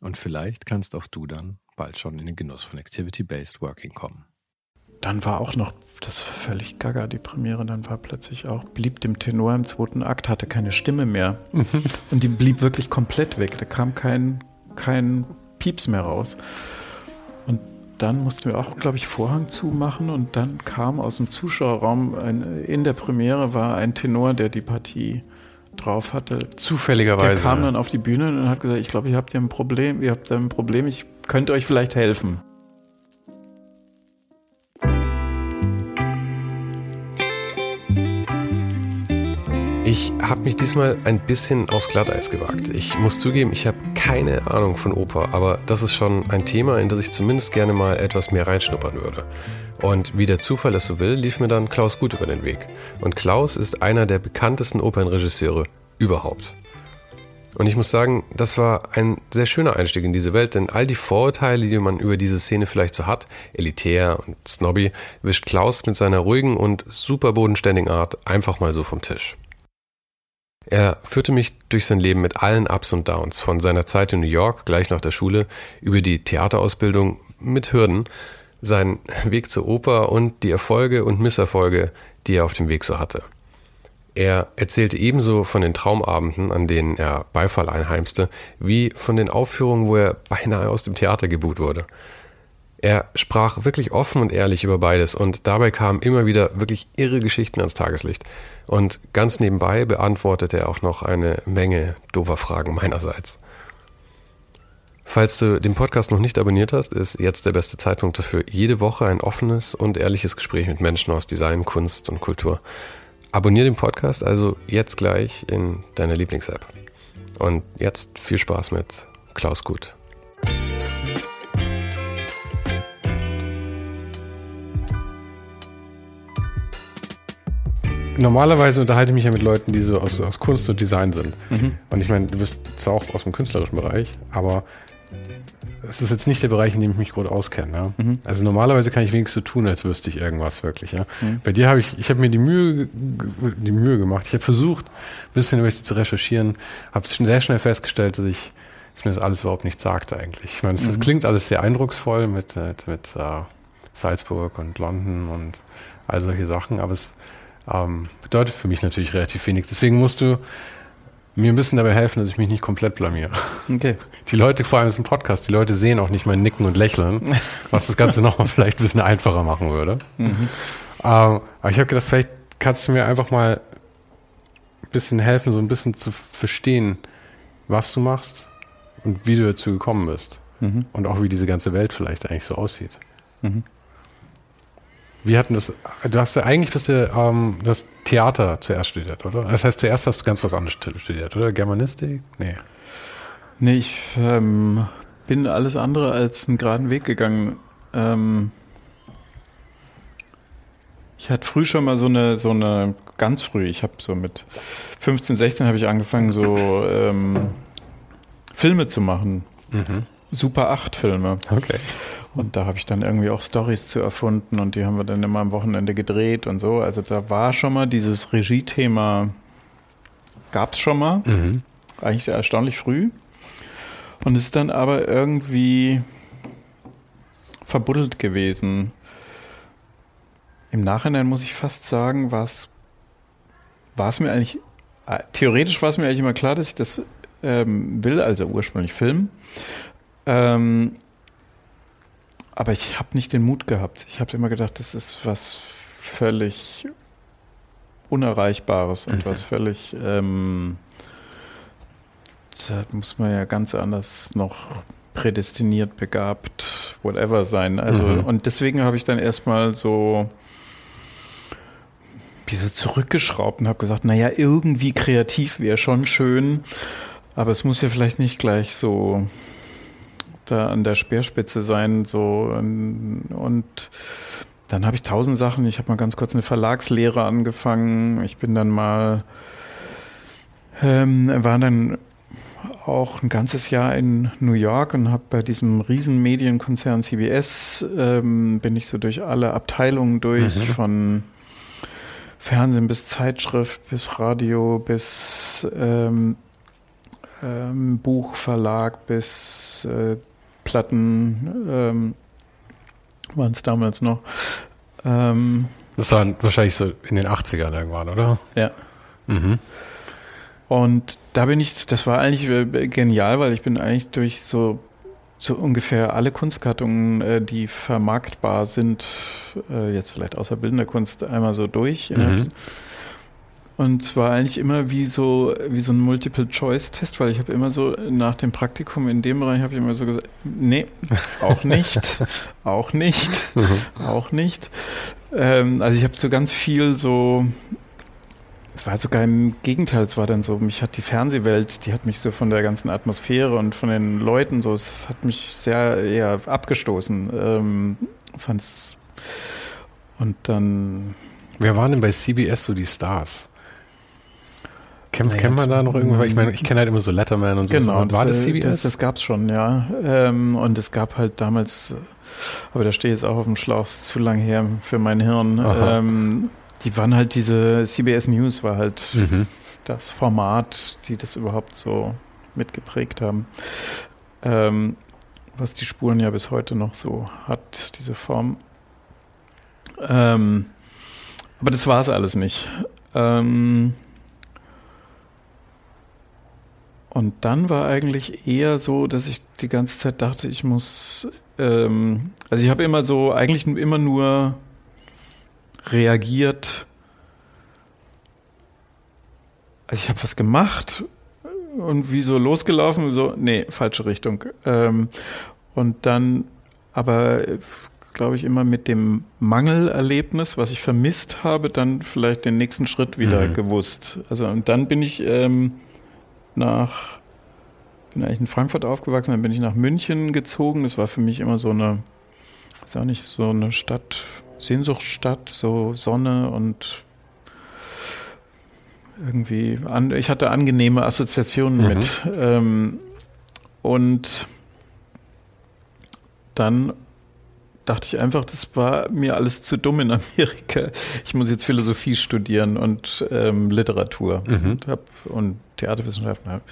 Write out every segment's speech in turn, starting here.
Und vielleicht kannst auch du dann bald schon in den Genuss von Activity-Based Working kommen. Dann war auch noch das völlig gaga, die Premiere. Dann war plötzlich auch, blieb dem Tenor im zweiten Akt, hatte keine Stimme mehr. Und die blieb wirklich komplett weg. Da kam kein, kein Pieps mehr raus. Und dann mussten wir auch, glaube ich, Vorhang zumachen und dann kam aus dem Zuschauerraum, ein, in der Premiere war ein Tenor, der die Partie drauf hatte. Zufälligerweise. Der kam dann auf die Bühne und hat gesagt, ich glaube, ihr habt ja ein Problem, ihr habt ein Problem, ich könnte euch vielleicht helfen. Ich habe mich diesmal ein bisschen aufs Glatteis gewagt. Ich muss zugeben, ich habe keine Ahnung von Oper, aber das ist schon ein Thema, in das ich zumindest gerne mal etwas mehr reinschnuppern würde. Und wie der Zufall es so will, lief mir dann Klaus Gut über den Weg. Und Klaus ist einer der bekanntesten Opernregisseure überhaupt. Und ich muss sagen, das war ein sehr schöner Einstieg in diese Welt, denn all die Vorurteile, die man über diese Szene vielleicht so hat, elitär und snobby, wischt Klaus mit seiner ruhigen und super bodenständigen Art einfach mal so vom Tisch. Er führte mich durch sein Leben mit allen Ups und Downs, von seiner Zeit in New York, gleich nach der Schule, über die Theaterausbildung mit Hürden, seinen Weg zur Oper und die Erfolge und Misserfolge, die er auf dem Weg so hatte. Er erzählte ebenso von den Traumabenden, an denen er Beifall einheimste, wie von den Aufführungen, wo er beinahe aus dem Theater gebuht wurde. Er sprach wirklich offen und ehrlich über beides und dabei kamen immer wieder wirklich irre Geschichten ans Tageslicht. Und ganz nebenbei beantwortete er auch noch eine Menge doofer Fragen meinerseits. Falls du den Podcast noch nicht abonniert hast, ist jetzt der beste Zeitpunkt dafür, jede Woche ein offenes und ehrliches Gespräch mit Menschen aus Design, Kunst und Kultur. Abonnier den Podcast also jetzt gleich in deiner Lieblings-App. Und jetzt viel Spaß mit Klaus Gut. Normalerweise unterhalte ich mich ja mit Leuten, die so aus, aus Kunst und Design sind. Mhm. Und ich meine, du bist zwar auch aus dem künstlerischen Bereich, aber es ist jetzt nicht der Bereich, in dem ich mich gut auskenne. Ja? Mhm. Also normalerweise kann ich wenigstens so tun, als wüsste ich irgendwas wirklich. Ja? Mhm. Bei dir habe ich, ich habe mir die Mühe, die Mühe gemacht. Ich habe versucht, ein bisschen über dich zu recherchieren, habe sehr schnell festgestellt, dass ich, dass mir das alles überhaupt nichts sagte eigentlich. Ich meine, das mhm. klingt alles sehr eindrucksvoll mit, mit, mit uh, Salzburg und London und all solche Sachen, aber es ähm, bedeutet für mich natürlich relativ wenig. Deswegen musst du mir ein bisschen dabei helfen, dass ich mich nicht komplett blamiere. Okay. Die Leute, vor allem ist ein Podcast, die Leute sehen auch nicht mein Nicken und Lächeln, was das Ganze nochmal vielleicht ein bisschen einfacher machen würde. Mhm. Ähm, aber ich habe gedacht, vielleicht kannst du mir einfach mal ein bisschen helfen, so ein bisschen zu verstehen, was du machst und wie du dazu gekommen bist. Mhm. Und auch wie diese ganze Welt vielleicht eigentlich so aussieht. Mhm. Wie hatten das? Du hast ja eigentlich bist du, ähm, du hast Theater zuerst studiert, oder? Das heißt, zuerst hast du ganz was anderes studiert, oder? Germanistik? Nee. Nee, ich ähm, bin alles andere als einen geraden Weg gegangen. Ähm, ich hatte früh schon mal so eine, so eine, ganz früh, ich habe so mit 15, 16 habe ich angefangen, so ähm, Filme zu machen. Mhm. Super 8 Filme. Okay. Und da habe ich dann irgendwie auch Stories zu erfunden und die haben wir dann immer am Wochenende gedreht und so. Also da war schon mal dieses Regie-Thema, gab es schon mal, mhm. eigentlich erstaunlich früh. Und ist dann aber irgendwie verbuddelt gewesen. Im Nachhinein muss ich fast sagen, war es mir eigentlich, äh, theoretisch war es mir eigentlich immer klar, dass ich das ähm, will, also ursprünglich Film. Ähm, aber ich habe nicht den Mut gehabt. Ich habe immer gedacht, das ist was völlig Unerreichbares und was völlig, ähm, da muss man ja ganz anders noch prädestiniert, begabt, whatever sein. Also, Mhm. und deswegen habe ich dann erstmal so wie so zurückgeschraubt und habe gesagt, naja, irgendwie kreativ wäre schon schön, aber es muss ja vielleicht nicht gleich so da an der Speerspitze sein, so und dann habe ich tausend Sachen. Ich habe mal ganz kurz eine Verlagslehre angefangen. Ich bin dann mal, ähm, war dann auch ein ganzes Jahr in New York und habe bei diesem riesen Medienkonzern CBS ähm, bin ich so durch alle Abteilungen durch, Mhm. von Fernsehen bis Zeitschrift bis Radio bis ähm, ähm, Buchverlag bis äh, Platten ähm, waren es damals noch. Ähm, Das war wahrscheinlich so in den 80ern irgendwann, oder? ja. Mhm. Und da bin ich, das war eigentlich äh, genial, weil ich bin eigentlich durch so, so ungefähr alle Kunstgattungen, äh, die vermarktbar sind, äh, jetzt vielleicht außer bildender Kunst, einmal so durch. Mhm. Und zwar eigentlich immer wie so, wie so ein Multiple-Choice-Test, weil ich habe immer so nach dem Praktikum in dem Bereich habe ich immer so gesagt, nee, auch nicht, auch nicht, auch nicht. Ähm, also ich habe so ganz viel so, es war sogar im Gegenteil, es war dann so, mich hat die Fernsehwelt, die hat mich so von der ganzen Atmosphäre und von den Leuten so, es hat mich sehr eher abgestoßen. Ähm, fand's und dann Wer waren denn bei CBS so die Stars? Kennt, Naja, kennt man da noch irgendwas? Ich meine, ich kenne halt immer so Letterman und so. Genau, war das äh, CBS? Das, das gab es schon, ja. Ähm, und es gab halt damals, äh, aber da stehe ich jetzt auch auf dem Schlauch, ist zu lang her für mein Hirn. Ähm, die waren halt diese CBS News war halt mhm. das Format, die das überhaupt so mitgeprägt haben. Ähm, was die Spuren ja bis heute noch so hat, diese Form. Ähm, aber das war es alles nicht. Ähm, und dann war eigentlich eher so, dass ich die ganze Zeit dachte, ich muss, ähm, also ich habe immer so, eigentlich immer nur reagiert. Also ich habe was gemacht und wie so losgelaufen, so, nee, falsche Richtung. Ähm, und dann aber, glaube ich, immer mit dem Mangelerlebnis, was ich vermisst habe, dann vielleicht den nächsten Schritt wieder Mhm. gewusst. Also und dann bin ich ähm, nach, bin eigentlich in Frankfurt aufgewachsen, dann bin ich nach München gezogen. Das war für mich immer so eine, ist auch nicht so eine Stadt, Sehnsuchtsstadt, so Sonne und irgendwie, an, ich hatte angenehme Assoziationen Mhm. mit. Ähm, und dann dachte ich einfach, das war mir alles zu dumm in Amerika. Ich muss jetzt Philosophie studieren und ähm, Literatur Mhm. und, hab, und Theaterwissenschaften. Hab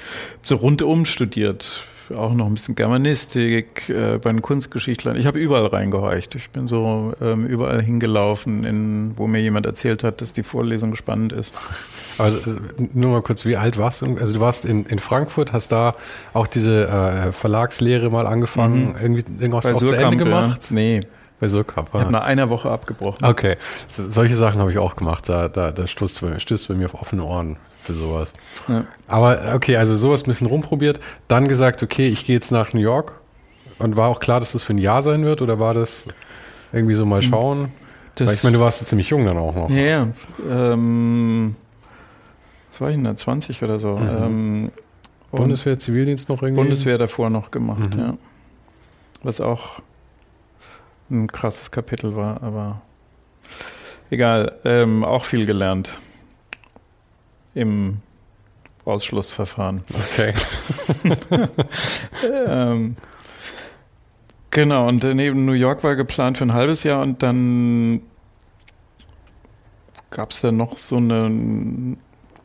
so rundum studiert. Auch noch ein bisschen Germanistik, äh, bei den Kunstgeschichtlern. Ich habe überall reingehorcht. Ich bin so ähm, überall hingelaufen, in, wo mir jemand erzählt hat, dass die Vorlesung spannend ist. Also, nur mal kurz, wie alt warst du? Also du warst in, in Frankfurt, hast da auch diese äh, Verlagslehre mal angefangen, irgendwie irgendwas auch zu Ende Surkamp, gemacht? Ja. Nee, Bei Surkamp. ich habe Ah. nach einer Woche abgebrochen. Okay, so, solche Sachen habe ich auch gemacht. Da, da, da stößt bei, stößt bei mir auf offene Ohren für sowas. Ja. Aber okay, also sowas ein bisschen rumprobiert, dann gesagt, okay, ich gehe jetzt nach New York. Und war auch klar, dass das für ein Jahr sein wird? Oder war das irgendwie so mal schauen? Weil ich meine, du warst ja ziemlich jung dann auch noch. Ja, ja. Ähm, was war ich denn da? 20 oder so. Mhm. Ähm, und Bundeswehr, Zivildienst noch irgendwie? Bundeswehr davor noch gemacht, Mhm. ja. Was auch ein krasses Kapitel war, aber egal. Ähm, auch viel gelernt im Ausschlussverfahren. Okay. ähm, genau, und neben New York war geplant für ein halbes Jahr und dann gab es da noch so eine,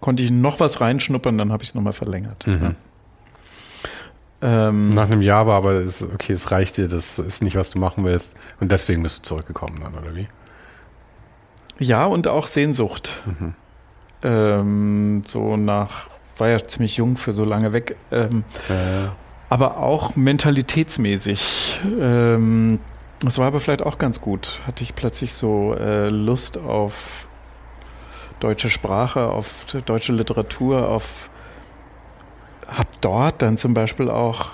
konnte ich noch was reinschnuppern, dann habe ich es nochmal verlängert. Mhm. Ähm, Nach einem Jahr war aber, es- okay, es reicht dir, das ist nicht, was du machen willst. Und deswegen bist du zurückgekommen dann, oder wie? ja, und auch Sehnsucht. Mhm. Ähm, so nach, war ja ziemlich jung für so lange weg. Ähm, Äh, aber auch mentalitätsmäßig. Ähm, Das war aber vielleicht auch ganz gut. Hatte ich plötzlich so äh, Lust auf deutsche Sprache, auf deutsche Literatur, auf hab dort dann zum Beispiel auch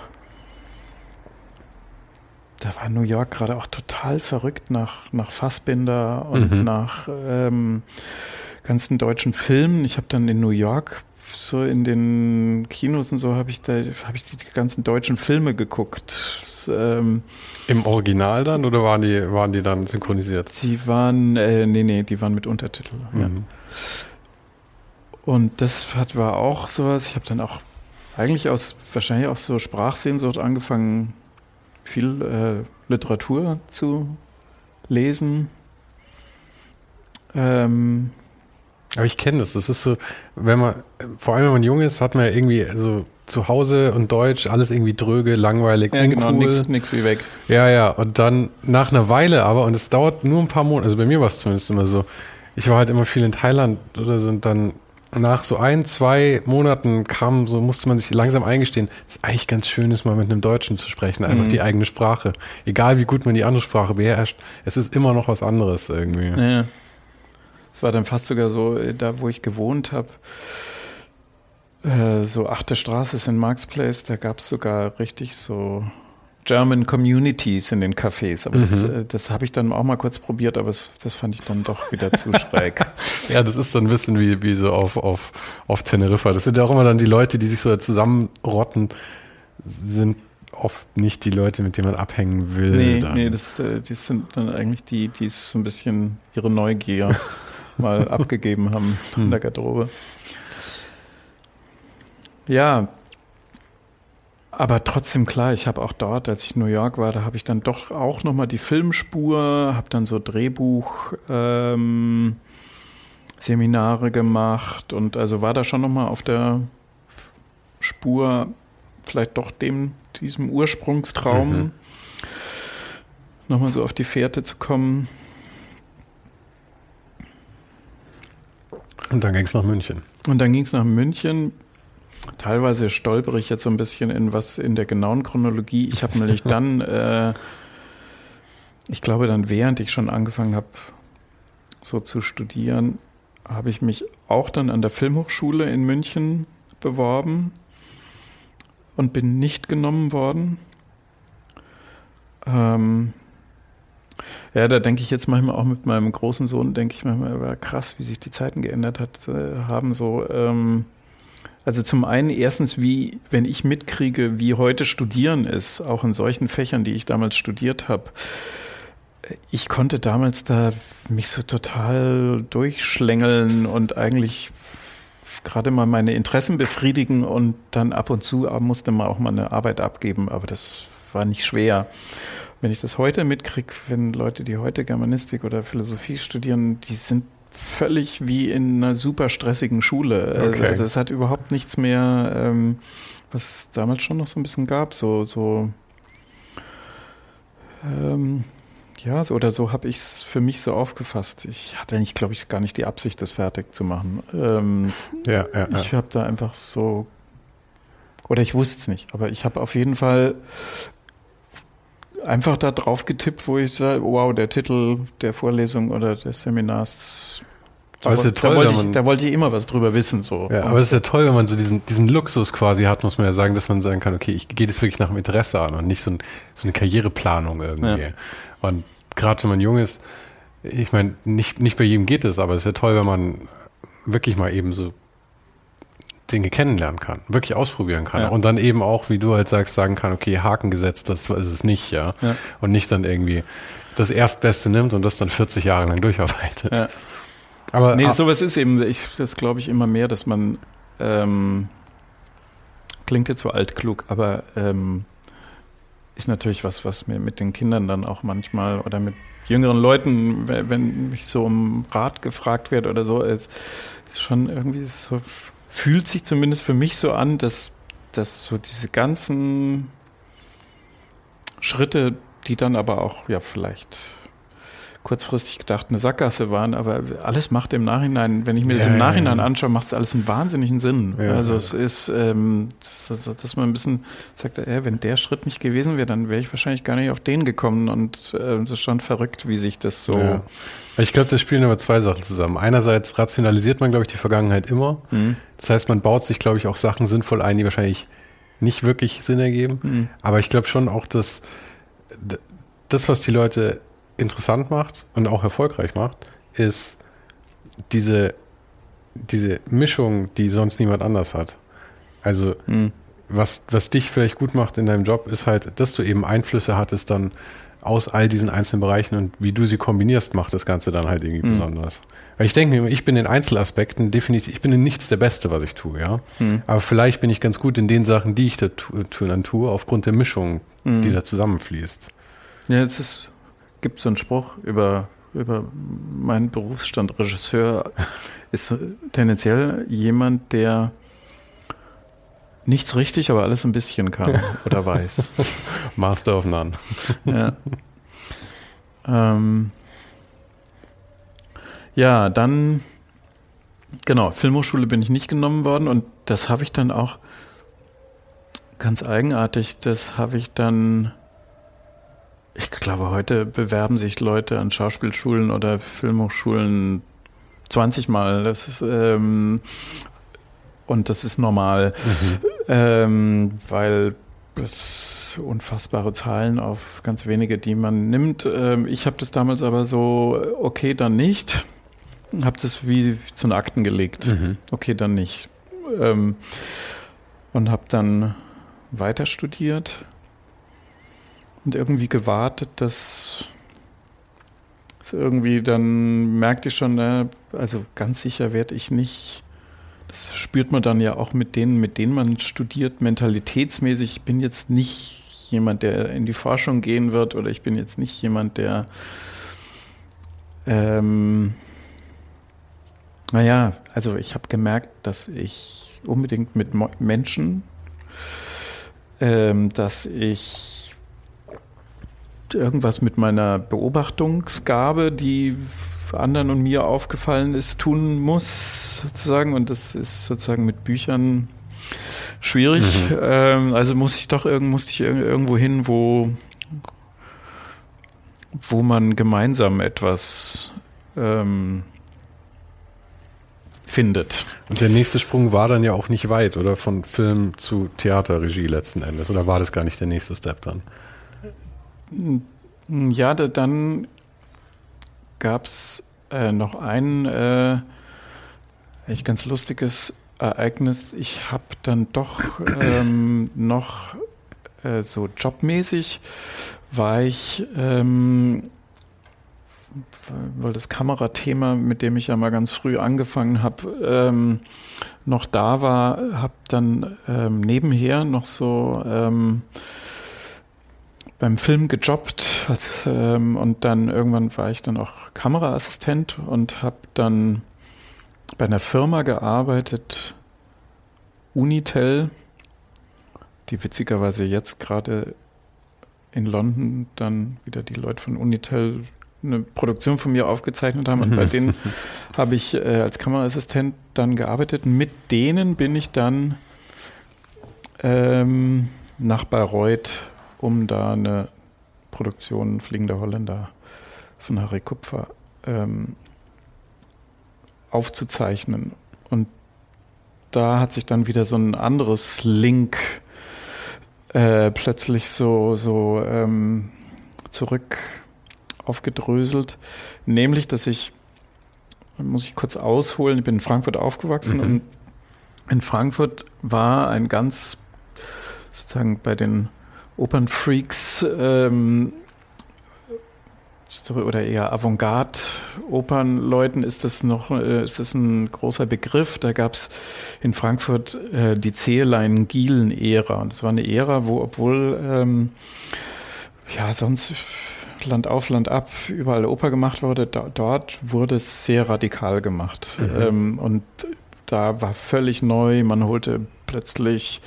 da war New York gerade auch total verrückt nach, nach Fassbinder und mhm. nach ähm, ganzen deutschen Filmen. Ich habe dann in New York so in den Kinos und so habe ich da habe ich die, ganzen deutschen Filme geguckt. Ähm, Im Original dann oder waren die waren die dann synchronisiert? Sie waren äh, nee nee die waren mit Untertitel. Mhm. Ja. Und das hat war auch sowas. Ich habe dann auch eigentlich aus wahrscheinlich auch so Sprachsehnsucht angefangen viel äh, Literatur zu lesen. Ähm, aber ich kenne das. Das ist so, wenn man, vor allem wenn man jung ist, hat man ja irgendwie so zu Hause und Deutsch alles irgendwie dröge, langweilig, ja, genau, uncool. genau, nichts wie weg. Ja, ja. Und dann nach einer Weile aber, und es dauert nur ein paar Monate, also bei mir war es zumindest immer so, ich war halt immer viel in Thailand oder so und dann nach so ein, zwei Monaten kam, so musste man sich langsam eingestehen, es ist eigentlich ganz schön ist, mal mit einem Deutschen zu sprechen, einfach mhm. die eigene Sprache. Egal wie gut man die andere Sprache beherrscht, es ist immer noch was anderes irgendwie. Ja. Es war dann fast sogar so, äh, da wo ich gewohnt habe, äh, so achte Straße ist in Marks Place, da gab es sogar richtig so German Communities in den Cafés. Aber mhm. das, äh, das habe ich dann auch mal kurz probiert, aber das, das fand ich dann doch wieder zu schräg. ja, das ist dann ein bisschen wie, wie so auf, auf, auf Teneriffa. Das sind ja auch immer dann die Leute, die sich so zusammenrotten, sind oft nicht die Leute, mit denen man abhängen will. Nee, dann. nee das, äh, die sind dann eigentlich die, die so ein bisschen ihre Neugier mal abgegeben haben in hm. der Garderobe. Ja, aber trotzdem klar, ich habe auch dort, als ich in New York war, da habe ich dann doch auch nochmal die Filmspur, habe dann so Drehbuch ähm, Seminare gemacht und also war da schon nochmal auf der Spur, vielleicht doch dem, diesem Ursprungstraum, mhm. nochmal so auf die Fährte zu kommen. Und dann ging es nach München. Und dann ging es nach München. Teilweise stolpere ich jetzt so ein bisschen in was in der genauen Chronologie. Ich habe nämlich dann, äh, ich glaube dann während ich schon angefangen habe, so zu studieren, habe ich mich auch dann an der Filmhochschule in München beworben und bin nicht genommen worden. Ähm, ja, da denke ich jetzt manchmal auch mit meinem großen Sohn, denke ich manchmal, war krass, wie sich die Zeiten geändert hat, äh, haben so. Ähm, also zum einen erstens, wie, wenn ich mitkriege, wie heute Studieren ist, auch in solchen Fächern, die ich damals studiert habe. Ich konnte damals da mich so total durchschlängeln und eigentlich gerade mal meine Interessen befriedigen und dann ab und zu musste man auch mal eine Arbeit abgeben, aber das war nicht schwer. Wenn ich das heute mitkriege, wenn Leute, die heute Germanistik oder Philosophie studieren, die sind völlig wie in einer super stressigen Schule. Also, okay. Also es hat überhaupt nichts mehr, ähm, was es damals schon noch so ein bisschen gab, so, so ähm, ja, so, oder so habe ich es für mich so aufgefasst. Ich hatte eigentlich, glaube ich, gar nicht die Absicht, das fertig zu machen. Ähm, ja, ja, ja. Ich habe da einfach so, oder ich wusste es nicht, aber ich habe auf jeden Fall einfach da drauf getippt, wo ich sage, wow, der Titel der Vorlesung oder des Seminars, da, ja toll, da, wollte ich, da, wollte ich, immer was drüber wissen. So. Ja, aber es ist ja toll, wenn man so diesen, diesen Luxus quasi hat, muss man ja sagen, dass man sagen kann, okay, ich gehe das wirklich nach dem Interesse an und nicht so, ein, so eine Karriereplanung irgendwie. Ja. Und gerade wenn man jung ist, ich meine, nicht, nicht bei jedem geht es, aber es ist ja toll, wenn man wirklich mal eben so Dinge kennenlernen kann, wirklich ausprobieren kann. Ja. Und dann eben auch, wie du halt sagst, sagen kann, okay, Haken gesetzt, das ist es nicht, ja. ja. Und nicht dann irgendwie das Erstbeste nimmt und das dann 40 Jahre lang durcharbeitet. Ja. Aber nee, ah, sowas ist eben, ich, das glaube ich immer mehr, dass man ähm, klingt jetzt so altklug, aber ähm, ist natürlich was, was mir mit den Kindern dann auch manchmal oder mit jüngeren Leuten, wenn mich so um Rat gefragt wird oder so, ist schon irgendwie so fühlt sich zumindest für mich so an, dass, dass so diese ganzen Schritte, die dann aber auch ja vielleicht kurzfristig gedacht eine Sackgasse waren, aber alles macht im Nachhinein, wenn ich mir das Ja, im Nachhinein ja. anschaue, macht es alles einen wahnsinnigen Sinn. Also es ist, ähm, dass, dass man ein bisschen sagt, äh, wenn der Schritt nicht gewesen wäre, dann wäre ich wahrscheinlich gar nicht auf den gekommen und äh, das ist schon verrückt, wie sich das so. Ich glaube, da spielen aber zwei Sachen zusammen. Einerseits rationalisiert man, glaube ich, die Vergangenheit immer. Mhm. Das heißt, man baut sich, glaube ich, auch Sachen sinnvoll ein, die wahrscheinlich nicht wirklich Sinn ergeben. Mhm. Aber ich glaube schon auch, dass das, was die Leute interessant macht und auch erfolgreich macht, ist diese, diese Mischung, die sonst niemand anders hat. Also Mhm. was, was dich vielleicht gut macht in deinem Job, ist halt, dass du eben Einflüsse hattest dann aus all diesen einzelnen Bereichen und wie du sie kombinierst, macht das Ganze dann halt irgendwie besonders. Weil ich denke mir immer, ich bin in Einzelaspekten definitiv, ich bin in nichts der Beste, was ich tue, ja. Aber vielleicht bin ich ganz gut in den Sachen, die ich da tu, tu, dann tue, aufgrund der Mischung, die da zusammenfließt. Ja, es ist, gibt so einen Spruch über, über meinen Berufsstand. Regisseur ist tendenziell jemand, der nichts richtig, aber alles ein bisschen kann oder weiß. Master of None. ja. Ähm, ja, dann, genau, Filmhochschule bin ich nicht genommen worden und das habe ich dann auch ganz eigenartig, das habe ich dann, ich glaube, heute bewerben sich Leute an Schauspielschulen oder Filmhochschulen 20 Mal. Das ist, ähm, und das ist normal, ähm, weil es unfassbare Zahlen auf ganz wenige, die man nimmt. Ähm, ich habe das damals aber so, okay, dann nicht. Habe das wie zu den Akten gelegt. Okay, dann nicht. Ähm, und habe dann weiter studiert und irgendwie gewartet, dass es irgendwie dann merkte ich schon, äh, also ganz sicher werde ich nicht. Das spürt man dann ja auch mit denen, mit denen man studiert, mentalitätsmäßig. Ich bin jetzt nicht jemand, der in die Forschung gehen wird, oder ich bin jetzt nicht jemand, der ähm, naja, also ich habe gemerkt, dass ich unbedingt mit Menschen, ähm, dass ich irgendwas mit meiner Beobachtungsgabe, die anderen und mir aufgefallen ist, tun muss, sozusagen. Und das ist sozusagen mit Büchern schwierig. Ähm, also muss ich doch irgend, musste ich irg- irgendwo hin, wo, wo man gemeinsam etwas ähm, findet. Und der nächste Sprung war dann ja auch nicht weit, oder? Von Film zu Theaterregie letzten Endes. Oder war das gar nicht der nächste Step dann? Ja, da, dann gab es äh, noch ein äh, ganz lustiges Ereignis. Ich habe dann doch ähm, noch äh, so jobmäßig war ich, ähm, weil das Kamerathema, mit dem ich ja mal ganz früh angefangen habe, ähm, noch da war, habe dann ähm, nebenher noch so ähm, beim Film gejobbt als, ähm, und dann irgendwann war ich dann auch Kameraassistent und habe dann bei einer Firma gearbeitet, Unitel, die witzigerweise jetzt gerade in London dann wieder die Leute von Unitel eine Produktion von mir aufgezeichnet haben und bei denen habe ich äh, als Kameraassistent dann gearbeitet. Mit denen bin ich dann ähm, nach Bayreuth, um da eine Produktion Fliegender Holländer von Harry Kupfer ähm, aufzuzeichnen. Und da hat sich dann wieder so ein anderes Link äh, plötzlich so, so ähm, zurück aufgedröselt, nämlich, dass ich, muss ich kurz ausholen, ich bin in Frankfurt aufgewachsen Mhm. und in Frankfurt war ein ganz, sozusagen bei den Opernfreaks ähm, oder eher Avantgarde-Opernleuten ist das noch, äh, ist das ein großer Begriff. Da gab es in Frankfurt äh, die Zehlein-Gielen-Ära. Und es war eine Ära, wo, obwohl ähm, ja sonst Land auf, Land ab, überall Oper gemacht wurde, da, dort wurde es sehr radikal gemacht. Ähm, und da war völlig neu, man holte plötzlich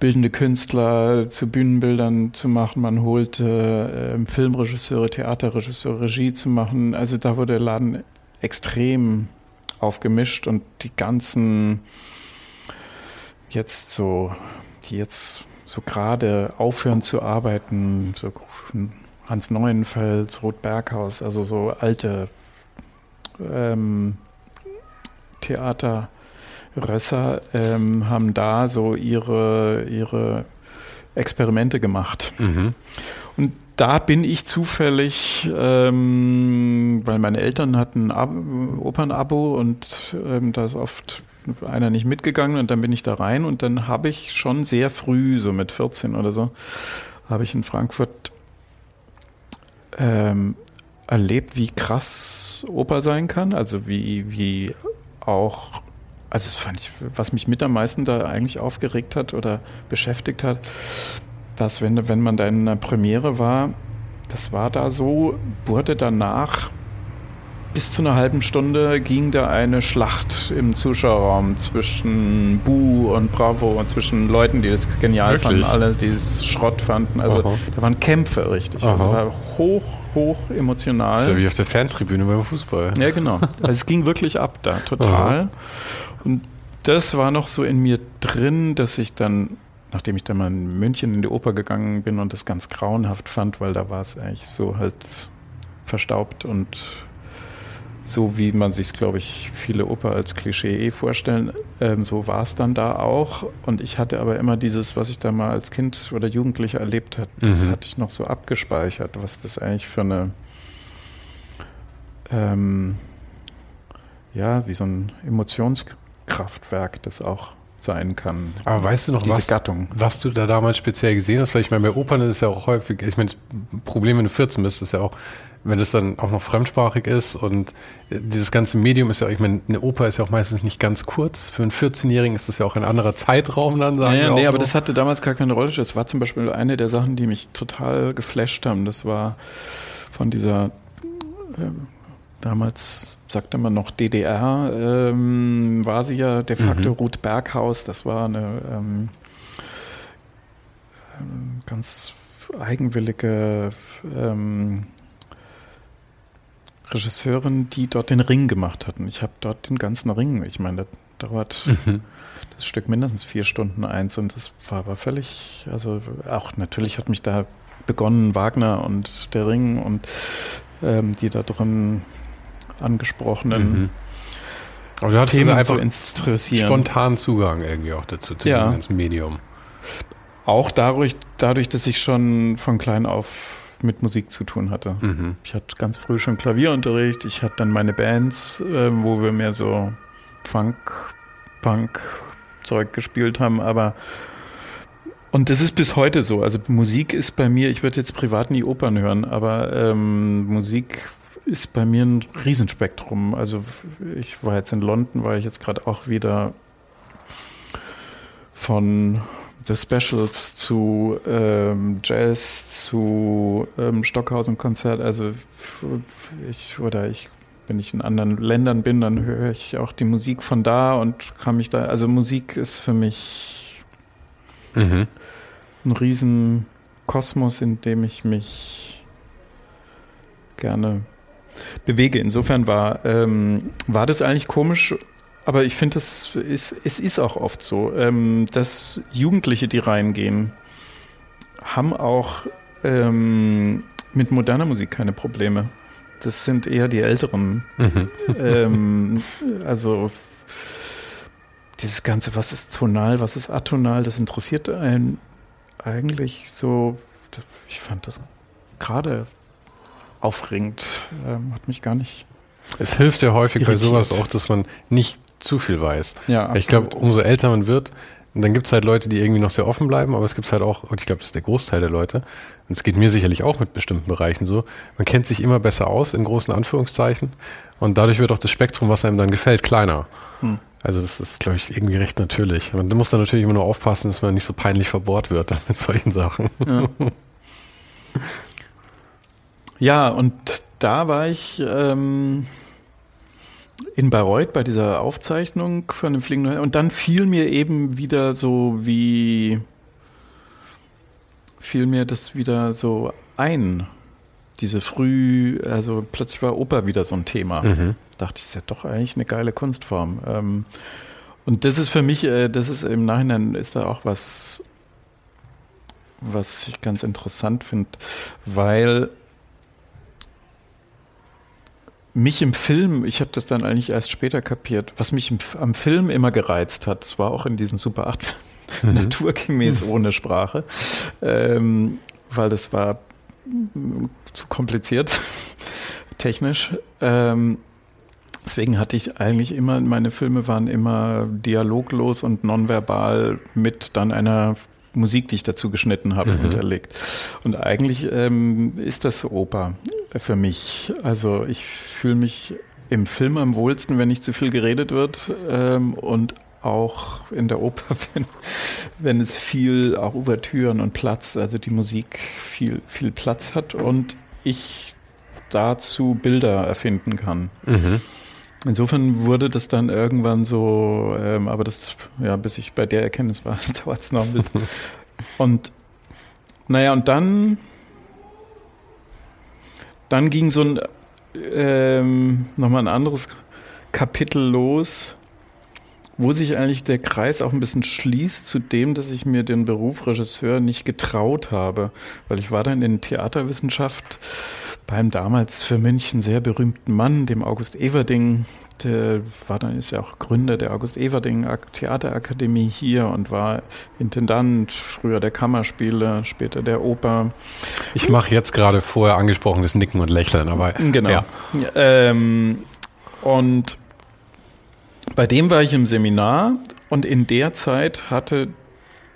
bildende Künstler zu Bühnenbildern zu machen, man holte äh, Filmregisseure, Theaterregisseure, Regie zu machen. Also da wurde der Laden extrem aufgemischt und die ganzen jetzt so, die jetzt so gerade aufhören zu arbeiten, so Hans Neuenfels, Ruth Berghaus, also so alte ähm, Theater Rösser ähm, haben da so ihre, ihre Experimente gemacht. Mhm. Und da bin ich zufällig, ähm, weil meine Eltern hatten ein Opernabo und ähm, da ist oft einer nicht mitgegangen und dann bin ich da rein und dann habe ich schon sehr früh, so mit 14 oder so, habe ich in Frankfurt ähm, erlebt, wie krass Oper sein kann, also wie, wie auch also das fand ich, was mich mit am meisten da eigentlich aufgeregt hat oder beschäftigt hat, dass wenn, wenn man da in einer Premiere war, das war da so, wurde danach bis zu einer halben Stunde ging da eine Schlacht im Zuschauerraum zwischen Bu und Bravo und zwischen Leuten, die das genial Wirklich? fanden, alle, die es Schrott fanden. Also Aha. da waren Kämpfe richtig. Also Aha. Also war hoch, hoch emotional. Das ist ja wie auf der Fantribüne beim Fußball. Ja, genau. Also es ging wirklich ab da, total. Aha. Und das war noch so in mir drin, dass ich dann, nachdem ich dann mal in München in die Oper gegangen bin und das ganz grauenhaft fand, weil da war es eigentlich so halt verstaubt und so wie man sich glaube ich, viele Oper als Klischee eh vorstellen. Ähm, so war es dann da auch. Und ich hatte aber immer dieses, was ich da mal als Kind oder Jugendlicher erlebt habe, das mhm. hatte ich noch so abgespeichert, was das eigentlich für eine ähm, ja, wie so ein Emotions Kraftwerk das auch sein kann. Aber weißt du noch, was, Gattung. was du da damals speziell gesehen hast? Weil ich meine, bei Opern ist es ja auch häufig, ich meine, das Problem, wenn du 14 bist, ist ja auch, wenn es dann auch noch fremdsprachig ist und dieses ganze Medium ist ja, ich meine, eine Oper ist ja auch meistens nicht ganz kurz. Für einen 14-Jährigen ist das ja auch ein anderer Zeitraum dann, sagen ja, ja, Nee, aber das hatte damals gar keine Rolle. Das war zum Beispiel eine der Sachen, die mich total geflasht haben. Das war von dieser äh, damals sagte man noch DDR, ähm, war sie ja de facto mhm. Ruth Berghaus. Das war eine ähm, ähm ganz eigenwillige ähm, Regisseurin, die dort den Ring gemacht hatten. Ich habe dort den ganzen Ring, ich meine, das dauert mhm. das Stück mindestens vier Stunden eins und das war aber völlig, also auch natürlich hat mich da begonnen Wagner und der Ring und ähm, die da drin angesprochenen mhm. Aber du Themen also einfach zu interessieren. Spontan Zugang irgendwie auch dazu, zu ja. diesem ganzen Medium. Auch dadurch, dadurch, dass ich schon von klein auf mit Musik zu tun hatte. Mhm. Ich hatte ganz früh schon Klavierunterricht. Ich hatte dann meine Bands, äh, wo wir mehr so Funk, Punk Zeug gespielt haben, aber und das ist bis heute so. Also Musik ist bei mir, ich würde jetzt privat nie Opern hören, aber ähm, Musik ist bei mir ein Riesenspektrum. Also ich war jetzt in London, war ich jetzt gerade auch wieder von The Specials zu ähm, Jazz zu ähm, Stockhausen-Konzert. Also ich oder ich, wenn ich in anderen Ländern bin, dann höre ich auch die Musik von da und kann mich da. Also Musik ist für mich mhm. ein Riesenkosmos, in dem ich mich gerne bewege. Insofern war, ähm, war das eigentlich komisch, aber ich finde, es ist, es ist auch oft so, ähm, dass Jugendliche, die reingehen, haben auch ähm, mit moderner Musik keine Probleme. Das sind eher die Älteren. Mhm. ähm, also dieses Ganze, was ist tonal, was ist atonal, das interessiert einen eigentlich so. Ich fand das gerade aufregend. Ähm, hat mich gar nicht. Es hilft ja häufig irritiert. bei sowas auch, dass man nicht zu viel weiß. Ja, ich glaube, umso älter man wird, dann gibt es halt Leute, die irgendwie noch sehr offen bleiben, aber es gibt halt auch, und ich glaube, das ist der Großteil der Leute, und es geht mir sicherlich auch mit bestimmten Bereichen so, man kennt sich immer besser aus, in großen Anführungszeichen, und dadurch wird auch das Spektrum, was einem dann gefällt, kleiner. Hm. Also das ist, glaube ich, irgendwie recht natürlich. Man muss dann natürlich immer nur aufpassen, dass man nicht so peinlich verbohrt wird mit solchen Sachen. Ja. Ja, und da war ich ähm, in Bayreuth bei dieser Aufzeichnung von dem Fliegenden und dann fiel mir eben wieder so wie fiel mir das wieder so ein. Diese früh, also plötzlich war Oper wieder so ein Thema. Mhm. Dachte ich, ist ja doch eigentlich eine geile Kunstform. Ähm, und das ist für mich, äh, das ist im Nachhinein, ist da auch was, was ich ganz interessant finde, weil mich im Film, ich habe das dann eigentlich erst später kapiert, was mich im, am Film immer gereizt hat, das war auch in diesen Super 8 Mhm. naturgemäß ohne Sprache, ähm, weil das war zu kompliziert, technisch. Ähm, deswegen hatte ich eigentlich immer, meine Filme waren immer dialoglos und nonverbal mit dann einer Musik, die ich dazu geschnitten habe, Mhm. hinterlegt. Und eigentlich ähm, ist das Oper für mich. Also ich fühle mich im Film am wohlsten, wenn nicht zu viel geredet wird ähm, und auch in der Oper, wenn, wenn es viel, auch Ouvertüren und Platz, also die Musik viel, viel Platz hat und ich dazu Bilder erfinden kann. Mhm. Insofern wurde das dann irgendwann so, ähm, aber das, ja, bis ich bei der Erkenntnis war, dauert es noch ein bisschen. Und naja, und dann, dann ging so ein ähm, nochmal ein anderes Kapitel los, wo sich eigentlich der Kreis auch ein bisschen schließt zu dem, dass ich mir den Beruf Regisseur nicht getraut habe, weil ich war dann in Theaterwissenschaft beim damals für München sehr berühmten Mann, dem August Everding. Der war dann ist ja auch Gründer der August Everding Ak- Theaterakademie hier und war Intendant, früher der Kammerspiele, später der Oper. Ich mache jetzt gerade vorher angesprochenes Nicken und Lächeln, aber Genau. Ja. Ähm, und bei dem war ich im Seminar und in der Zeit hatte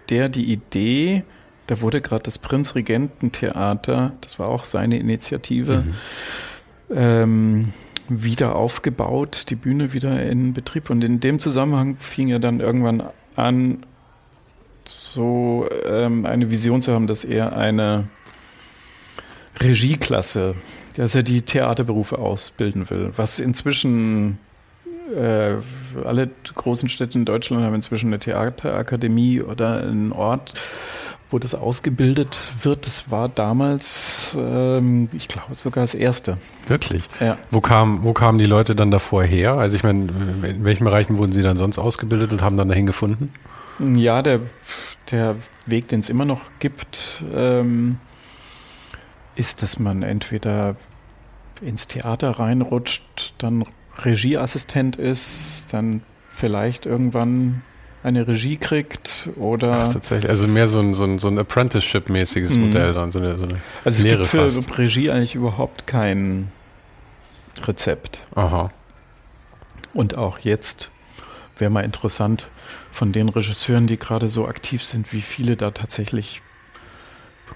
der die Idee, da wurde gerade das Prinzregententheater, das war auch seine Initiative, ähm, wieder aufgebaut, die Bühne wieder in Betrieb. Und in dem Zusammenhang fing er dann irgendwann an, so ähm, eine Vision zu haben, dass er eine Regieklasse, dass er die Theaterberufe ausbilden will, was inzwischen äh, alle großen Städte in Deutschland haben inzwischen eine Theaterakademie oder einen Ort, wo das ausgebildet wird. Das war damals, ähm, ich glaube, sogar das erste. wirklich. Ja. Wo, kam, wo kamen die Leute dann davor her? Also ich meine, in welchen Bereichen wurden sie dann sonst ausgebildet und haben dann dahin gefunden? Ja, der, der Weg, den es immer noch gibt, ähm, ist, dass man entweder ins Theater reinrutscht, dann Regieassistent ist, dann vielleicht irgendwann eine Regie kriegt oder Ach, tatsächlich. Also mehr so ein, so ein, so ein Apprenticeship-mäßiges Mhm. Modell dann, so eine, so eine also es Lehre gibt für fast. Regie eigentlich überhaupt kein Rezept. Aha. Und auch jetzt wäre mal interessant von den Regisseuren, die gerade so aktiv sind, wie viele da tatsächlich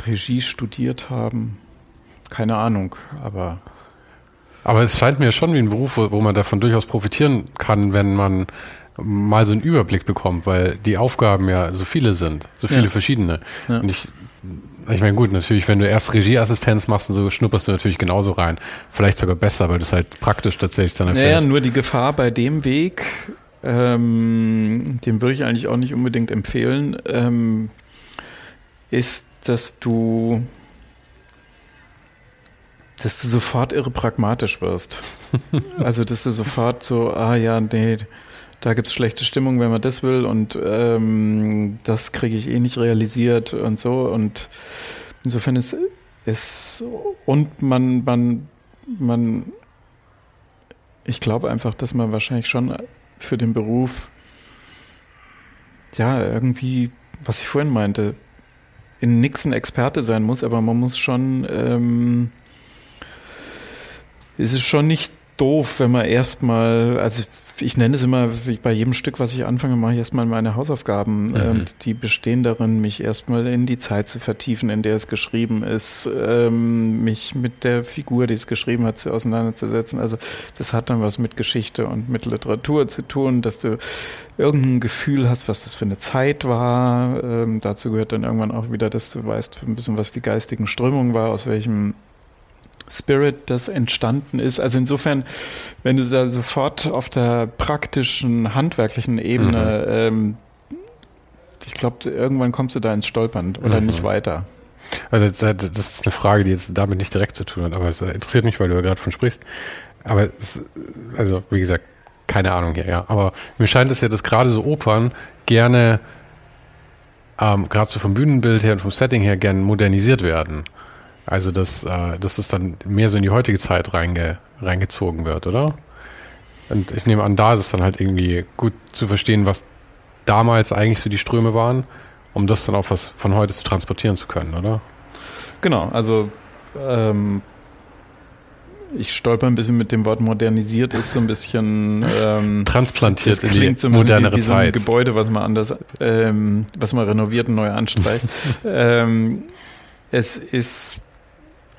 Regie studiert haben. Keine Ahnung, aber Aber es scheint mir schon wie ein Beruf, wo, wo man davon durchaus profitieren kann, wenn man mal so einen Überblick bekommt, weil die Aufgaben ja so viele sind, so viele Ja. verschiedene. Ja. Und ich, ich meine, gut, natürlich, wenn du erst Regieassistenz machst und so, schnupperst du natürlich genauso rein. Vielleicht sogar besser, weil du es halt praktisch tatsächlich dann naja, erfährst. nur die Gefahr bei dem Weg, ähm, den würde ich eigentlich auch nicht unbedingt empfehlen, ähm, ist, dass du dass du sofort irre pragmatisch wirst. also, dass du sofort so, ah ja, nee, da gibt's schlechte Stimmung, wenn man das will und ähm, das kriege ich eh nicht realisiert und so. Und insofern ist es und man, man, man, ich glaube einfach, dass man wahrscheinlich schon für den Beruf ja irgendwie, was ich vorhin meinte, in nix ein Experte sein muss, aber man muss schon ähm, es ist schon nicht doof, wenn man erstmal, also ich nenne es immer, wie bei jedem Stück, was ich anfange, mache ich erstmal meine Hausaufgaben. Mhm. Und die bestehen darin, mich erstmal in die Zeit zu vertiefen, in der es geschrieben ist, ähm, mich mit der Figur, die es geschrieben hat, zu auseinanderzusetzen. Also das hat dann was mit Geschichte und mit Literatur zu tun, dass du irgendein Gefühl hast, was das für eine Zeit war. Ähm, dazu gehört dann irgendwann auch wieder, dass du weißt ein bisschen, was die geistigen Strömungen war, aus welchem Spirit das entstanden ist. Also insofern, wenn du da sofort auf der praktischen, handwerklichen Ebene, ähm, ich glaube, irgendwann kommst du da ins Stolpern oder Mhm. nicht weiter. Also das ist eine Frage, die jetzt damit nicht direkt zu tun hat, aber es interessiert mich, weil du ja gerade von sprichst. Aber es, also wie gesagt, keine Ahnung hier, ja. Aber mir scheint es ja, dass gerade so Opern gerne, ähm, gerade so vom Bühnenbild her und vom Setting her, gerne modernisiert werden. Also dass, äh, dass es dann mehr so in die heutige Zeit reinge, reingezogen wird, oder? Und ich nehme an, da ist es dann halt irgendwie gut zu verstehen, was damals eigentlich so die Ströme waren, um das dann auch was von heute zu transportieren zu können, oder? Genau, also ähm, ich stolper ein bisschen mit dem Wort modernisiert, ist so ein bisschen ähm, transplantiert das klingt so ein modernere wie, wie so ein Gebäude, was man anders, ähm, was man renoviert und neu anstreicht. ähm, es ist,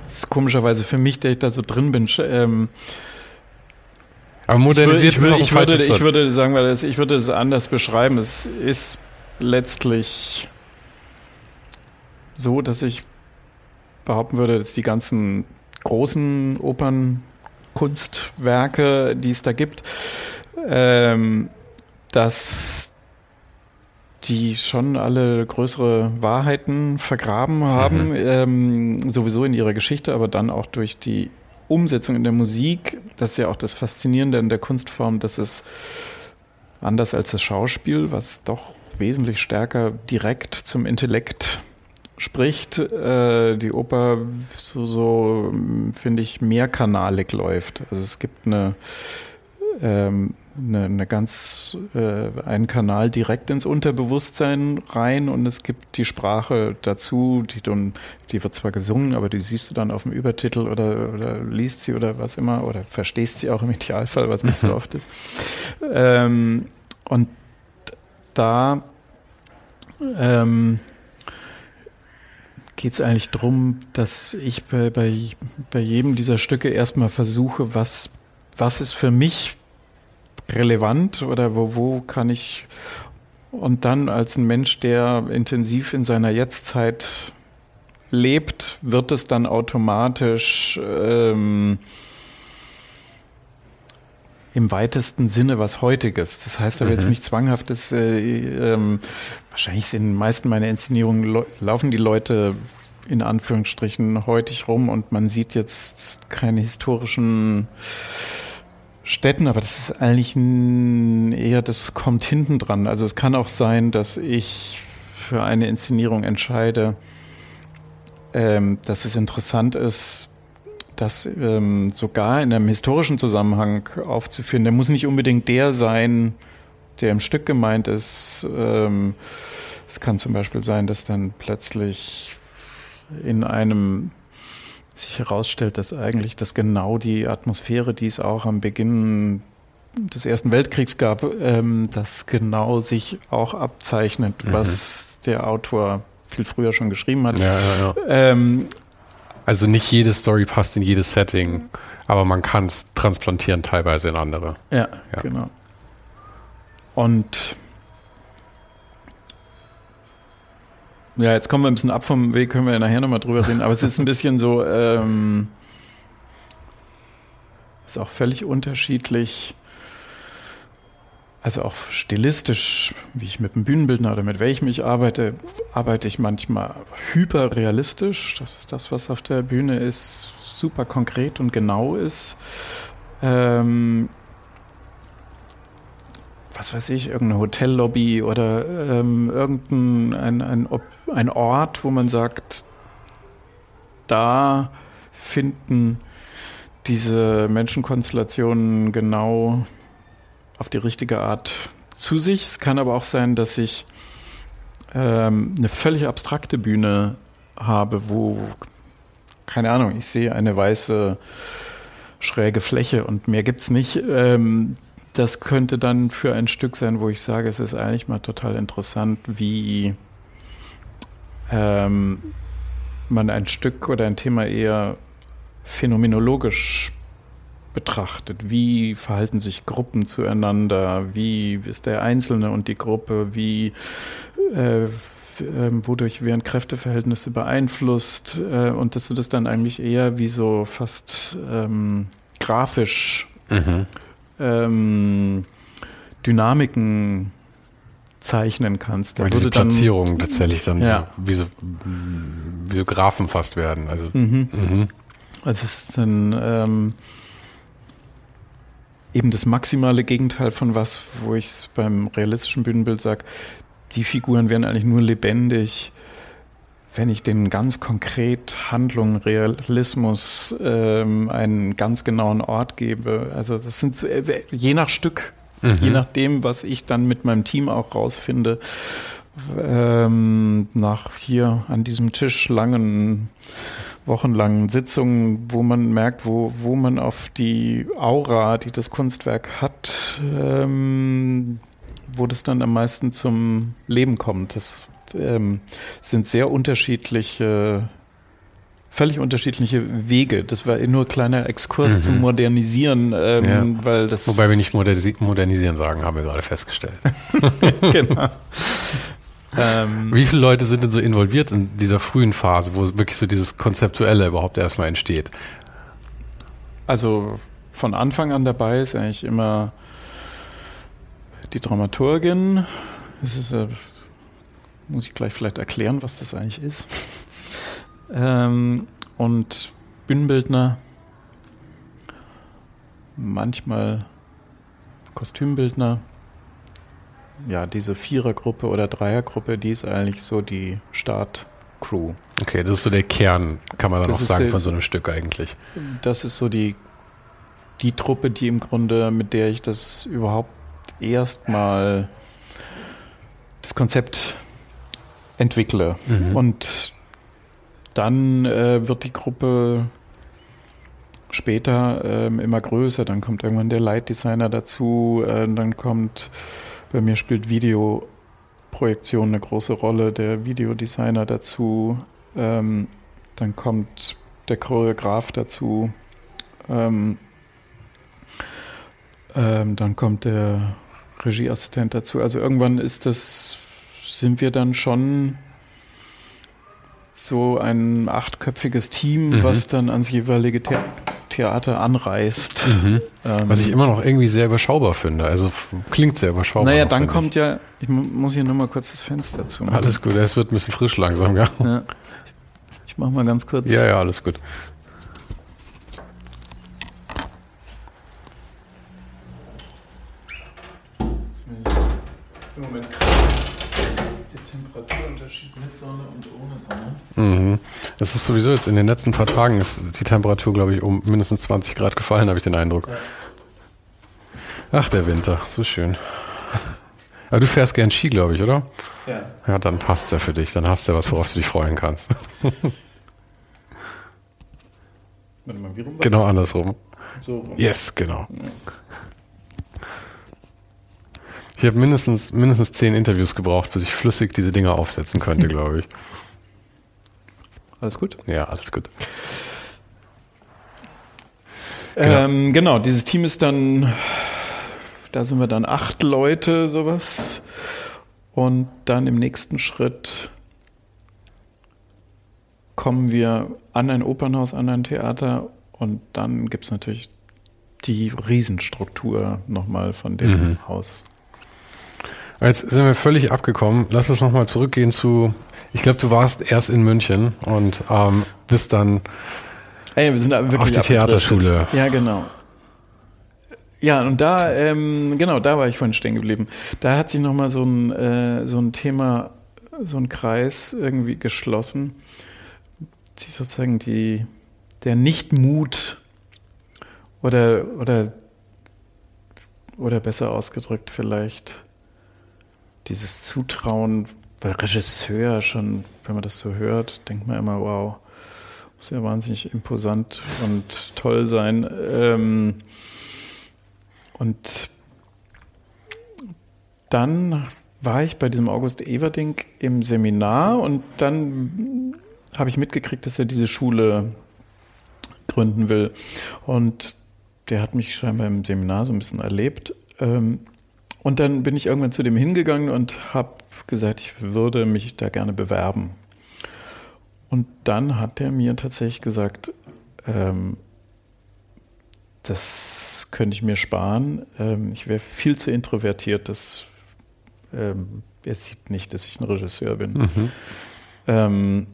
ist, komischerweise für mich, der ich da so drin bin, ähm, aber modernisiert ich würde, ich, würde, ich, würde, ich würde sagen, weil das, ich würde es anders beschreiben. Es ist letztlich so, dass ich behaupten würde, dass die ganzen großen Opernkunstwerke, die es da gibt, ähm, dass die schon alle größere Wahrheiten vergraben haben, mhm. ähm, sowieso in ihrer Geschichte, aber dann auch durch die Umsetzung in der Musik. Das ist ja auch das Faszinierende in der Kunstform, dass es anders als das Schauspiel, was doch wesentlich stärker direkt zum Intellekt spricht, äh, die Oper so, so finde ich, mehrkanalig läuft. Also es gibt eine, ähm, eine, eine, ganz, äh, einen Kanal direkt ins Unterbewusstsein rein und es gibt die Sprache dazu, die, dann, die wird zwar gesungen, aber die siehst du dann auf dem Übertitel oder, oder liest sie oder was immer oder verstehst sie auch im Idealfall, was nicht so oft ist. Ähm, und da ähm, geht es eigentlich darum, dass ich bei, bei, bei jedem dieser Stücke erstmal versuche, was, was ist für mich relevant oder wo, wo kann ich und dann als ein Mensch, der intensiv in seiner Jetztzeit lebt, wird es dann automatisch ähm, im weitesten Sinne was Heutiges. Das heißt aber mhm. jetzt nicht zwanghaftes. Äh, ähm, wahrscheinlich sind in den meisten meiner Inszenierungen laufen die Leute in Anführungsstrichen heutig rum und man sieht jetzt keine historischen Städten, aber das ist eigentlich eher, das kommt hinten dran. Also es kann auch sein, dass ich für eine Inszenierung entscheide, ähm, dass es interessant ist, das ähm, sogar in einem historischen Zusammenhang aufzuführen. Der muss nicht unbedingt der sein, der im Stück gemeint ist. Ähm, es kann zum Beispiel sein, dass dann plötzlich in einem sich herausstellt, dass eigentlich das genau die Atmosphäre, die es auch am Beginn des Ersten Weltkriegs gab, ähm, das genau sich auch abzeichnet, mhm. was der Autor viel früher schon geschrieben hat. Ja, ja, ja. Ähm, also nicht jede Story passt in jedes Setting, aber man kann es transplantieren teilweise in andere. Ja, ja, genau. Und ja, jetzt kommen wir ein bisschen ab vom Weg, können wir ja nachher nochmal drüber reden, aber es ist ein bisschen so, ähm, ist auch völlig unterschiedlich also auch stilistisch, wie ich mit dem Bühnenbildner oder mit welchem ich arbeite, arbeite ich manchmal hyperrealistisch. Das ist das, was auf der Bühne ist, super konkret und genau ist. Ähm, was weiß ich, irgendeine Hotellobby oder ähm, irgendein ein, ein, ein Ort, wo man sagt, da finden diese Menschenkonstellationen genau auf die richtige Art zu sich. Es kann aber auch sein, dass ich ähm, eine völlig abstrakte Bühne habe, wo, keine Ahnung, ich sehe eine weiße schräge Fläche und mehr gibt es nicht. Ähm, das könnte dann für ein Stück sein, wo ich sage, es ist eigentlich mal total interessant, wie ähm, man ein Stück oder ein Thema eher phänomenologisch betrachtet. Wie verhalten sich Gruppen zueinander? Wie ist der Einzelne und die Gruppe? Wie äh, äh, wodurch werden Kräfteverhältnisse beeinflusst? Äh, und dass du das dann eigentlich eher wie so fast ähm, grafisch mhm. Ähm, Dynamiken zeichnen kannst. Weil diese würde dann- Platzierungen tatsächlich dann Ja. so, wie, so, wie so Graphen fast werden. Also, Mhm. mhm. Also es ist dann ähm, eben das maximale Gegenteil von was, wo ich es beim realistischen Bühnenbild sage, die Figuren werden eigentlich nur lebendig, wenn ich denen ganz konkret Handlung, Realismus, ähm, einen ganz genauen Ort gebe. Also das sind äh, je nach Stück, je nachdem, was ich dann mit meinem Team auch rausfinde, ähm, nach hier an diesem Tisch langen wochenlangen Sitzungen, wo man merkt, wo, wo man auf die Aura, die das Kunstwerk hat, ähm, wo das dann am meisten zum Leben kommt. Das ähm, sind sehr unterschiedliche, völlig unterschiedliche Wege. Das war nur ein kleiner Exkurs zum Modernisieren, ähm, Ja. weil das Wobei wir nicht modernisieren sagen, haben wir gerade festgestellt. genau. ähm, Wie viele Leute sind denn so involviert in dieser frühen Phase, wo wirklich so dieses Konzeptuelle überhaupt erstmal entsteht? Also von Anfang an dabei ist eigentlich immer die Dramaturgin. Das ist, äh, muss ich gleich vielleicht erklären, was das eigentlich ist. Ähm, und Bühnenbildner, manchmal Kostümbildner. Ja, diese Vierergruppe oder Dreiergruppe, die ist eigentlich so die Startcrew. Okay, das ist so der Kern, kann man dann Das auch sagen, von so einem Stück eigentlich. Das ist so die, die Truppe, die im Grunde, mit der ich das überhaupt erstmal das Konzept entwickle. Und dann äh, wird die Gruppe später ähm, immer größer. Dann kommt irgendwann der Leitdesigner dazu. Äh, dann kommt, bei mir spielt Videoprojektion eine große Rolle, der Videodesigner dazu. Ähm, dann kommt der Choreograf dazu. Ähm, ähm, dann kommt der Regieassistent dazu. Also irgendwann ist das, sind wir dann schon so ein achtköpfiges Team, Mhm. was dann ans jeweilige The Theater anreist. Ähm, Was ich immer noch irgendwie sehr überschaubar finde. Also klingt sehr überschaubar. naja, dann kommt ja, ich mu- muss hier nur mal kurz das Fenster zu ich. Alles gut, es wird ein bisschen frisch langsam, ja. Ja. Ich mach mal ganz kurz. Ja, ja, alles gut. Im Moment krass. Der Temperaturunterschied mit Sonne und ohne Sonne. Mhm. Das ist sowieso jetzt in den letzten paar Tagen ist die Temperatur, glaube ich, um mindestens 20 Grad gefallen, habe ich den Eindruck. Ach, der Winter, so schön. Aber du fährst gern Ski, glaube ich, oder? Ja. Ja, dann passt's ja für dich. Dann hast du ja was, worauf du dich freuen kannst. Warte mal, wie rum genau andersrum. So rum. Yes, genau. Ich habe mindestens, mindestens zehn Interviews gebraucht, bis ich flüssig diese Dinger aufsetzen könnte, glaube ich. Alles gut? Ja, alles gut. Genau. Ähm, genau, dieses Team ist dann, da sind wir dann acht Leute, sowas. Und dann im nächsten Schritt kommen wir an ein Opernhaus, an ein Theater und dann gibt es natürlich die Riesenstruktur nochmal von dem Haus. Jetzt sind wir völlig abgekommen. Lass uns nochmal zurückgehen zu, ich glaube, du warst erst in München und ähm, bist dann Ey, wir sind wirklich Auf die. Theaterschule. Ja, genau. Ja, und da, ähm, genau, da war ich vorhin stehen geblieben. Da hat sich nochmal so ein, äh, so ein Thema, so ein Kreis irgendwie geschlossen, die sozusagen die, der Nichtmut oder, oder, oder besser ausgedrückt vielleicht dieses Zutrauen, weil Regisseur schon, wenn man das so hört, denkt man immer, wow, muss ja wahnsinnig imposant und toll sein. Ähm, und dann war ich bei diesem August Everding im Seminar und dann habe ich mitgekriegt, dass er diese Schule gründen will. Und der hat mich scheinbar im Seminar so ein bisschen erlebt. Ähm, und dann bin ich irgendwann zu dem hingegangen und habe gesagt, ich würde mich da gerne bewerben. Und dann hat er mir tatsächlich gesagt, ähm, das könnte ich mir sparen. Ähm, ich wäre viel zu introvertiert. Das, ähm, er sieht nicht, dass ich ein Regisseur bin. Mhm. Ähm,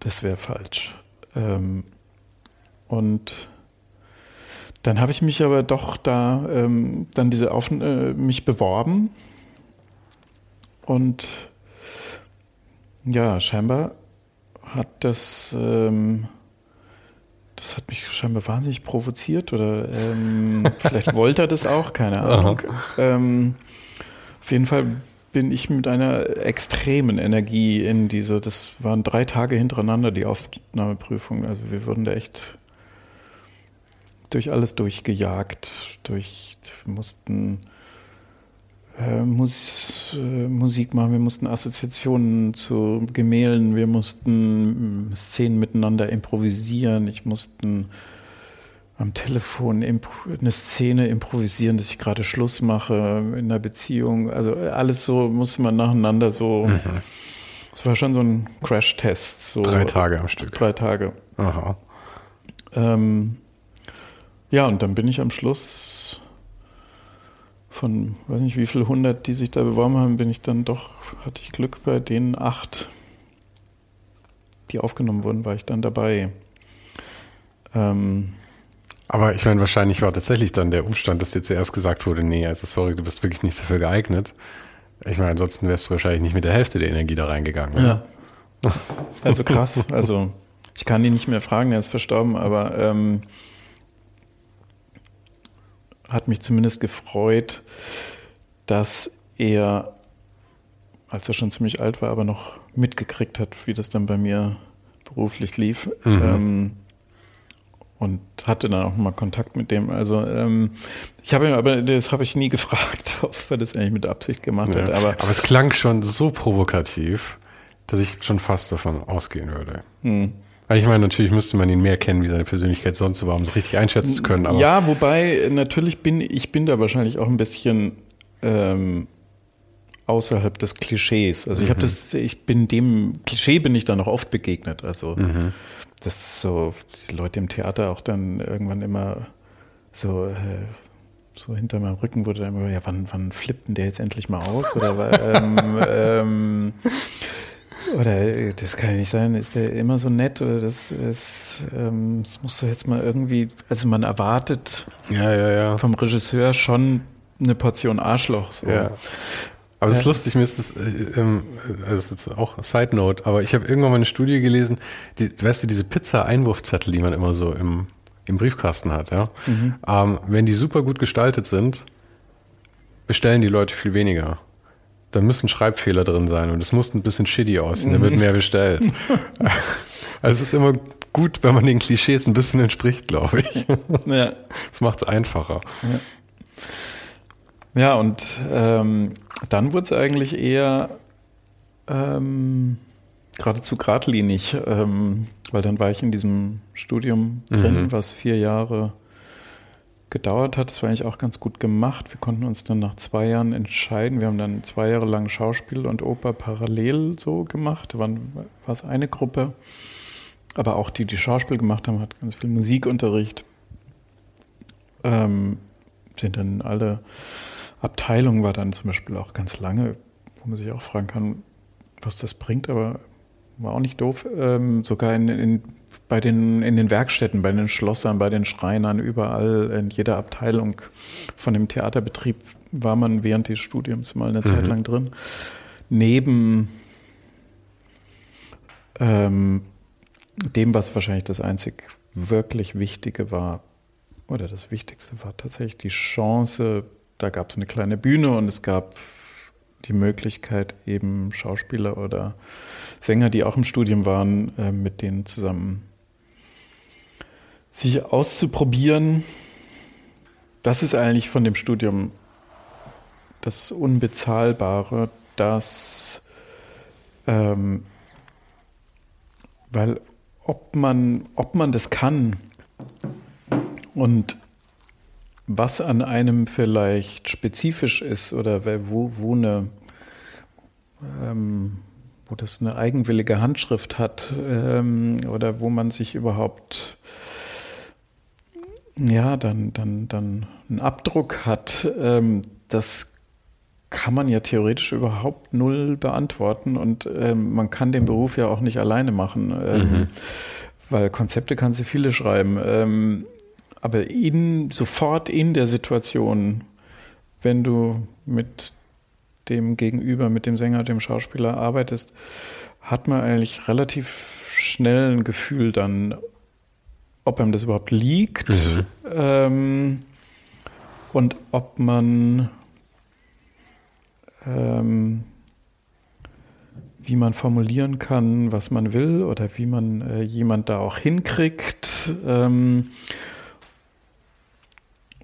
das wäre falsch. Ähm, und dann habe ich mich aber doch da ähm, dann diese Auf äh, mich beworben und ja, scheinbar hat das ähm, das hat mich scheinbar wahnsinnig provoziert oder ähm, vielleicht wollte er das auch, keine Ahnung. Ähm, auf jeden Fall bin ich mit einer extremen Energie in diese, das waren drei Tage hintereinander die Aufnahmeprüfung, also wir wurden da echt durch alles durchgejagt, durch, wir mussten äh, Mus, äh, Musik machen, wir mussten Assoziationen zu Gemälden, wir mussten mm, Szenen miteinander improvisieren, ich musste am Telefon eine Szene improvisieren, dass ich gerade Schluss mache in einer Beziehung. Also alles so musste man nacheinander so. Mhm. Es mhm. war schon so ein Crash-Test. So drei Tage am Stück. Drei Tage. Aha. Ähm, ja, und dann bin ich am Schluss von, weiß nicht wie viel hundert, die sich da beworben haben, bin ich dann doch, hatte ich Glück bei den acht, die aufgenommen wurden, war ich dann dabei. Ähm, aber ich meine, wahrscheinlich war tatsächlich dann der Umstand, dass dir zuerst gesagt wurde, nee, also sorry, du bist wirklich nicht dafür geeignet. Ich meine, ansonsten wärst du wahrscheinlich nicht mit der Hälfte der Energie da reingegangen. Ja. Also krass. Also ich kann ihn nicht mehr fragen, er ist verstorben, aber ähm, hat mich zumindest gefreut, dass er, als er schon ziemlich alt war, aber noch mitgekriegt hat, wie das dann bei mir beruflich lief. Mhm. Ähm, und hatte dann auch mal Kontakt mit dem. Also ähm, ich habe ihn, aber das habe ich nie gefragt, ob er das eigentlich mit Absicht gemacht ja, hat. Aber, aber es klang schon so provokativ, dass ich schon fast davon ausgehen würde. Mhm. Ich meine, natürlich müsste man ihn mehr kennen, wie seine Persönlichkeit sonst war, um es richtig einschätzen zu können. Aber ja, wobei natürlich bin ich bin da wahrscheinlich auch ein bisschen ähm, außerhalb des Klischees. Also ich habe mhm. das, ich bin dem Klischee bin ich da noch oft begegnet. Also mhm. das ist so die Leute im Theater auch dann irgendwann immer so äh, so hinter meinem Rücken wurde dann immer, ja, wann, wann flippt denn der jetzt endlich mal aus? Oder ähm, ähm, oder äh, das kann ja nicht sein, ist der immer so nett oder das ist, ähm, das musst du jetzt mal irgendwie, also man erwartet ja, ja, ja. vom Regisseur schon eine Portion Arschloch. So. Ja. Aber es ist lustig, mir ist das, äh, ähm, also das ist jetzt auch Side Note, aber ich habe irgendwann mal eine Studie gelesen, die, weißt du, diese Pizza-Einwurfzettel, die man immer so im, im Briefkasten hat, ja. Mhm. Ähm, wenn die super gut gestaltet sind, bestellen die Leute viel weniger da müssen Schreibfehler drin sein und es muss ein bisschen shitty aussehen, da wird mehr bestellt. also es ist immer gut, wenn man den Klischees ein bisschen entspricht, glaube ich. Ja. Das macht es einfacher. Ja, ja und ähm, dann wurde es eigentlich eher ähm, geradezu geradlinig, ähm, weil dann war ich in diesem Studium drin, mhm. was vier Jahre gedauert hat. Das war eigentlich auch ganz gut gemacht. Wir konnten uns dann nach zwei Jahren entscheiden. Wir haben dann zwei Jahre lang Schauspiel und Oper parallel so gemacht. Da war es eine Gruppe, aber auch die, die Schauspiel gemacht haben, hat ganz viel Musikunterricht. Ähm, sind dann alle Abteilungen, war dann zum Beispiel auch ganz lange, wo man sich auch fragen kann, was das bringt, aber war auch nicht doof. Ähm, sogar in, in bei den, in den Werkstätten, bei den Schlossern, bei den Schreinern, überall, in jeder Abteilung von dem Theaterbetrieb war man während des Studiums mal eine mhm. Zeit lang drin. Neben ähm, dem, was wahrscheinlich das einzig wirklich Wichtige war, oder das Wichtigste war tatsächlich die Chance, da gab es eine kleine Bühne und es gab die Möglichkeit, eben Schauspieler oder Sänger, die auch im Studium waren, äh, mit denen zusammen sich auszuprobieren, das ist eigentlich von dem Studium das Unbezahlbare, dass, ähm, weil ob man, ob man das kann und was an einem vielleicht spezifisch ist oder wo, wo eine, ähm, wo das eine eigenwillige Handschrift hat ähm, oder wo man sich überhaupt ja, dann, dann, dann einen Abdruck hat, ähm, das kann man ja theoretisch überhaupt null beantworten und ähm, man kann den Beruf ja auch nicht alleine machen, ähm, mhm. weil Konzepte kann sie viele schreiben. Ähm, aber in, sofort in der Situation, wenn du mit dem Gegenüber, mit dem Sänger, dem Schauspieler arbeitest, hat man eigentlich relativ schnell ein Gefühl dann, ob einem das überhaupt liegt mhm. ähm, und ob man ähm, wie man formulieren kann, was man will oder wie man äh, jemand da auch hinkriegt. Ähm,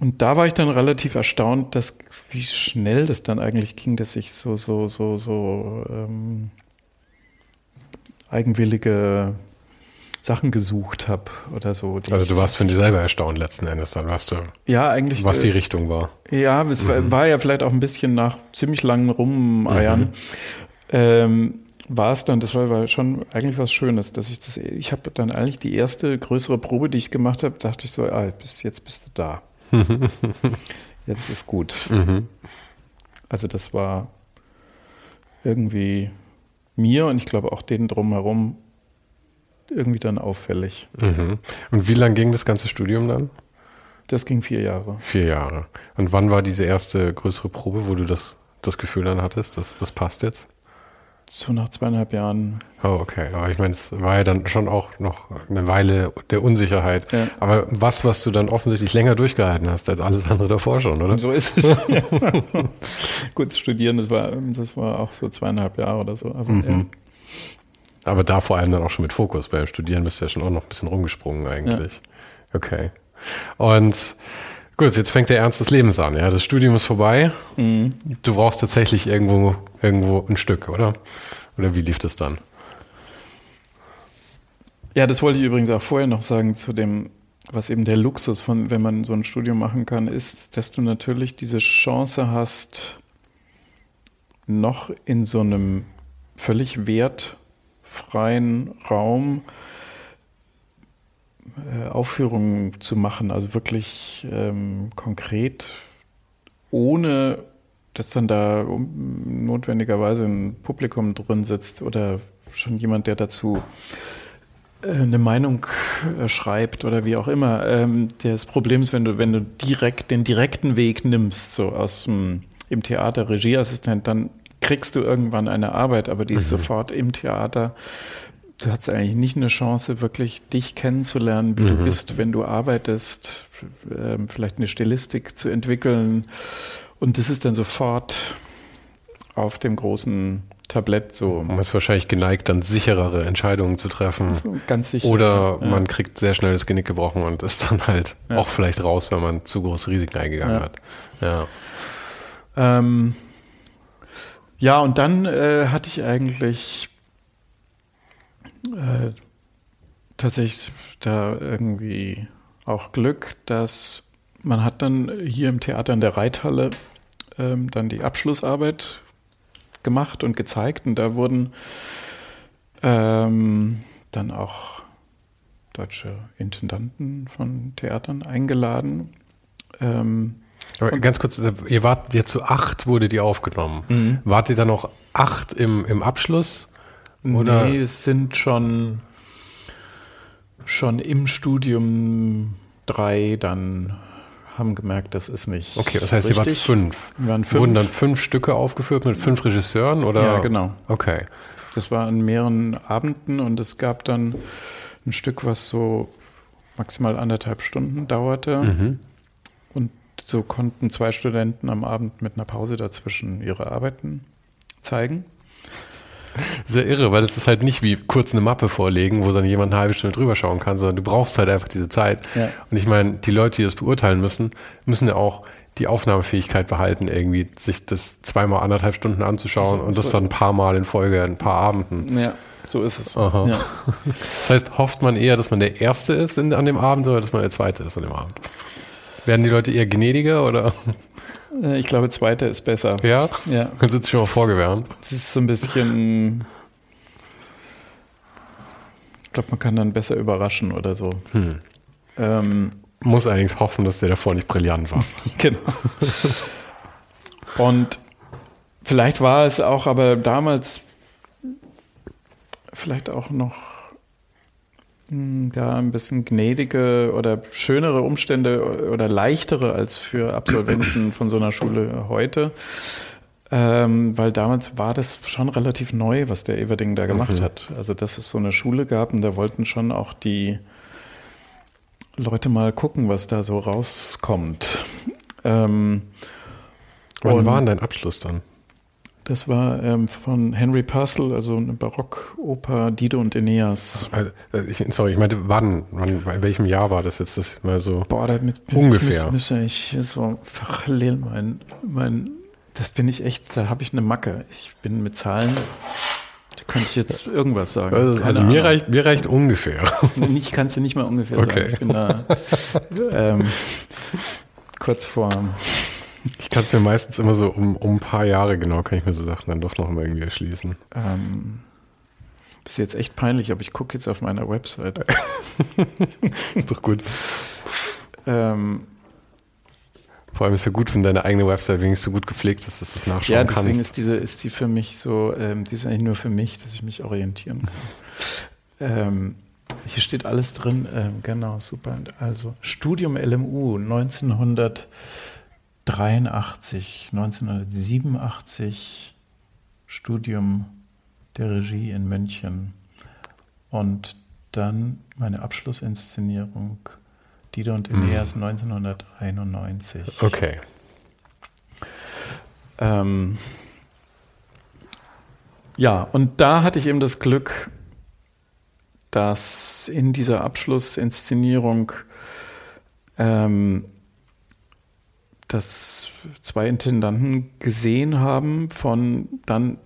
und da war ich dann relativ erstaunt, dass wie schnell das dann eigentlich ging, dass ich so so so so ähm, eigenwillige Sachen gesucht habe oder so. Also du warst von dir selber erstaunt letzten Endes, dann warst du. Ja, eigentlich. Was die äh, Richtung war. Ja, es mhm. war ja vielleicht auch ein bisschen nach ziemlich langen Rumeiern. Mhm. Ähm, war es dann, das war, war, schon eigentlich was Schönes, dass ich das, ich habe dann eigentlich die erste größere Probe, die ich gemacht habe, dachte ich so, ah, bis jetzt bist du da. jetzt ist gut. Mhm. Also das war irgendwie mir und ich glaube auch denen drumherum irgendwie dann auffällig. Mhm. Und wie lang ging das ganze Studium dann? Das ging vier Jahre. Vier Jahre. Und wann war diese erste größere Probe, wo du das, das Gefühl dann hattest, dass das passt jetzt? So nach zweieinhalb Jahren. Oh, okay. Aber ich meine, es war ja dann schon auch noch eine Weile der Unsicherheit. Ja. Aber was, was du dann offensichtlich länger durchgehalten hast als alles andere davor schon, oder? So ist es. Gut, studieren, das war, das war auch so zweieinhalb Jahre oder so. Aber, mhm. ja. Aber da vor allem dann auch schon mit Fokus. Beim Studieren bist du ja schon auch noch ein bisschen rumgesprungen eigentlich. Ja. Okay. Und gut, jetzt fängt der Ernst des Lebens an. Ja, das Studium ist vorbei. Mhm. Du brauchst tatsächlich irgendwo, irgendwo ein Stück, oder? Oder wie lief das dann? Ja, das wollte ich übrigens auch vorher noch sagen zu dem, was eben der Luxus von, wenn man so ein Studium machen kann, ist, dass du natürlich diese Chance hast, noch in so einem völlig wert freien Raum äh, Aufführungen zu machen, also wirklich ähm, konkret, ohne dass dann da notwendigerweise ein Publikum drin sitzt oder schon jemand, der dazu äh, eine Meinung äh, schreibt oder wie auch immer. Ähm, das Problem ist, wenn du, wenn du direkt den direkten Weg nimmst, so aus dem im Theater Regieassistent, dann kriegst du irgendwann eine Arbeit, aber die ist mhm. sofort im Theater. Du hast eigentlich nicht eine Chance, wirklich dich kennenzulernen, wie mhm. du bist, wenn du arbeitest, ähm, vielleicht eine Stilistik zu entwickeln. Und das ist dann sofort auf dem großen Tablett so. Man ist wahrscheinlich geneigt, dann sicherere Entscheidungen zu treffen. Ganz sicher. Oder ja. man kriegt sehr schnell das Genick gebrochen und ist dann halt ja. auch vielleicht raus, wenn man zu große Risiken eingegangen ja. hat. Ja. Ähm, ja, und dann äh, hatte ich eigentlich äh, tatsächlich da irgendwie auch Glück, dass man hat dann hier im Theater in der Reithalle ähm, dann die Abschlussarbeit gemacht und gezeigt und da wurden ähm, dann auch deutsche Intendanten von Theatern eingeladen. Ähm, aber ganz kurz, ihr wart ja zu acht, wurde die aufgenommen. Mhm. Wart ihr dann noch acht im, im Abschluss? Oder? Nee, es sind schon, schon im Studium drei dann haben gemerkt, das ist nicht. Okay, das heißt, richtig. ihr wart fünf. Wir waren fünf. Wurden dann fünf Stücke aufgeführt mit fünf Regisseuren oder? Ja, genau. Okay. Das war an mehreren Abenden und es gab dann ein Stück, was so maximal anderthalb Stunden dauerte. Mhm. So konnten zwei Studenten am Abend mit einer Pause dazwischen ihre Arbeiten zeigen. Sehr irre, weil es ist halt nicht wie kurz eine Mappe vorlegen, wo dann jemand eine halbe Stunde drüber schauen kann, sondern du brauchst halt einfach diese Zeit. Ja. Und ich meine, die Leute, die das beurteilen müssen, müssen ja auch die Aufnahmefähigkeit behalten, irgendwie sich das zweimal anderthalb Stunden anzuschauen so, und das so. dann ein paar Mal in Folge, ein paar Abenden. Ja, so ist es. Ja. Das heißt, hofft man eher, dass man der Erste ist in, an dem Abend oder dass man der Zweite ist an dem Abend? Werden die Leute eher gnädiger oder? Äh, ich glaube, zweiter ist besser. Ja? Ja. Dann sie schon mal vorgewärmt. Das ist so ein bisschen. Ich glaube, man kann dann besser überraschen oder so. Hm. Ähm, Muss allerdings hoffen, dass der davor nicht brillant war. genau. Und Vielleicht war es auch aber damals vielleicht auch noch da ein bisschen gnädige oder schönere Umstände oder leichtere als für Absolventen von so einer Schule heute. Ähm, weil damals war das schon relativ neu, was der Everding da gemacht Mhm. hat. Also, dass es so eine Schule gab und da wollten schon auch die Leute mal gucken, was da so rauskommt. Ähm, Wann war denn dein Abschluss dann? Das war ähm, von Henry Purcell, also eine Barockoper Dido und Aeneas. Äh, Ich, sorry, ich meinte, wann, wann? In welchem Jahr war das jetzt? Das mal so. Boah, damit Ungefähr. müsste, ich so parallel mein, mein, das bin ich echt, da habe ich eine Macke. Ich bin mit Zahlen, da könnte ich jetzt irgendwas sagen. Also, also mir, Ahnung. reicht, mir reicht ungefähr. Ich kann es dir nicht mal ungefähr Okay. sagen. Ich bin da ähm, kurz vor. Ich kann es mir meistens immer so um, um ein paar Jahre genau, kann ich mir so Sachen dann doch noch mal irgendwie erschließen. Ähm, das ist jetzt echt peinlich, aber ich gucke jetzt auf meiner Website. Ist doch gut. Ähm, Vor allem ist ja gut, wenn deine eigene Website wenigstens so gut gepflegt ist, dass du es nachschauen ja, deswegen kannst. ist diese, ist die für mich so, ähm, die ist eigentlich nur für mich, dass ich mich orientieren kann. ähm, hier steht alles drin, ähm, genau, super. Also Studium LMU 1983, 1987 Studium der Regie in München und dann meine Abschlussinszenierung Dido und Aeneas 1991. Okay. Ähm, ja, und da hatte ich eben das Glück, dass in dieser Abschlussinszenierung ähm, dass zwei Intendanten gesehen haben von dann,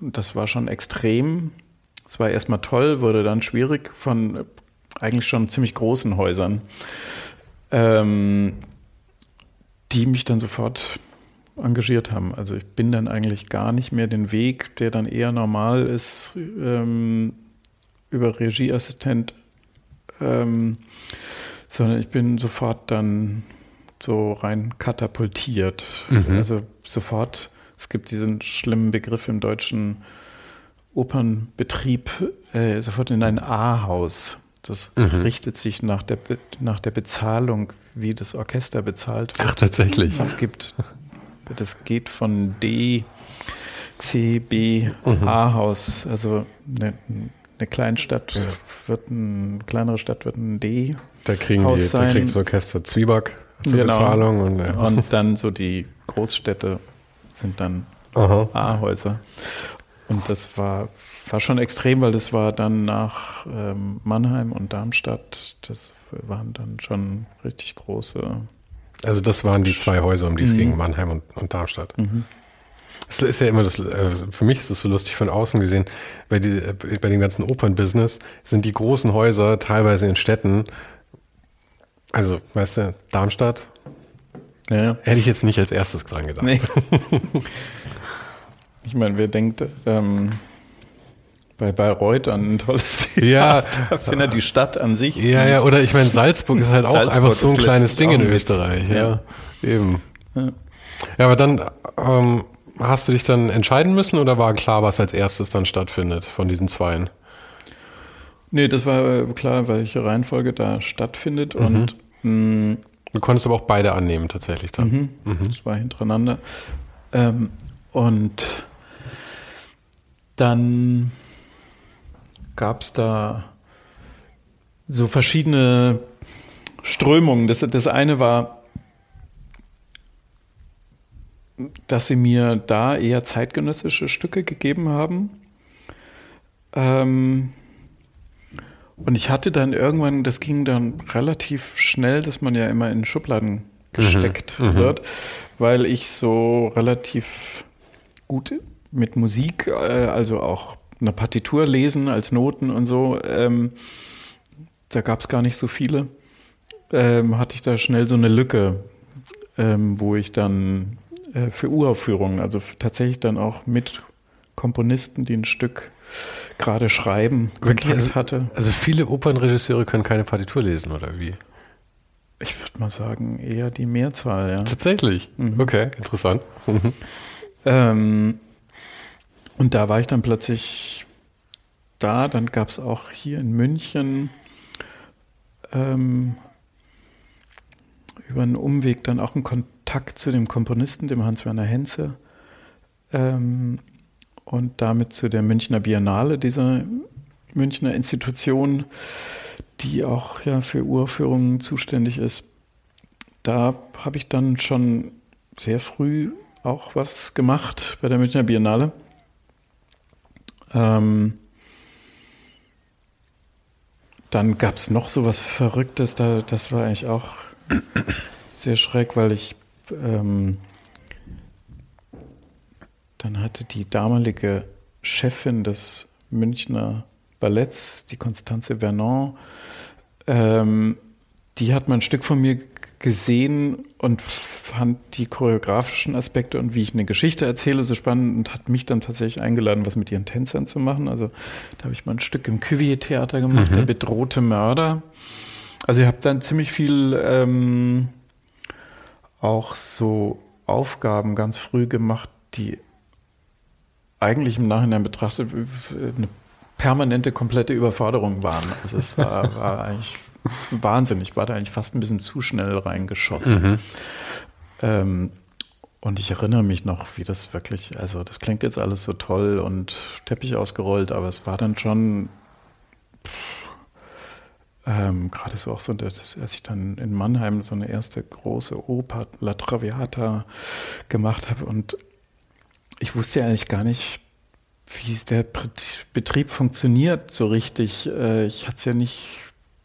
das war schon extrem, es war erstmal toll, wurde dann schwierig von eigentlich schon ziemlich großen Häusern, ähm, die mich dann sofort engagiert haben. Also ich bin dann eigentlich gar nicht mehr den Weg, der dann eher normal ist, ähm, über Regieassistent, ähm, sondern ich bin sofort dann so rein katapultiert. Mhm. Also sofort, es gibt diesen schlimmen Begriff im deutschen Opernbetrieb, äh, sofort in ein A-Haus. Das Mhm. richtet sich nach der, Be nach der Bezahlung, wie das Orchester bezahlt wird. Ach, tatsächlich. Es gibt, das geht von D, C, B, Mhm. A-Haus. Also eine, eine Kleinstadt wird ein, kleinere Stadt wird ein D. Da kriegen Haus die, da sein. kriegt das Orchester Zwieback zur Genau. Bezahlung und ja. Und dann so die Großstädte sind dann. A-Häuser. Und das war, war schon extrem, weil das war dann nach ähm, Mannheim und Darmstadt, das waren dann schon richtig große. Also das waren die zwei Häuser, um die es Mhm. ging, Mannheim und, und Darmstadt. Es ist ja immer das, äh, für mich ist es so lustig von außen gesehen, bei, die, bei dem ganzen Opernbusiness sind die großen Häuser teilweise in Städten, also weißt du, Darmstadt, Ja. hätte ich jetzt nicht als erstes dran gedacht. Nee. ich meine, wer denkt ähm, bei Bayreuth an ein tolles Ja. Theater, findet die Stadt an sich. Ja, ja, oder ich meine, Salzburg ist halt auch Salzburg einfach so ein kleines Ding in. Österreich. Ja, Ja. eben. Ja. Ja, aber dann ähm, hast du dich dann entscheiden müssen oder war klar, was als erstes dann stattfindet von diesen zweien? Nee, das war äh, klar, welche Reihenfolge da stattfindet Mhm. und mh, Du konntest aber auch beide annehmen tatsächlich dann. Mhm. Das war hintereinander. Ähm, und dann gab es da so verschiedene Strömungen. Das, das eine war, dass sie mir da eher zeitgenössische Stücke gegeben haben. Ähm, und ich hatte dann irgendwann, das ging dann relativ schnell, dass man ja immer in Schubladen gesteckt wird, weil ich so relativ gut mit Musik, äh, also auch eine Partitur lesen als Noten und so, ähm, da gab es gar nicht so viele, ähm, hatte ich da schnell so eine Lücke, ähm, wo ich dann äh, für Uraufführungen, also tatsächlich dann auch mit Komponisten, die ein Stück gerade schreiben, Kontakt also, hatte. Also viele Opernregisseure können keine Partitur lesen, oder wie? Ich würde mal sagen, eher die Mehrzahl, ja. Tatsächlich. Okay, interessant. Mhm. Ähm, Und da war ich dann plötzlich da. Dann gab es auch hier in München ähm, über einen Umweg dann auch einen Kontakt zu dem Komponisten, dem Hans-Werner Henze. Ähm, und damit zu der Münchner Biennale, dieser Münchner Institution, die auch ja für Uraufführungen zuständig ist. Da habe ich dann schon sehr früh auch was gemacht bei der Münchner Biennale. Ähm, dann gab es noch so was Verrücktes, da, das war eigentlich auch sehr schräg, weil ich ähm, dann hatte die damalige Chefin des Münchner Balletts, die Constanze Vernon, ähm, die hat mal ein Stück von mir gesehen und fand die choreografischen Aspekte und wie ich eine Geschichte erzähle so spannend und hat mich dann tatsächlich eingeladen, was mit ihren Tänzern zu machen. Also da habe ich mal ein Stück im Cuvier-Theater gemacht, mhm. der bedrohte Mörder. Also ich habe dann ziemlich viel ähm, auch so Aufgaben ganz früh gemacht, die eigentlich im Nachhinein betrachtet eine permanente, komplette Überforderung waren. Also es war, war eigentlich wahnsinnig. Ich war da eigentlich fast ein bisschen zu schnell reingeschossen. Mhm. Ähm, und ich erinnere mich noch, wie das wirklich, also das klingt jetzt alles so toll und Teppich ausgerollt, aber es war dann schon ähm, gerade so auch so, dass, als ich dann in Mannheim so eine erste große Oper, La Traviata, gemacht habe und ich wusste eigentlich gar nicht, wie der Betrieb funktioniert so richtig. Äh, ich hatte es ja nicht,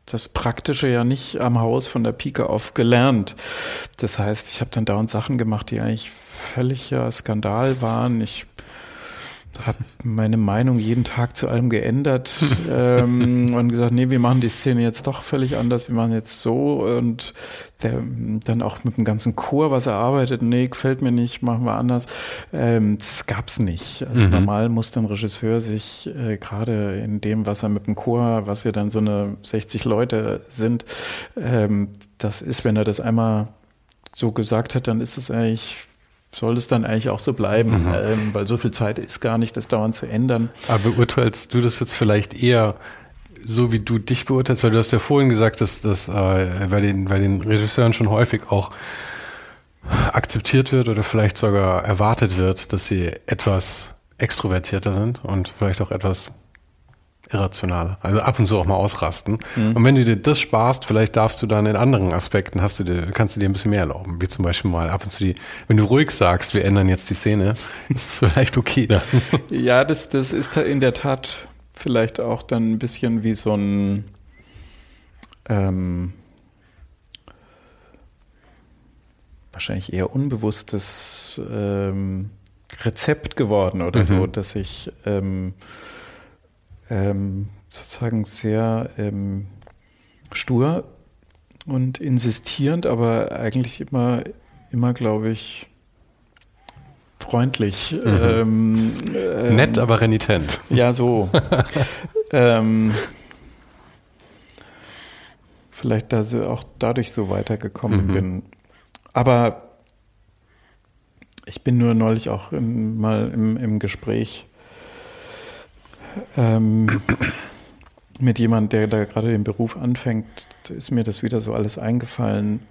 das Praktische ja nicht am Haus von der Pike auf gelernt. Das heißt, ich habe dann dauernd Sachen gemacht, die eigentlich völliger Skandal waren. Ich habe meine Meinung jeden Tag zu allem geändert ähm, und gesagt, nee, wir machen die Szene jetzt doch völlig anders, wir machen jetzt so und der, dann auch mit dem ganzen Chor was erarbeitet, nee, gefällt mir nicht, machen wir anders. Ähm, das gab's nicht. Also mhm. normal muss ein Regisseur sich äh, gerade in dem, was er mit dem Chor, was ja dann so eine 60 Leute sind, ähm, das ist, wenn er das einmal so gesagt hat, dann ist es eigentlich soll es dann eigentlich auch so bleiben, mhm. ähm, weil so viel Zeit ist gar nicht, das dauernd zu ändern. Aber beurteilst du das jetzt vielleicht eher so, wie du dich beurteilst? Weil du hast ja vorhin gesagt, dass das äh, bei, den, bei den Regisseuren schon häufig auch akzeptiert wird oder vielleicht sogar erwartet wird, dass sie etwas extrovertierter sind und vielleicht auch etwas irrational. Also ab und zu auch mal ausrasten. Mhm. Und wenn du dir das sparst, vielleicht darfst du dann in anderen Aspekten, hast du dir, kannst du dir ein bisschen mehr erlauben. Wie zum Beispiel mal ab und zu die, wenn du ruhig sagst, wir ändern jetzt die Szene, ist es vielleicht okay dann. Ja, das, das ist in der Tat vielleicht auch dann ein bisschen wie so ein ähm, wahrscheinlich eher unbewusstes ähm, Rezept geworden oder mhm. so, dass ich ähm, ähm, sozusagen sehr ähm, stur und insistierend, aber eigentlich immer, immer glaube ich, freundlich. Mhm. Ähm, ähm, Nett, aber renitent. Ja, so. ähm, vielleicht da auch dadurch so weitergekommen mhm. bin. Aber ich bin nur neulich auch in, mal im, im Gespräch ähm, mit jemandem, der da gerade den Beruf anfängt, ist mir das wieder so alles eingefallen.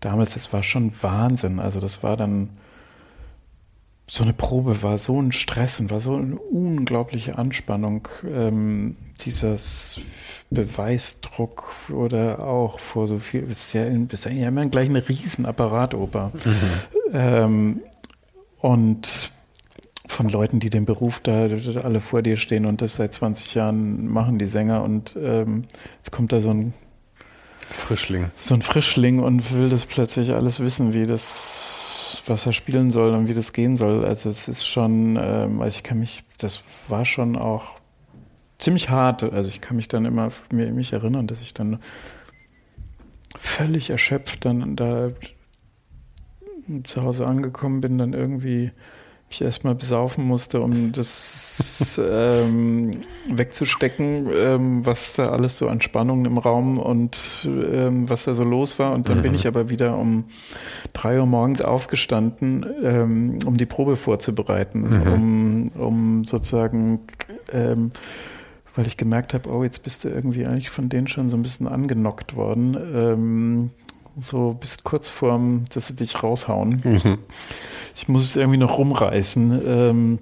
Damals, das war schon Wahnsinn. Also das war dann so eine Probe, war so ein Stress und war so eine unglaubliche Anspannung. Ähm, dieses Beweisdruck oder auch vor so viel, ist ja, ist ja immer gleich eine Riesenapparatoper. Mhm. Ähm, und von Leuten, die den Beruf da alle vor dir stehen und das seit 20 Jahren machen, die Sänger. Und ähm, jetzt kommt da so ein Frischling. So ein Frischling und will das plötzlich alles wissen, wie das, was er spielen soll und wie das gehen soll. Also es ist schon, ähm, also ich kann mich, das war schon auch ziemlich hart. Also ich kann mich dann immer mir mich erinnern, dass ich dann völlig erschöpft dann da zu Hause angekommen bin, dann irgendwie mich erstmal besaufen musste, um das ähm, wegzustecken, ähm, was da alles so an Spannungen im Raum und ähm, was da so los war. Und dann mhm. bin ich aber wieder um drei Uhr morgens aufgestanden, ähm, um die Probe vorzubereiten, mhm. um, um sozusagen ähm, weil ich gemerkt habe, oh, jetzt bist du irgendwie eigentlich von denen schon so ein bisschen angenockt worden. Ähm, so bist kurz vorm, dass sie dich raushauen. Mhm. Ich muss es irgendwie noch rumreißen. Ähm,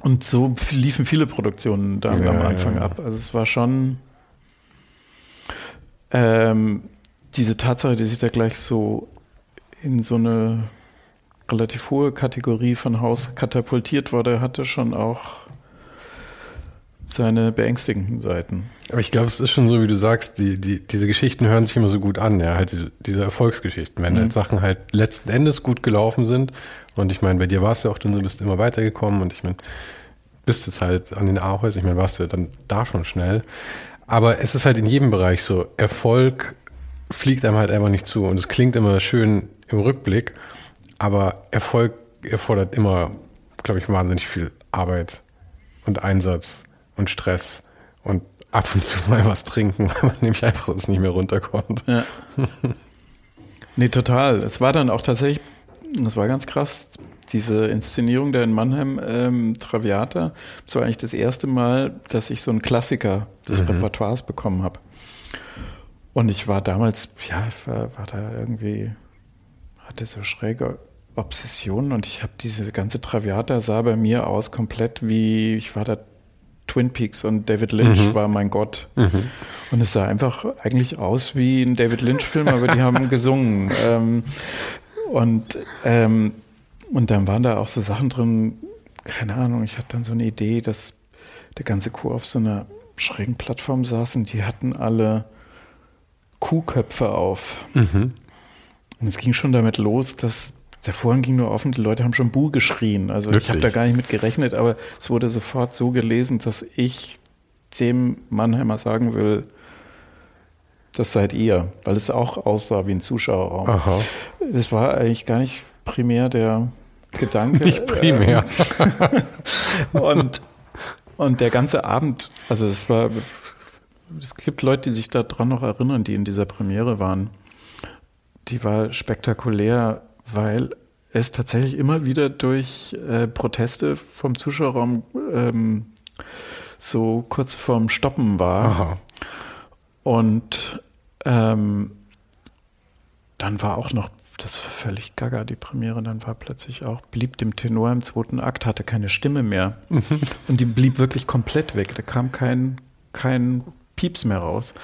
und so liefen viele Produktionen da ja, am Anfang ja. ab. Also es war schon ähm, diese Tatsache, dass ich da gleich so in so eine relativ hohe Kategorie von Haus katapultiert wurde, hatte schon auch seine beängstigenden Seiten. Aber ich glaube, es ist schon so, wie du sagst, die, die, diese Geschichten hören sich immer so gut an, ja, halt diese, diese Erfolgsgeschichten, wenn mhm. halt Sachen halt letzten Endes gut gelaufen sind. Und ich meine, bei dir war es ja auch dann so, bist immer weitergekommen und ich meine, bist jetzt halt an den Ahäusern, ich meine, warst du dann da schon schnell. Aber es ist halt in jedem Bereich so, Erfolg fliegt einem halt einfach nicht zu und es klingt immer schön im Rückblick, aber Erfolg erfordert immer, glaube ich, wahnsinnig viel Arbeit und Einsatz und Stress und ab und zu mal was trinken, weil man nämlich einfach sonst nicht mehr runterkommt. Ja. nee, total. Es war dann auch tatsächlich, das war ganz krass, diese Inszenierung der in Mannheim ähm, Traviata. Das war eigentlich das erste Mal, dass ich so einen Klassiker des mhm. Repertoires bekommen habe. Und ich war damals, ja, war, war da irgendwie, hatte so schräge Obsessionen und ich habe diese ganze Traviata sah bei mir aus komplett wie, ich war da Twin Peaks und David Lynch mhm. war mein Gott. Mhm. Und es sah einfach eigentlich aus wie ein David Lynch-Film, aber die haben gesungen. Ähm, und, ähm, und dann waren da auch so Sachen drin, keine Ahnung, ich hatte dann so eine Idee, dass der ganze Chor auf so einer schrägen Plattform saß und die hatten alle Kuhköpfe auf. Mhm. Und es ging schon damit los, dass der Vorhang ging nur offen, die Leute haben schon Bu geschrien. Also Wirklich? ich habe da gar nicht mit gerechnet, aber es wurde sofort so gelesen, dass ich dem Mannheimer sagen will, das seid ihr, weil es auch aussah wie ein Zuschauerraum. Aha. Das war eigentlich gar nicht primär der Gedanke. Nicht primär. und, und der ganze Abend, also es war, es gibt Leute, die sich daran noch erinnern, die in dieser Premiere waren. Die war spektakulär weil es tatsächlich immer wieder durch äh, Proteste vom Zuschauerraum ähm, so kurz vorm Stoppen war. Aha. Und ähm, dann war auch noch, das war völlig gaga, die Premiere, dann war plötzlich auch, blieb dem Tenor im zweiten Akt, hatte keine Stimme mehr. Und die blieb wirklich komplett weg. Da kam kein, kein Pieps mehr raus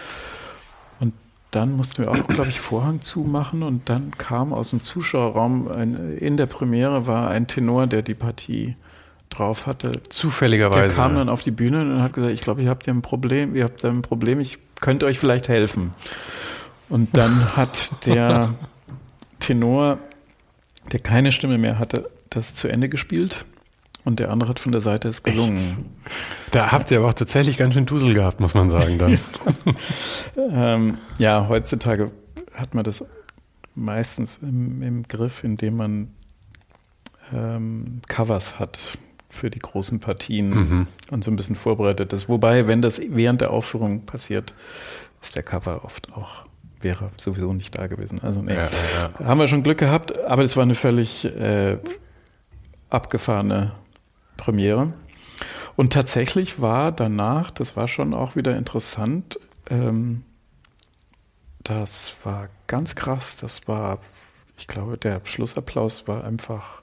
dann mussten wir auch, glaube ich, Vorhang zumachen und dann kam aus dem Zuschauerraum, ein, in der Premiere war ein Tenor, der die Partie drauf hatte. Zufälligerweise. Der kam dann auf die Bühne und hat gesagt, ich glaube, ihr habt ja ein Problem, ihr habt ein Problem, ich könnte euch vielleicht helfen. Und dann hat der Tenor, der keine Stimme mehr hatte, das zu Ende gespielt und der andere hat von der Seite es gesungen. Echt? Da habt ihr aber auch tatsächlich ganz schön Dusel gehabt, muss man sagen dann. ähm, ja, heutzutage hat man das meistens im, im Griff, indem man ähm, Covers hat für die großen Partien mhm. und so ein bisschen vorbereitet ist. Wobei, wenn das während der Aufführung passiert, ist der Cover oft auch wäre sowieso nicht da gewesen. Also nee, ja, ja. haben wir schon Glück gehabt, aber es war eine völlig äh, abgefahrene Premiere. Und tatsächlich war danach, das war schon auch wieder interessant, ähm, das war ganz krass, das war, ich glaube, der Schlussapplaus war einfach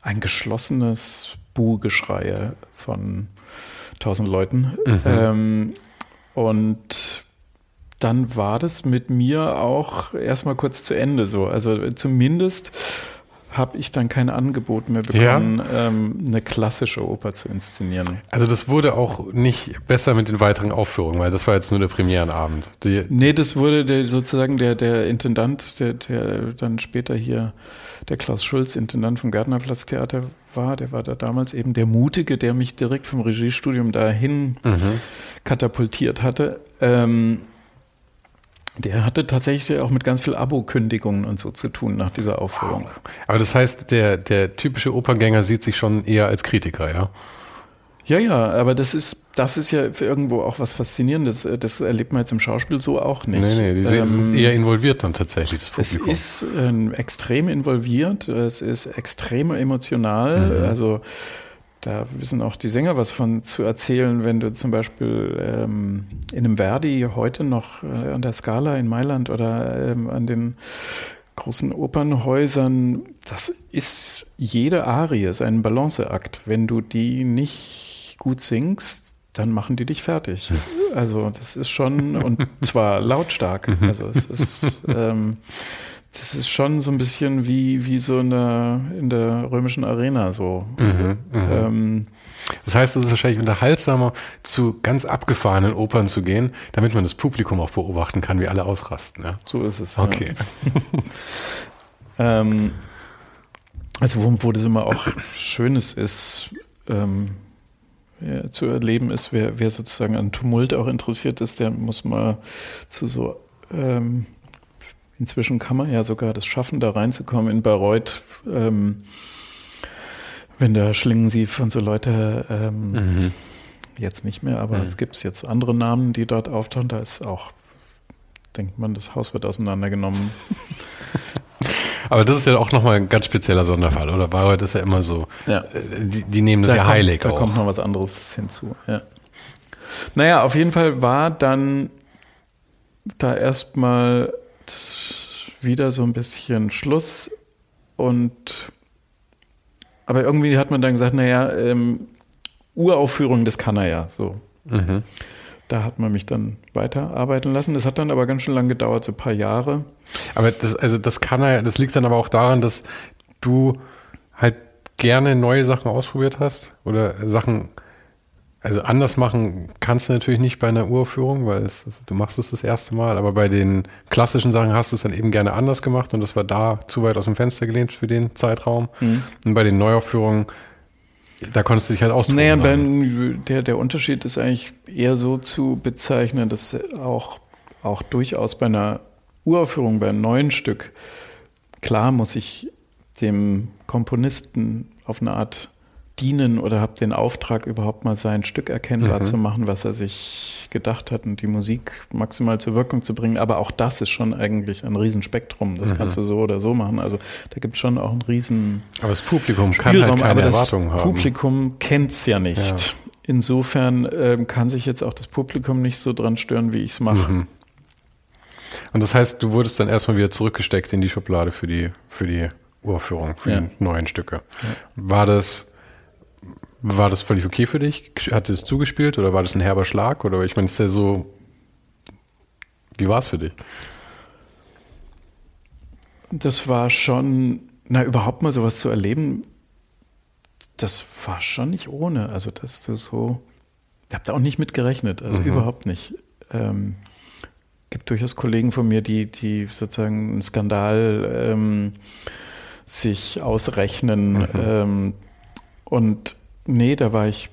ein geschlossenes Buhgeschrei von tausend Leuten. Mhm. Ähm, und dann war das mit mir auch erstmal kurz zu Ende so. Also zumindest habe ich dann kein Angebot mehr bekommen, ja. ähm, eine klassische Oper zu inszenieren. Also das wurde auch nicht besser mit den weiteren Aufführungen, weil das war jetzt nur der Premierenabend. Die nee, das wurde der, sozusagen der, der Intendant, der, der dann später hier der Klaus Schulz, Intendant vom Gärtnerplatztheater war, der war da damals eben der Mutige, der mich direkt vom Regiestudium dahin mhm. katapultiert hatte. Ähm, Der hatte tatsächlich auch mit ganz viel Abo-Kündigungen und so zu tun nach dieser Aufführung. Aber das heißt, der, der typische Operngänger sieht sich schon eher als Kritiker, ja? Ja, ja, aber das ist, das ist ja irgendwo auch was Faszinierendes. Das erlebt man jetzt im Schauspiel so auch nicht. Nee, nee, die ähm, sind eher involviert dann tatsächlich, das Publikum. Es ist ähm, extrem involviert, es ist extrem emotional. Mhm. Also da wissen auch die Sänger was von zu erzählen, wenn du zum Beispiel ähm, in einem Verdi heute noch äh, an der Scala in Mailand oder ähm, an den großen Opernhäusern, das ist jede Arie, ist ein Balanceakt. Wenn du die nicht gut singst, dann machen die dich fertig. Also das ist schon, und zwar lautstark. Mhm. Also es ist, ähm, das ist schon so ein bisschen wie, wie so eine, in der römischen Arena so. Mhm, mhm. ähm, das heißt, es ist wahrscheinlich unterhaltsamer, zu ganz abgefahrenen Opern zu gehen, damit man das Publikum auch beobachten kann, wie alle ausrasten. Ja? So ist es. Okay. Ja. ähm, also wo, wo das immer auch Schönes ist, ähm, ja, zu erleben ist, wer, wer sozusagen an Tumult auch interessiert ist, der muss mal zu so ähm, inzwischen kann man ja sogar das schaffen, da reinzukommen in Bayreuth. Ähm, wenn da Schlingensief und so Leute ähm, mhm. jetzt nicht mehr, aber mhm. es gibt jetzt andere Namen, die dort auftauchen. Da ist auch, denkt man, das Haus wird auseinandergenommen. Aber das ist ja auch nochmal ein ganz spezieller Sonderfall, oder? Bayreuth ist ja immer so, ja. Äh, die, die nehmen das da ja kommt, heilig da auch. Da kommt noch was anderes hinzu, ja. Naja, auf jeden Fall war dann da erstmal wieder so ein bisschen Schluss und aber irgendwie hat man dann gesagt, naja, ähm, Uraufführung, das kann er ja so. Mhm. Da hat man mich dann weiterarbeiten lassen. Das hat dann aber ganz schön lange gedauert, so ein paar Jahre. Aber das, also das kann er, das liegt dann aber auch daran, dass du halt gerne neue Sachen ausprobiert hast oder Sachen also anders machen kannst du natürlich nicht bei einer Uraufführung, weil es, du machst es das erste Mal, aber bei den klassischen Sachen hast du es dann eben gerne anders gemacht und das war da zu weit aus dem Fenster gelehnt für den Zeitraum. Mhm. Und bei den Neuaufführungen, da konntest du dich halt ausprobieren. Naja, ben, der, der Unterschied ist eigentlich eher so zu bezeichnen, dass auch, auch durchaus bei einer Uraufführung, bei einem neuen Stück, klar muss ich dem Komponisten auf eine Art dienen oder habe den Auftrag, überhaupt mal sein Stück erkennbar mhm. zu machen, was er sich gedacht hat und die Musik maximal zur Wirkung zu bringen. Aber auch das ist schon eigentlich ein Riesenspektrum. Das mhm. kannst du so oder so machen. Also da gibt es schon auch einen riesen Aber das Publikum kann halt keine aber Erwartungen das haben. Publikum kennt es ja nicht. Ja. Insofern äh, kann sich jetzt auch das Publikum nicht so dran stören, wie ich es mache. Mhm. Und das heißt, du wurdest dann erstmal wieder zurückgesteckt in die Schublade für die, für die Uraufführung, für ja. die neuen Stücke. Ja. War das war das völlig okay für dich? Hat es zugespielt oder war das ein herber Schlag? Oder ich meine, ist der so. Wie war es für dich? Das war schon, na, überhaupt mal sowas zu erleben, das war schon nicht ohne. Also, dass du so. Ich habe da auch nicht mit gerechnet, also mhm. überhaupt nicht. Ähm, gibt durchaus Kollegen von mir, die, die sozusagen einen Skandal ähm, sich ausrechnen. Mhm. Ähm, und Nee, da war ich,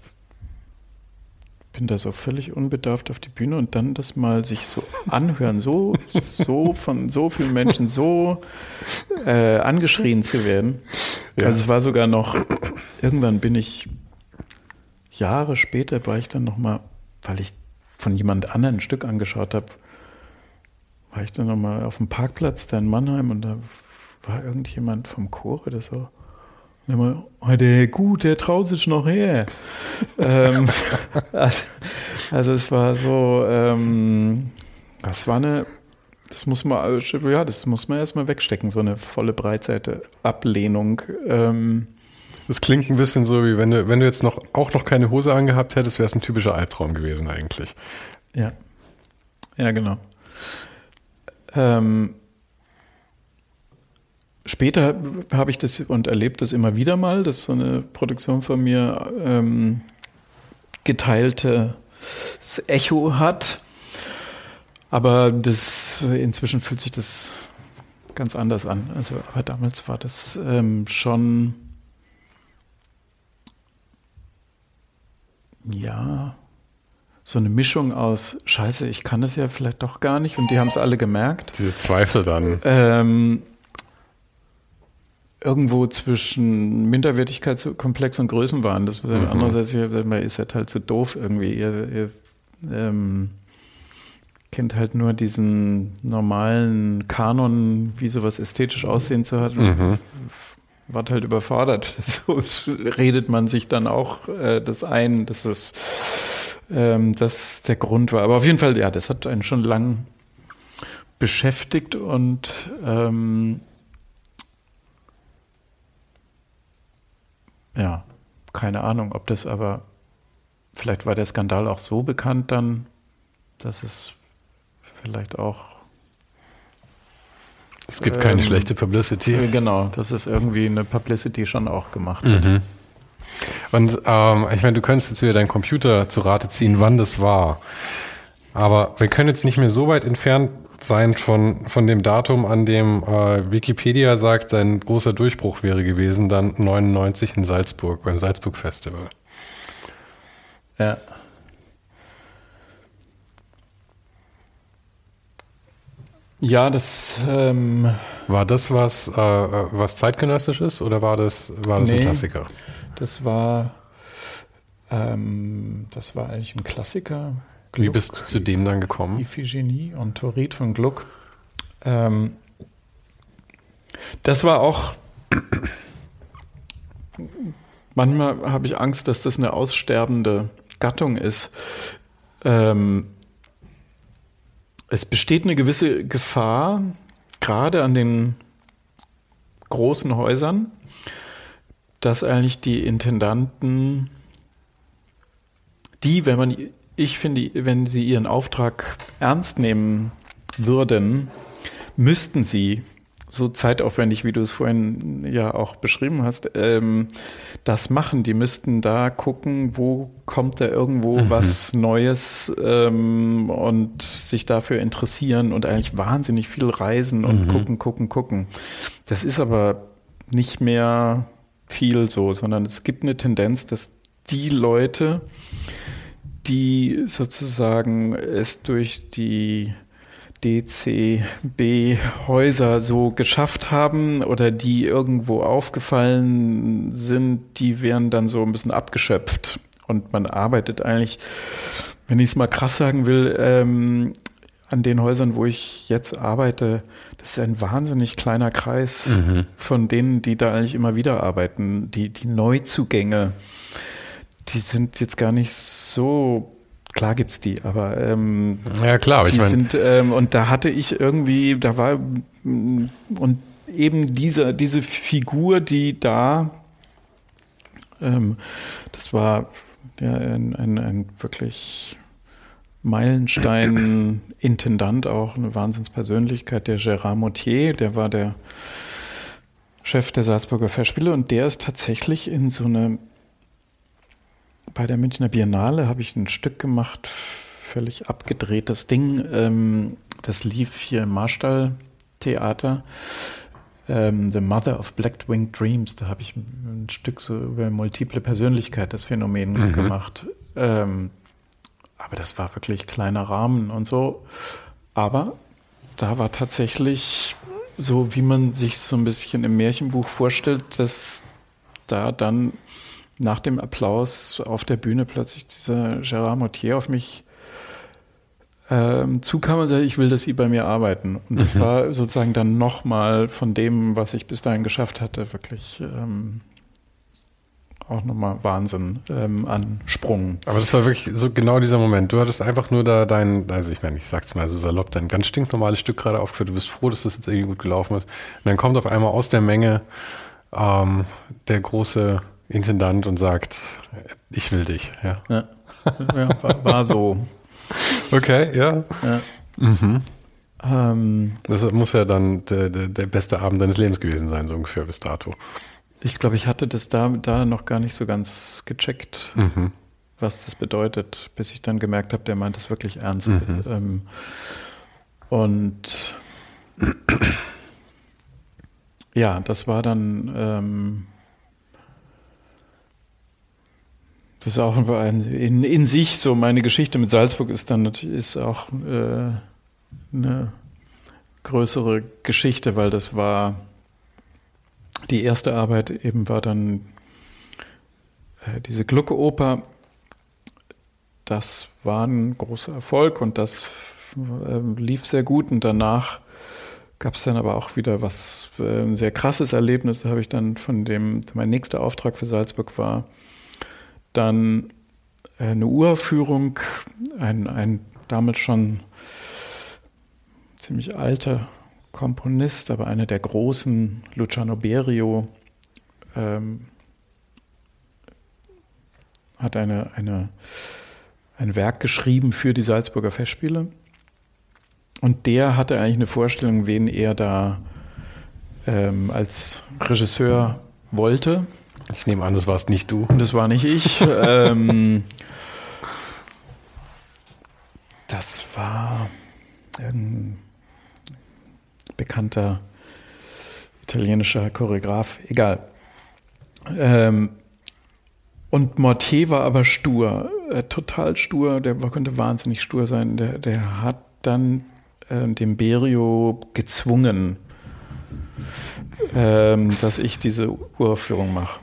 bin da so völlig unbedarft auf die Bühne und dann das mal sich so anhören, so, so von so vielen Menschen so äh, angeschrien zu werden. Ja. Also es war sogar noch, irgendwann bin ich, Jahre später war ich dann nochmal, weil ich von jemand anderen ein Stück angeschaut habe, war ich dann nochmal auf dem Parkplatz da in Mannheim und da war irgendjemand vom Chor oder so immer, oh, der gut, der traut sich noch her. ähm, also es war so, ähm, das war eine, das muss man, ja, das muss man erstmal wegstecken, so eine volle Breitseite Ablehnung. Ähm, das klingt ein bisschen so, wie wenn du, wenn du jetzt noch auch noch keine Hose angehabt hättest, wäre es ein typischer Albtraum gewesen eigentlich. Ja. Ja, genau. Ähm, Später habe ich das und erlebt das immer wieder mal, dass so eine Produktion von mir ähm, geteiltes Echo hat. Aber das, inzwischen fühlt sich das ganz anders an. Also, aber damals war das ähm, schon, ja, so eine Mischung aus Scheiße, ich kann das ja vielleicht doch gar nicht und die haben es alle gemerkt. Diese Zweifel dann. Ähm, irgendwo zwischen Minderwertigkeitskomplex und Größenwahn. Das war mhm. andererseits, man ist halt, halt zu doof irgendwie. Ihr, ihr ähm, kennt halt nur diesen normalen Kanon, wie sowas ästhetisch aussehen zu hat. Mhm. Wart halt überfordert. So redet man sich dann auch äh, das ein, dass es ähm, das der Grund war. Aber auf jeden Fall, ja, das hat einen schon lang beschäftigt und ähm, ja, keine Ahnung, ob das aber, vielleicht war der Skandal auch so bekannt dann, dass es vielleicht auch. Es gibt keine ähm, schlechte Publicity. Äh, genau, dass es irgendwie eine Publicity schon auch gemacht hat. Mhm. Und ähm, ich meine, du könntest jetzt wieder deinen Computer zu Rate ziehen, wann das war. Aber wir können jetzt nicht mehr so weit entfernt sein von, von dem Datum, an dem äh, Wikipedia sagt, dein großer Durchbruch wäre gewesen, dann 99 in Salzburg, beim Salzburg Festival. Ja. Ja, das ähm, war das was, äh, was zeitgenössisch ist oder war das, war das nee, ein Klassiker? Das war, ähm, das war eigentlich ein Klassiker. Gluck, Wie bist du zu dem dann gekommen? Iphigenie und Torit von Gluck. Ähm, das war auch. Manchmal habe ich Angst, dass das eine aussterbende Gattung ist. Ähm, es besteht eine gewisse Gefahr, gerade an den großen Häusern, dass eigentlich die Intendanten, die, wenn man ich finde, wenn Sie Ihren Auftrag ernst nehmen würden, müssten Sie so zeitaufwendig, wie du es vorhin ja auch beschrieben hast, ähm, das machen. Die müssten da gucken, wo kommt da irgendwo mhm. was Neues ähm, und sich dafür interessieren und eigentlich wahnsinnig viel reisen und mhm. gucken, gucken, gucken. Das ist aber nicht mehr viel so, sondern es gibt eine Tendenz, dass die Leute, die sozusagen es durch die DCB-Häuser so geschafft haben oder die irgendwo aufgefallen sind, die werden dann so ein bisschen abgeschöpft. Und man arbeitet eigentlich, wenn ich es mal krass sagen will, ähm, an den Häusern, wo ich jetzt arbeite, das ist ein wahnsinnig kleiner Kreis mhm. von denen, die da eigentlich immer wieder arbeiten. Die, die Neuzugänge, die sind jetzt gar nicht so Klar gibt es die, aber ähm, ja klar, die ich mein, sind ähm, und da hatte ich irgendwie, da war und eben diese diese Figur, die da, ähm, das war ja ein, ein, ein wirklich Meilenstein-Intendant, auch eine Wahnsinnspersönlichkeit, der Gérard Moutier, der war der Chef der Salzburger Festspiele und der ist tatsächlich in so eine bei der Münchner Biennale habe ich ein Stück gemacht, völlig abgedrehtes Ding. Ähm, das lief hier im Marstall Theater. Ähm, The Mother of Black Winged Dreams. Da habe ich ein Stück so über multiple Persönlichkeit, das Phänomen mhm. gemacht. Ähm, aber das war wirklich kleiner Rahmen und so. Aber da war tatsächlich so, wie man sich so ein bisschen im Märchenbuch vorstellt, dass da dann nach dem Applaus auf der Bühne plötzlich dieser Gérard Moutier auf mich ähm, zukam und sagte, ich will, dass Sie bei mir arbeiten. Und das mhm. war sozusagen dann nochmal von dem, was ich bis dahin geschafft hatte, wirklich ähm, auch nochmal Wahnsinn ähm, an Sprung. Aber das war wirklich so genau dieser Moment. Du hattest einfach nur da dein, also ich meine, ich sag's mal so salopp, dein ganz stinknormales Stück gerade aufgeführt. Du bist froh, dass das jetzt irgendwie gut gelaufen ist. Und dann kommt auf einmal aus der Menge ähm, der große Intendant und sagt, ich will dich. Ja, ja. ja war, war, so. Okay, ja. ja. Mhm. Ähm, das muss ja dann der, der, der, beste Abend deines Lebens gewesen sein, so ungefähr bis dato. Ich glaube, ich hatte das da, da noch gar nicht so ganz gecheckt, mhm. was das bedeutet, bis ich dann gemerkt habe, der meint das wirklich ernst. Mhm. Ähm, und ja, das war dann ähm, Das ist auch in, in sich so meine Geschichte mit Salzburg ist dann ist auch äh, eine größere Geschichte, weil das war die erste Arbeit eben war dann äh, diese Glucke-Oper. Das war ein großer Erfolg und das äh, lief sehr gut und danach gab es dann aber auch wieder was, äh, ein sehr krasses Erlebnis. Da habe ich dann von dem, mein nächster Auftrag für Salzburg war dann äh, eine Uraufführung, ein, ein damals schon ziemlich alter Komponist, aber einer der großen, Luciano Berio, ähm, hat eine, eine, ein Werk geschrieben für die Salzburger Festspiele. Und der hatte eigentlich eine Vorstellung, wen er da ähm, als Regisseur wollte. Ich nehme an, das warst nicht du. Und das war nicht ich. ähm, das war ein bekannter italienischer Choreograf, egal. Ähm, und Mortier war aber stur, äh, total stur, der konnte wahnsinnig stur sein. Der, der hat dann äh, dem Berio gezwungen, ähm, dass ich diese Uraufführung mache.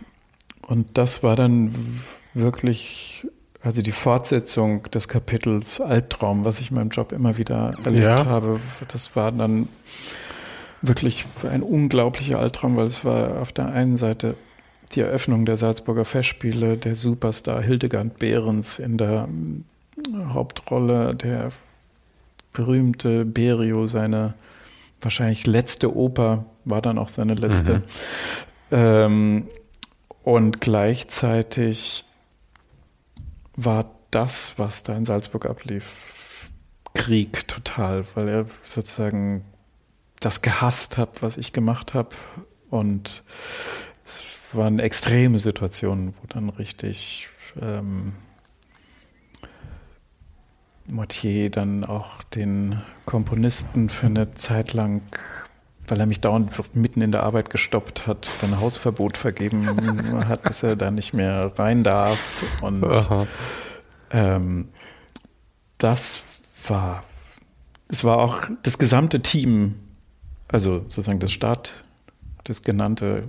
Und das war dann wirklich, also die Fortsetzung des Kapitels Albtraum, was ich in meinem Job immer wieder erlebt ja. habe. Das war dann wirklich ein unglaublicher Albtraum, weil es war auf der einen Seite die Eröffnung der Salzburger Festspiele, der Superstar Hildegard Behrens in der Hauptrolle, der berühmte Berio, seine wahrscheinlich letzte Oper, war dann auch seine letzte. Mhm. Ähm, und gleichzeitig war das, was da in Salzburg ablief, Krieg total, weil er sozusagen das gehasst hat, was ich gemacht habe. Und es waren extreme Situationen, wo dann richtig ähm, Mortier dann auch den Komponisten für eine Zeit lang weil er mich dauernd mitten in der Arbeit gestoppt hat, dann Hausverbot vergeben hat, dass er da nicht mehr rein darf. Und ähm, das war, es war auch das gesamte Team, also sozusagen das Start, das genannte,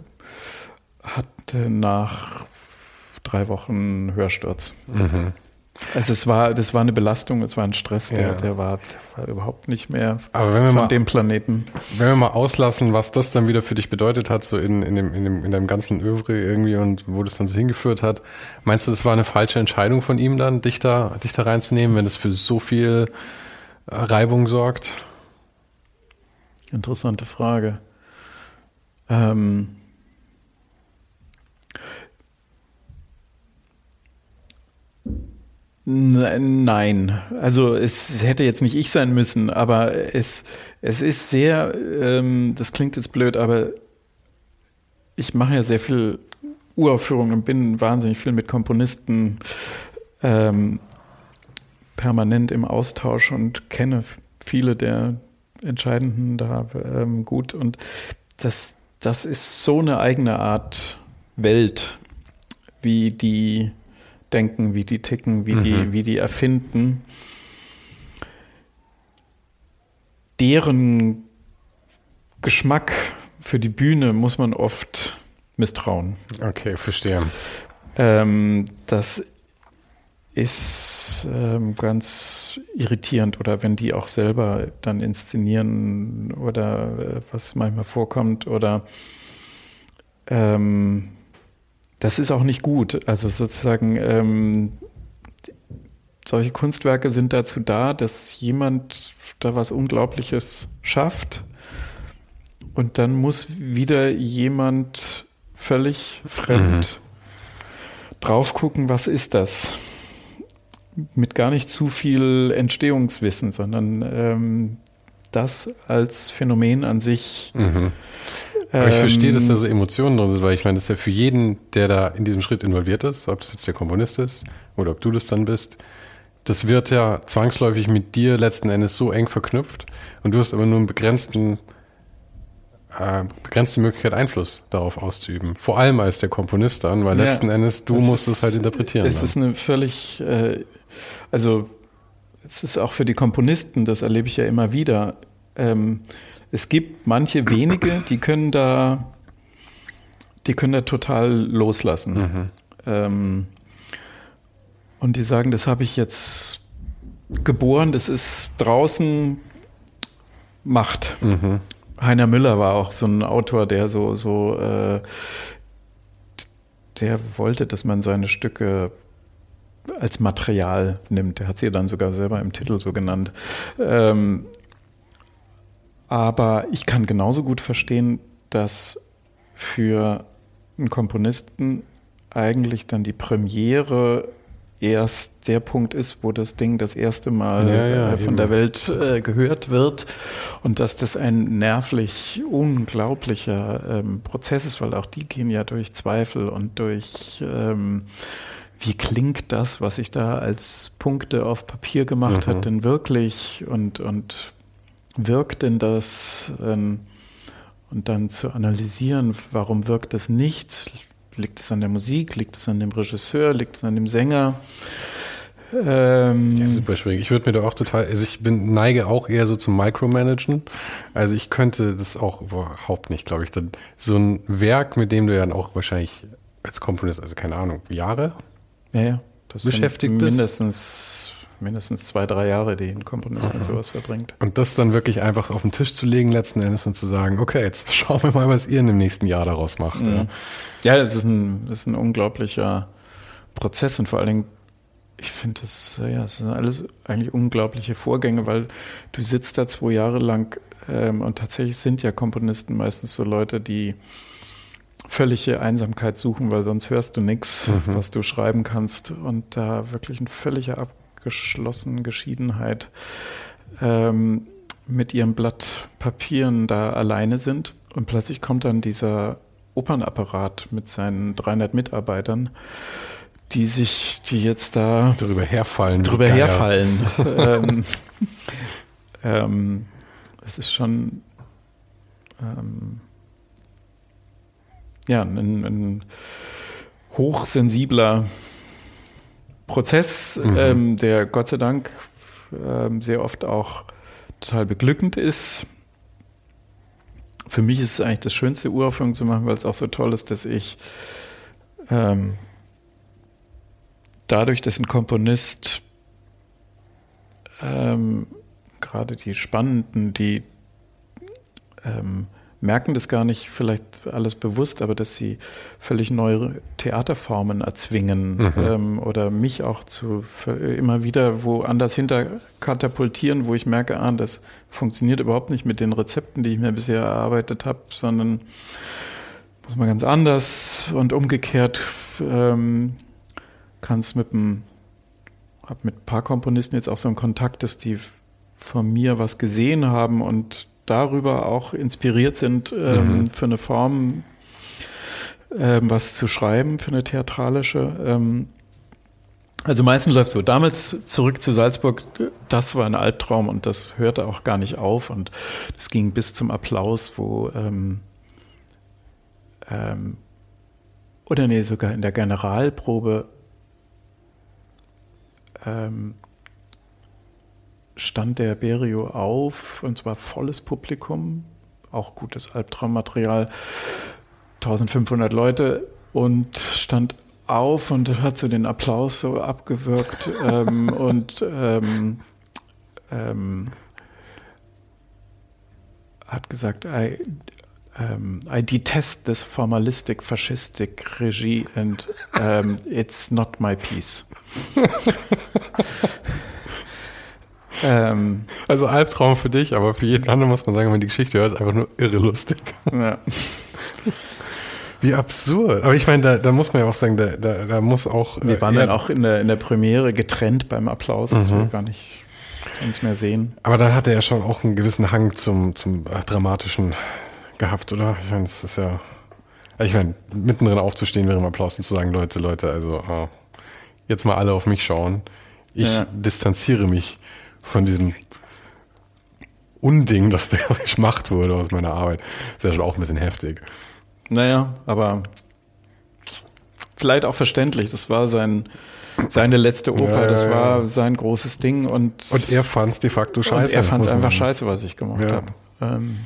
hatte nach drei Wochen Hörsturz. Mhm. Also es war, das war eine Belastung, es war ein Stress, der, ja. der, war, der, war, überhaupt nicht mehr Aber wenn wir von mal, dem Planeten. Wenn wir mal auslassen, was das dann wieder für dich bedeutet hat, so in, in, dem, in, dem, in deinem ganzen Övre irgendwie und wo das dann so hingeführt hat, meinst du, das war eine falsche Entscheidung von ihm dann, dich da, dich da reinzunehmen, wenn es für so viel äh, Reibung sorgt? Interessante Frage. Ähm, Nein, also es hätte jetzt nicht ich sein müssen, aber es, es ist sehr, ähm, das klingt jetzt blöd, aber ich mache ja sehr viel Uraufführungen und bin wahnsinnig viel mit Komponisten ähm, permanent im Austausch und kenne viele der Entscheidenden da ähm, gut. Und das, das ist so eine eigene Art Welt, wie die denken, wie die ticken, wie, mhm. die, wie die erfinden, deren Geschmack für die Bühne muss man oft misstrauen. Okay, verstehe. Ähm, das ist ähm, ganz irritierend oder wenn die auch selber dann inszenieren oder äh, was manchmal vorkommt oder ähm, das ist auch nicht gut. Also sozusagen, ähm, solche Kunstwerke sind dazu da, dass jemand da was Unglaubliches schafft und dann muss wieder jemand völlig fremd mhm. drauf gucken, was ist das? Mit gar nicht zu viel Entstehungswissen, sondern ähm, das als Phänomen an sich mhm. Aber ich verstehe, dass da so Emotionen drin sind, weil ich meine, das ist ja für jeden, der da in diesem Schritt involviert ist, ob das jetzt der Komponist ist oder ob du das dann bist, das wird ja zwangsläufig mit dir letzten Endes so eng verknüpft und du hast aber nur einen begrenzten äh, begrenzte Möglichkeit, Einfluss darauf auszuüben. Vor allem als der Komponist dann, weil Ja. letzten Endes du musst ist- es halt interpretieren. Es dann. ist eine völlig, äh, also es ist auch für die Komponisten, das erlebe ich ja immer wieder. Ähm, es gibt manche wenige, die können da, die können da total loslassen. Ähm, und die sagen, das habe ich jetzt geboren, das ist draußen Macht. Heiner Müller war auch so ein Autor, der so, so äh, der wollte, dass man seine Stücke als Material nimmt. Der hat sie dann sogar selber im Titel so genannt. Ähm, aber ich kann genauso gut verstehen, dass für einen Komponisten eigentlich dann die Premiere erst der Punkt ist, wo das Ding das erste Mal Ja, ja, äh, von eben. der Welt äh, gehört wird und dass das ein nervlich unglaublicher ähm, Prozess ist, weil auch die gehen ja durch Zweifel und durch ähm, wie klingt das, was ich da als Punkte auf Papier gemacht Mhm. hat, denn wirklich und, und wirkt denn das ähm, und dann zu analysieren, warum wirkt das nicht? Liegt es an der Musik? Liegt es an dem Regisseur? Liegt es an dem Sänger? Ähm, Ja, super schwierig. Ich würde mir da auch total, also ich bin, neige auch eher so zum Micromanagen. Also ich könnte das auch überhaupt nicht, glaube ich. Dann so ein Werk, mit dem du ja dann auch wahrscheinlich als Komponist, also keine Ahnung, Jahre? ja, ja. Beschäftigt bist? mindestens, mindestens zwei, drei Jahre, die ein Komponist mit sowas verbringt. Und das dann wirklich einfach auf den Tisch zu legen letzten Endes und zu sagen, okay, jetzt schauen wir mal, was ihr in dem nächsten Jahr daraus macht. Ja. Ja, das ist ein, das ist ein unglaublicher Prozess und vor allen Dingen, ich finde das, ja, das sind alles eigentlich unglaubliche Vorgänge, weil du sitzt da zwei Jahre lang ähm, und tatsächlich sind ja Komponisten meistens so Leute, die völlige Einsamkeit suchen, weil sonst hörst du nichts, was du schreiben kannst und da wirklich eine völlige abgeschlossene Geschiedenheit ähm, mit ihrem Blatt Papieren da alleine sind und plötzlich kommt dann dieser Opernapparat mit seinen 300 Mitarbeitern, die sich, die jetzt da Drüber herfallen. drüber herfallen. ähm, ähm, es ist schon ähm, ja, ein, ein hochsensibler Prozess, Mhm. ähm, der Gott sei Dank ähm, sehr oft auch total beglückend ist. Für mich ist es eigentlich das schönste, Uraufführung zu machen, weil es auch so toll ist, dass ich ähm, dadurch, dass ein Komponist ähm, gerade die Spannenden, die ähm, merken das gar nicht vielleicht alles bewusst, aber dass sie völlig neue Theaterformen erzwingen ähm, oder mich auch zu immer wieder woanders hinter katapultieren, wo ich merke, ah, das funktioniert überhaupt nicht mit den Rezepten, die ich mir bisher erarbeitet habe, sondern muss man ganz anders und umgekehrt ähm, kann es mit dem, habe mit ein paar Komponisten jetzt auch so einen Kontakt, dass die von mir was gesehen haben und darüber auch inspiriert sind, ähm, für eine Form ähm, was zu schreiben, für eine theatralische. Ähm, also meistens läuft so. Damals zurück zu Salzburg, das war ein Albtraum und das hörte auch gar nicht auf und das ging bis zum Applaus, wo ähm, ähm, oder nee, sogar in der Generalprobe ähm, stand der Berio auf und zwar volles Publikum, auch gutes Albtraummaterial, 1500 Leute und stand auf und hat so den Applaus so abgewürgt ähm, und ähm, ähm, hat gesagt, I, um, I detest this formalistic fascistic regime and um, it's not my piece. ähm, Also Albtraum für dich, aber für jeden anderen muss man sagen, wenn man die Geschichte hört, ist einfach nur irre lustig. ja. Wie absurd. Aber ich meine, da, da muss man ja auch sagen, da, da, da muss auch. Wir äh, waren ja, dann auch in der, in der Premiere getrennt beim Applaus, dass wir gar nicht uns mehr sehen. Aber dann hat er ja schon auch einen gewissen Hang zum, zum äh, Dramatischen gehabt, oder? Ich meine, das ist ja. Ich meine, mittendrin aufzustehen während dem Applaus und zu sagen, Leute, Leute, also äh, jetzt mal alle auf mich schauen. Ich Ja. distanziere mich von diesem Unding, das der gemacht wurde aus meiner Arbeit. ist ja schon auch ein bisschen heftig. Naja, aber vielleicht auch verständlich. Das war sein, seine letzte Oper, ja, das war sein großes Ding und. Und er fand es de facto scheiße. er fand es einfach scheiße, was ich gemacht ja. habe. Ähm,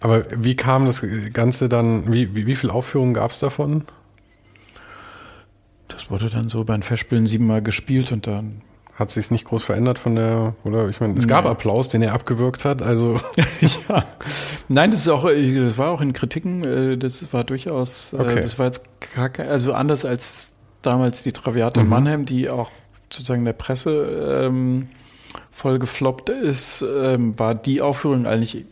aber wie kam das Ganze dann, wie, wie, wie viele Aufführungen gab es davon? Das wurde dann so beim Festspielen siebenmal gespielt und dann hat sich nicht groß verändert von der, oder ich meine, es gab Applaus, den er abgewürgt hat, also. ja. Nein, das ist auch, das war auch in Kritiken, äh, das war durchaus, äh, okay. das war jetzt kacke, also anders als damals die Traviate mhm. Mannheim, die auch sozusagen der Presse ähm, voll gefloppt ist, ähm, war die Aufführung eigentlich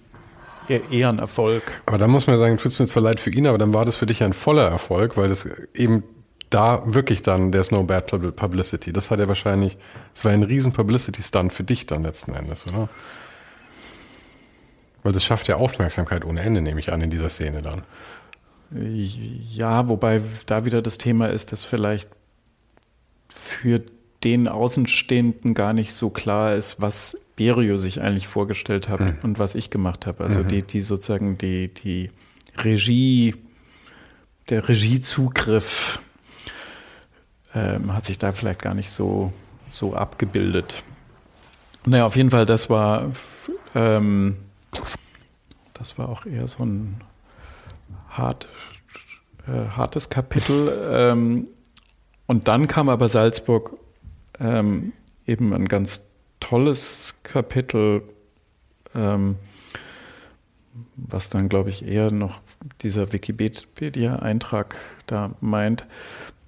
eher, eher ein Erfolg. Aber dann muss man sagen, tut es mir zwar leid für ihn, aber dann war das für dich ein voller Erfolg, weil das eben da wirklich dann, there's no bad publicity. Das hat er wahrscheinlich, das war ein riesen Publicity-Stunt für dich dann letzten Endes, oder? Weil das schafft ja Aufmerksamkeit ohne Ende, nehme ich an, in dieser Szene dann. Ja, wobei da wieder das Thema ist, dass vielleicht für den Außenstehenden gar nicht so klar ist, was Berio sich eigentlich vorgestellt hat mhm. und was ich gemacht habe. Also mhm. die, die sozusagen die, die Regie, der Regiezugriff ähm, hat sich da vielleicht gar nicht so, so abgebildet. Naja, auf jeden Fall, das war, ähm, das war auch eher so ein hart, äh, hartes Kapitel. Ähm, und dann kam aber Salzburg ähm, eben ein ganz tolles Kapitel, ähm, was dann, glaube ich, eher noch dieser Wikipedia-Eintrag da meint.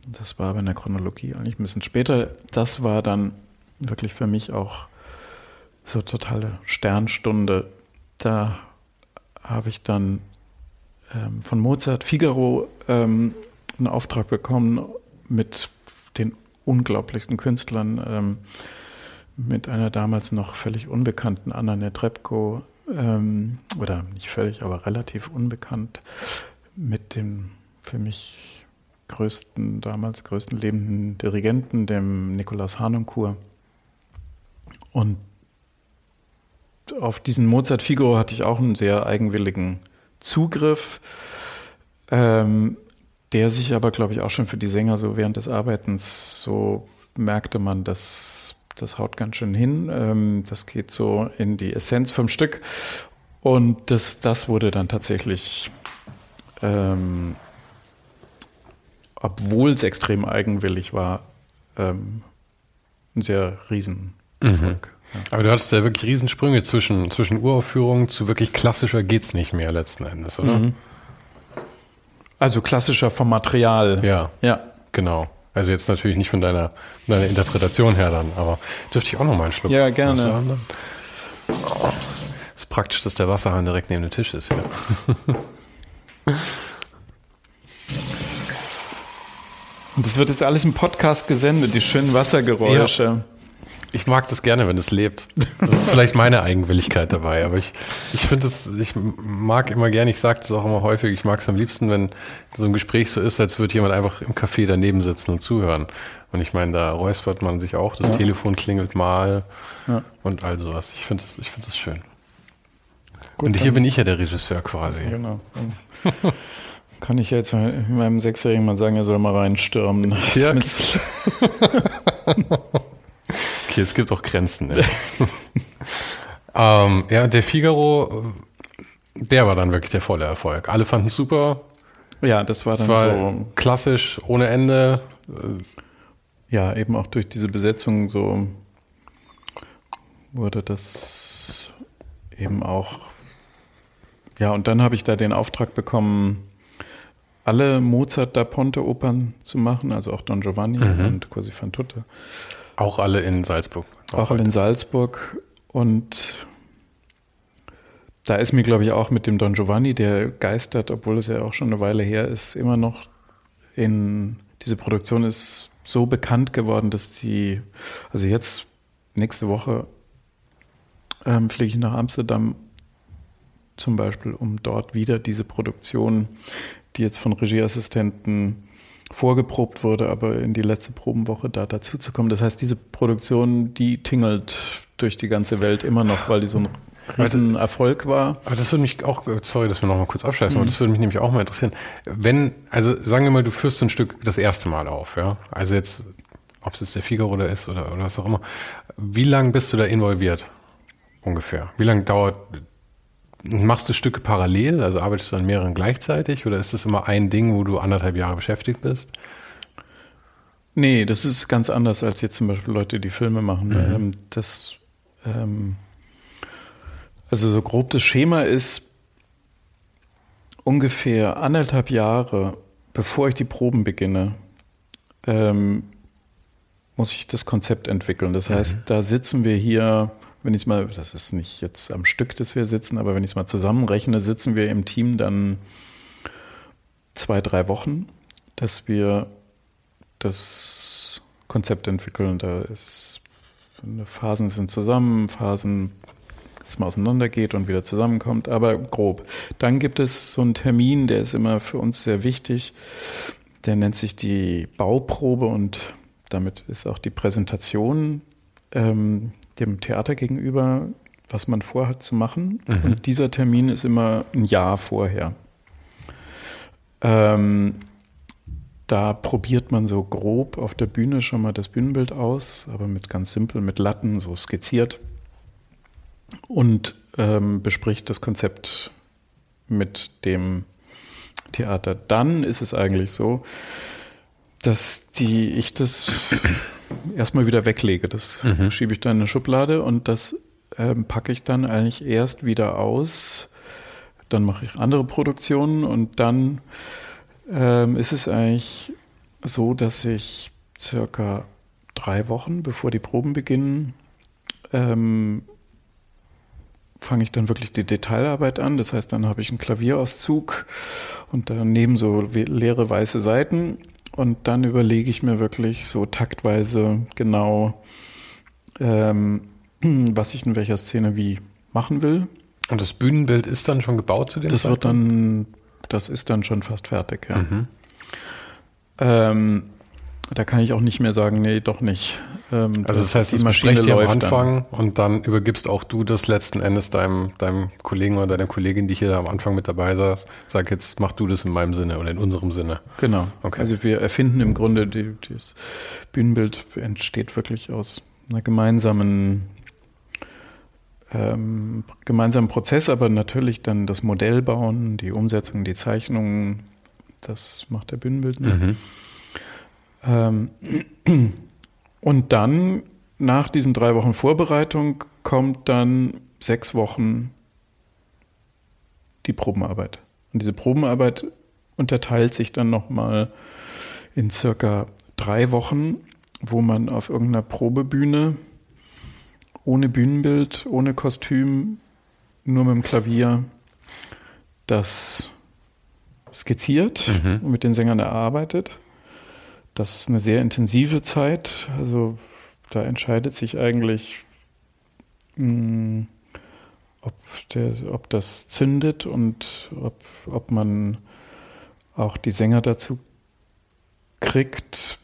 Das war aber in der Chronologie eigentlich ein bisschen später. Das war dann wirklich für mich auch so totale Sternstunde. Da habe ich dann ähm, von Mozart Figaro ähm, einen Auftrag bekommen mit den unglaublichsten Künstlern, ähm, mit einer damals noch völlig unbekannten Anna Netrebko, ähm, oder nicht völlig, aber relativ unbekannt, mit dem für mich größten, damals größten lebenden Dirigenten, dem Nikolaus Harnoncourt. Und auf diesen Mozart Figaro hatte ich auch einen sehr eigenwilligen Zugriff, ähm, der sich aber, glaube ich, auch schon für die Sänger so während des Arbeitens so merkte man, dass das haut ganz schön hin. Ähm, das geht so in die Essenz vom Stück. Und das, das wurde dann tatsächlich ähm, obwohl es extrem eigenwillig war, ähm, ein sehr riesen mhm. Ja. Aber du hattest ja wirklich Riesensprünge zwischen, zwischen Uraufführungen zu wirklich klassischer geht's nicht mehr letzten Endes, oder? Mhm. Also klassischer vom Material. Ja. Ja. Genau. Also jetzt natürlich nicht von deiner, deiner Interpretation her dann, aber dürfte ich auch noch mal einen Schluck Ja, gerne. Es oh, ist praktisch, dass der Wasserhahn direkt neben dem Tisch ist, ja. Und das wird jetzt alles im Podcast gesendet, die schönen Wassergeräusche. Ja. Ich mag das gerne, wenn es lebt. Das ist vielleicht meine Eigenwilligkeit dabei, aber ich, ich finde es, ich mag immer gerne, ich sage das auch immer häufig, ich mag es am liebsten, wenn so ein Gespräch so ist, als würde jemand einfach im Café daneben sitzen und zuhören. Und ich meine, da räuspert man sich auch, das ja. Telefon klingelt mal ja. und all sowas. Ich finde das, ich finde das schön. Gut, und hier bin ich ja der Regisseur quasi. Genau. Kann ich jetzt meinem Sechsjährigen mal sagen, er soll mal reinstürmen. Ja. okay, es gibt auch Grenzen. Ne? ähm, ja, der Figaro, der war dann wirklich der volle Erfolg. Alle fanden es super. Ja, das war dann das war so klassisch, ohne Ende. Ja, eben auch durch diese Besetzung so wurde das eben auch. Ja, und dann habe ich da den Auftrag bekommen, alle Mozart da Ponte Opern zu machen, also auch Don Giovanni mhm. und Così fan tutte. Auch alle in Salzburg. Auch, auch alle in Salzburg und da ist mir, glaube ich, auch mit dem Don Giovanni, der geistert, obwohl es ja auch schon eine Weile her ist, immer noch in diese Produktion ist so bekannt geworden, dass sie, also jetzt nächste Woche ähm, fliege ich nach Amsterdam zum Beispiel, um dort wieder diese Produktion die jetzt von Regieassistenten vorgeprobt wurde, aber in die letzte Probenwoche da dazu zu kommen. Das heißt, diese Produktion, die tingelt durch die ganze Welt immer noch, weil die so ein riesen Erfolg war. Aber das würde mich auch, sorry, dass wir nochmal kurz abschließen, mhm. aber das würde mich nämlich auch mal interessieren. Wenn, also sagen wir mal, du führst so ein Stück das erste Mal auf, ja. Also jetzt, ob es jetzt der Figaro oder ist oder, oder was auch immer. Wie lange bist du da involviert? Ungefähr. Wie lange dauert, machst du Stücke parallel? Also arbeitest du an mehreren gleichzeitig oder ist das immer ein Ding, wo du anderthalb Jahre beschäftigt bist? Nee, das ist ganz anders als jetzt zum Beispiel Leute, die Filme machen. Mhm. Ähm, das, ähm, also so grob das Schema ist ungefähr anderthalb Jahre, bevor ich die Proben beginne, ähm, muss ich das Konzept entwickeln. Das heißt, mhm. da sitzen wir hier, wenn ich mal, das ist nicht jetzt am Stück, dass wir sitzen, aber wenn ich es mal zusammenrechne, sitzen wir im Team dann zwei, drei Wochen, dass wir das Konzept entwickeln. Da ist Phasen sind zusammen, Phasen, dass man auseinandergeht und wieder zusammenkommt, aber grob. Dann gibt es so einen Termin, der ist immer für uns sehr wichtig. Der nennt sich die Bauprobe und damit ist auch die Präsentation ähm, dem Theater gegenüber, was man vorhat zu machen. Mhm. Und dieser Termin ist immer ein Jahr vorher. Ähm, da probiert man so grob auf der Bühne schon mal das Bühnenbild aus, aber mit ganz simpel, mit Latten, so skizziert. Und ähm, bespricht das Konzept mit dem Theater. Dann ist es eigentlich so, dass die, ich das erstmal wieder weglege. Das mhm. schiebe ich dann in eine Schublade und das ähm, packe ich dann eigentlich erst wieder aus. Dann mache ich andere Produktionen und dann ähm, ist es eigentlich so, dass ich circa drei Wochen, bevor die Proben beginnen, ähm, fange ich dann wirklich die Detailarbeit an. Das heißt, dann habe ich einen Klavierauszug und daneben so leere weiße Seiten. Und dann überlege ich mir wirklich so taktweise genau, ähm, was ich in welcher Szene wie machen will. Und das Bühnenbild ist dann schon gebaut zu dem Das Zeitpunkt? wird dann das ist dann schon fast fertig, ja. Mhm. Ähm, da kann ich auch nicht mehr sagen, nee, doch nicht. Ähm, also das heißt, die Maschine läuft am Anfang dann. und dann übergibst auch du das letzten Endes deinem, deinem Kollegen oder deiner Kollegin, die hier am Anfang mit dabei saß. Sag jetzt, mach du das in meinem Sinne oder in unserem Sinne. Genau. Okay. Also wir erfinden im Grunde, die, das Bühnenbild entsteht wirklich aus einer gemeinsamen ähm, gemeinsamen Prozess, aber natürlich dann das Modell bauen, die Umsetzung, die Zeichnungen, das macht der Bühnenbildner. Mhm. Ähm, und dann, nach diesen drei Wochen Vorbereitung, kommt dann sechs Wochen die Probenarbeit. Und diese Probenarbeit unterteilt sich dann nochmal in circa drei Wochen, wo man auf irgendeiner Probebühne ohne Bühnenbild, ohne Kostüm, nur mit dem Klavier das skizziert mhm. und mit den Sängern erarbeitet. Das ist eine sehr intensive Zeit. Also da entscheidet sich eigentlich, mh, hm, ob, der, ob das zündet und ob, ob man auch die Sänger dazu kriegt,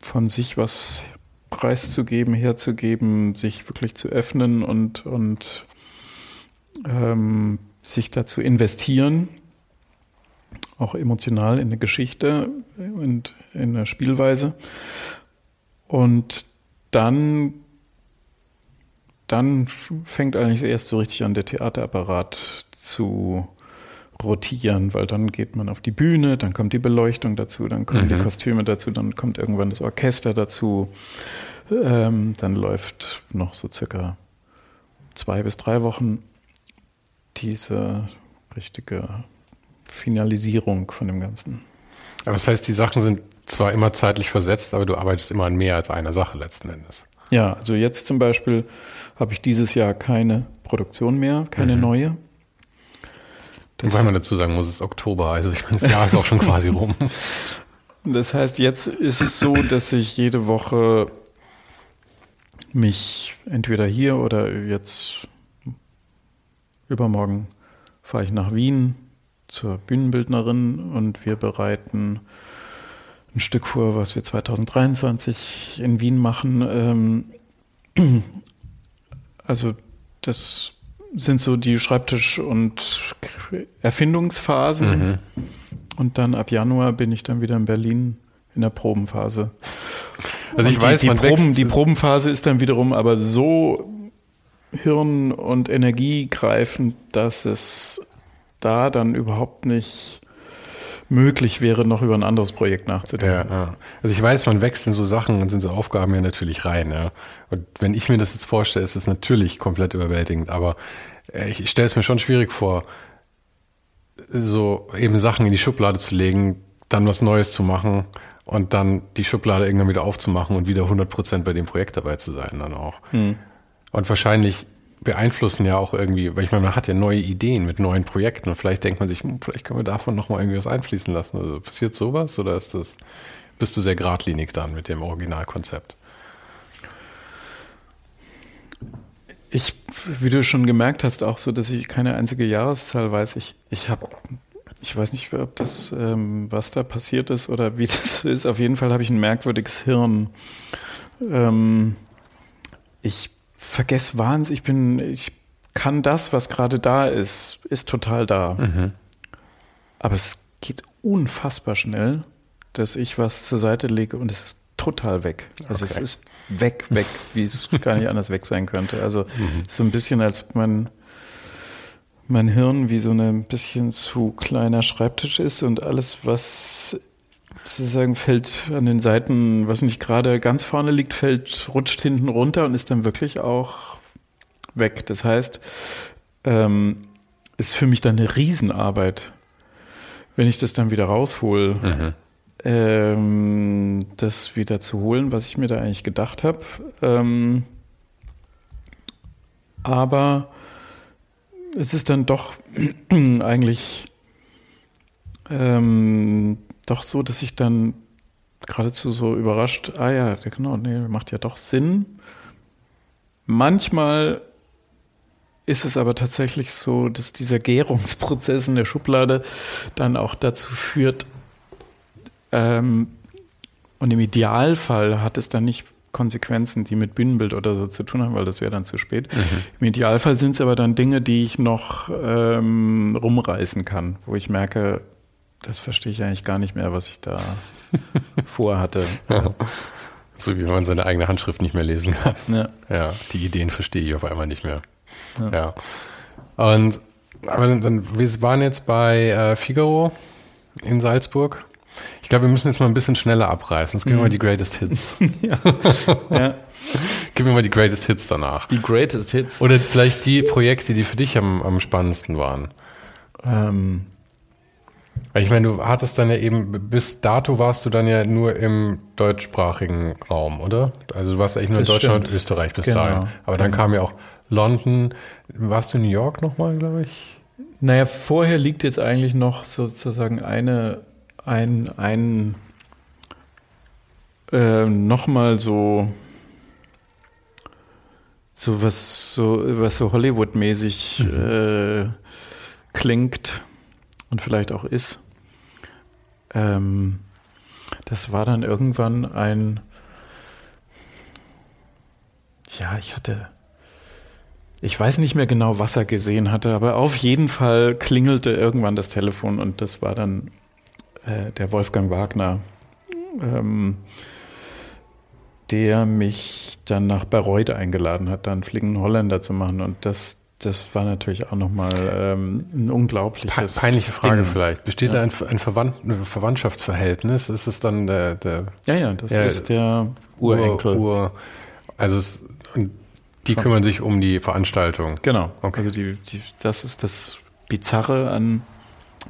von sich was preiszugeben, herzugeben, sich wirklich zu öffnen und, und ähm, sich dazu investieren, auch emotional in eine Geschichte und in eine Spielweise. Und dann, dann fängt eigentlich erst so richtig an, der Theaterapparat zu rotieren, weil dann geht man auf die Bühne, dann kommt die Beleuchtung dazu, dann kommen mhm. die Kostüme dazu, dann kommt irgendwann das Orchester dazu. Ähm, dann läuft noch so circa zwei bis drei Wochen diese richtige Finalisierung von dem Ganzen. Aber das heißt, die Sachen sind zwar immer zeitlich versetzt, aber du arbeitest immer an mehr als einer Sache letzten Endes. Ja, also jetzt zum Beispiel habe ich dieses Jahr keine Produktion mehr, keine mhm. neue. Das Weil man dazu sagen muss, es ist Oktober, also ich meine, das Jahr ist auch schon quasi rum. Das heißt, jetzt ist es so, dass ich jede Woche mich entweder hier oder jetzt übermorgen fahre ich nach Wien zur Bühnenbildnerin und wir bereiten ein Stück vor, was wir 2023 in Wien machen. Ähm, Also das sind so die Schreibtisch- und Erfindungsphasen. Mhm. Und dann ab Januar bin ich dann wieder in Berlin in der Probenphase. Also ich und weiß, die, die, Proben, die Probenphase ist dann wiederum aber so hirn- und energiegreifend, dass es da dann überhaupt nicht möglich wäre, noch über ein anderes Projekt nachzudenken. Ja, ja. Also ich weiß, man wächst in so Sachen und in so Aufgaben ja natürlich rein. Ja. Und wenn ich mir das jetzt vorstelle, ist es natürlich komplett überwältigend. Aber äh, ich stelle es mir schon schwierig vor, so eben Sachen in die Schublade zu legen, dann was Neues zu machen und dann die Schublade irgendwann wieder aufzumachen und wieder 100% bei dem Projekt dabei zu sein dann auch. Hm. Und wahrscheinlich beeinflussen ja auch irgendwie, weil ich meine, man hat ja neue Ideen mit neuen Projekten und vielleicht denkt man sich, hm, vielleicht können wir davon nochmal irgendwie was einfließen lassen. Also passiert sowas oder ist das, bist du sehr geradlinig dann mit dem Originalkonzept? Ich, wie du schon gemerkt hast, auch so, dass ich keine einzige Jahreszahl weiß. Ich, ich habe, ich weiß nicht, ob das, ähm, was da passiert ist oder wie das ist. Auf jeden Fall habe ich ein merkwürdiges Hirn. Ähm, ich vergesse wahnsinnig, ich bin, ich kann das, was gerade da ist, ist total da. Mhm. Aber es geht unfassbar schnell, dass ich was zur Seite lege und es ist total weg. Also okay. es ist weg, weg, wie es gar nicht anders weg sein könnte. Also mhm. so ein bisschen als mein, mein Hirn wie so ein bisschen zu kleiner Schreibtisch ist und alles, was sozusagen fällt an den Seiten, was nicht gerade ganz vorne liegt, fällt, rutscht hinten runter und ist dann wirklich auch weg. Das heißt, ähm, ist für mich dann eine Riesenarbeit, wenn ich das dann wieder raushole, mhm. ähm, das wieder zu holen, was ich mir da eigentlich gedacht habe. Ähm, aber es ist dann doch eigentlich ähm, doch so, dass ich dann geradezu so überrascht, ah ja, genau, nee, macht ja doch Sinn. Manchmal ist es aber tatsächlich so, dass dieser Gärungsprozess in der Schublade dann auch dazu führt, ähm, und im Idealfall hat es dann nicht Konsequenzen, die mit Bühnenbild oder so zu tun haben, weil das wäre dann zu spät. Mhm. Im Idealfall sind es aber dann Dinge, die ich noch ähm, rumreißen kann, wo ich merke, das verstehe ich eigentlich gar nicht mehr, was ich da vorhatte. Ja. So wie man seine eigene Handschrift nicht mehr lesen kann. Ja. ja, die Ideen verstehe ich auf einmal nicht mehr. Ja. ja. Und aber dann, wir waren jetzt bei äh, Figaro in Salzburg. Ich glaube, wir müssen jetzt mal ein bisschen schneller abreißen. Jetzt geben wir mal mhm. die Greatest Hits. ja. ja. Gib mir mal die Greatest Hits danach. Die Greatest Hits. Oder vielleicht die Projekte, die für dich am, am spannendsten waren. Ähm, ich meine, du hattest dann ja eben, bis dato warst du dann ja nur im deutschsprachigen Raum, oder? Also du warst eigentlich nur das in Deutschland und Österreich bis genau, dahin. Aber dann genau. kam ja auch London. Warst du in New York nochmal, glaube ich? Naja, vorher liegt jetzt eigentlich noch sozusagen eine, ein, ein äh, nochmal so, so was so, was so Hollywood-mäßig mhm. äh, klingt und vielleicht auch ist. Ähm, das war dann irgendwann ein, ja, ich hatte, ich weiß nicht mehr genau, was er gesehen hatte, aber auf jeden Fall klingelte irgendwann das Telefon und das war dann äh, der Wolfgang Wagner, ähm, der mich dann nach Bayreuth eingeladen hat, dann Fliegen Holländer zu machen und das, das war natürlich auch nochmal ähm, ein unglaubliches. Peinliche Frage Ding. vielleicht. Besteht ja. da ein, ein, Verwand, ein, Verwandtschaftsverhältnis? Ist es dann der. der ja, ja, das ja, ist der Urenkel. Ur, also es, die kümmern sich um die Veranstaltung. Genau. Okay. Also die, die, das ist das Bizarre an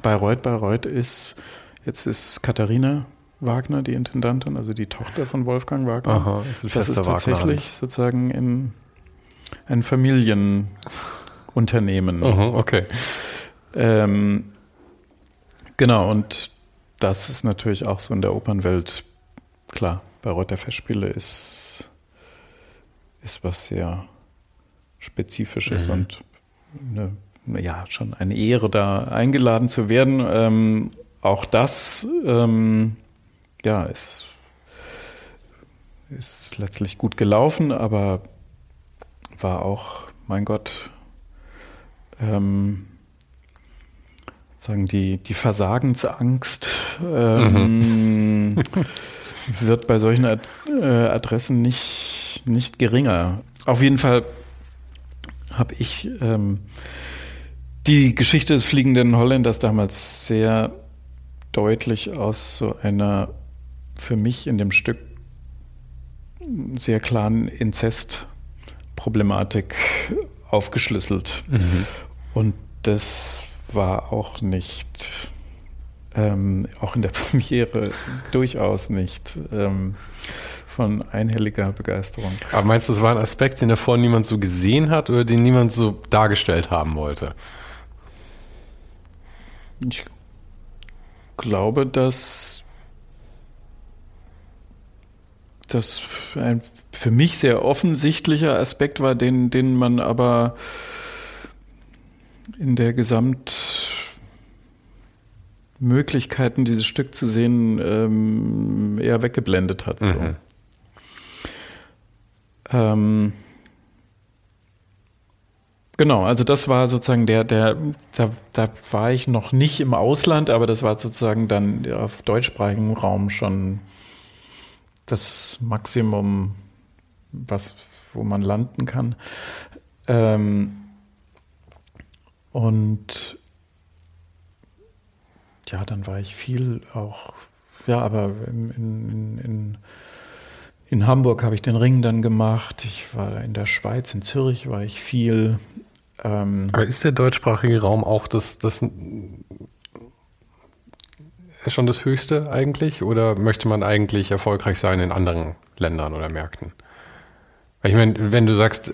Bayreuth. Bayreuth ist, jetzt ist Katharina Wagner, die Intendantin, also die Tochter von Wolfgang Wagner. Aha, ist das ist tatsächlich Wagner. sozusagen in ein Familienunternehmen. Uh okay. Ähm, genau, und das ist natürlich auch so in der Opernwelt klar. Bayreuth der Festspiele ist, ist was sehr Spezifisches mhm. und eine, ja, schon eine Ehre, da eingeladen zu werden. Ähm, auch das ähm, ja, ist, ist letztlich gut gelaufen, aber war auch mein Gott, ähm, sagen die, die Versagensangst ähm, mhm. wird bei solchen Ad äh, Adressen nicht, nicht geringer. Auf jeden Fall habe ich ähm, die Geschichte des fliegenden Holländers damals sehr deutlich aus so einer für mich in dem Stück sehr klaren Inzestproblematik aufgeschlüsselt. Mhm. Und das war auch nicht, ähm, auch in der Premiere durchaus nicht ähm, von einhelliger Begeisterung. Aber meinst du, das war ein Aspekt, den davor niemand so gesehen hat oder den niemand so dargestellt haben wollte? Ich glaube, dass das ein für mich sehr offensichtlicher Aspekt war, den, den man aber in der Gesamtmöglichkeiten, dieses Stück zu sehen, ähm, eher weggeblendet hat. So. Mhm. Ähm, genau, also das war sozusagen der, der, da, da war ich noch nicht im Ausland, aber das war sozusagen dann auf deutschsprachigem Raum schon das Maximum, was, wo man landen kann. Ähm, und ja, dann war ich viel auch, ja, aber in, in, in, in Hamburg habe ich den Ring dann gemacht. Ich war in der Schweiz, in Zürich war ich viel. Ähm, aber ist der deutschsprachige Raum auch das, das schon das Höchste eigentlich? Oder möchte man eigentlich erfolgreich sein in anderen Ländern oder Märkten? Ich meine, wenn du sagst,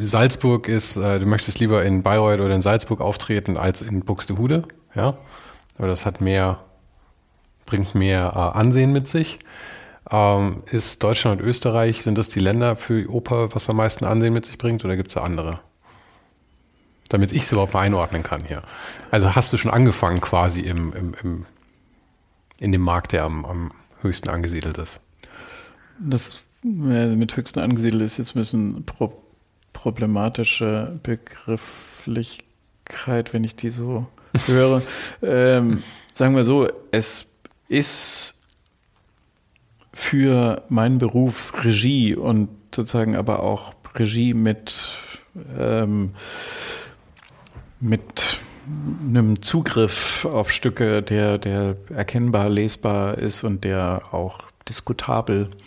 Salzburg ist, äh, du möchtest lieber in Bayreuth oder in Salzburg auftreten als in Buxtehude, ja, aber das hat mehr, bringt mehr äh, Ansehen mit sich. Ähm, ist Deutschland und Österreich, sind das die Länder für Oper, was am meisten Ansehen mit sich bringt, oder gibt es da andere? Damit ich es überhaupt mal einordnen kann hier. Also hast du schon angefangen quasi im, im, im in dem Markt, der am, am höchsten angesiedelt ist? Das mit höchsten angesiedelt ist jetzt ein bisschen pro problematische Begrifflichkeit, wenn ich die so höre. ähm, sagen wir so, es ist für meinen Beruf Regie und sozusagen aber auch Regie mit, ähm, mit einem Zugriff auf Stücke, der, der erkennbar lesbar ist und der auch diskutabel ist,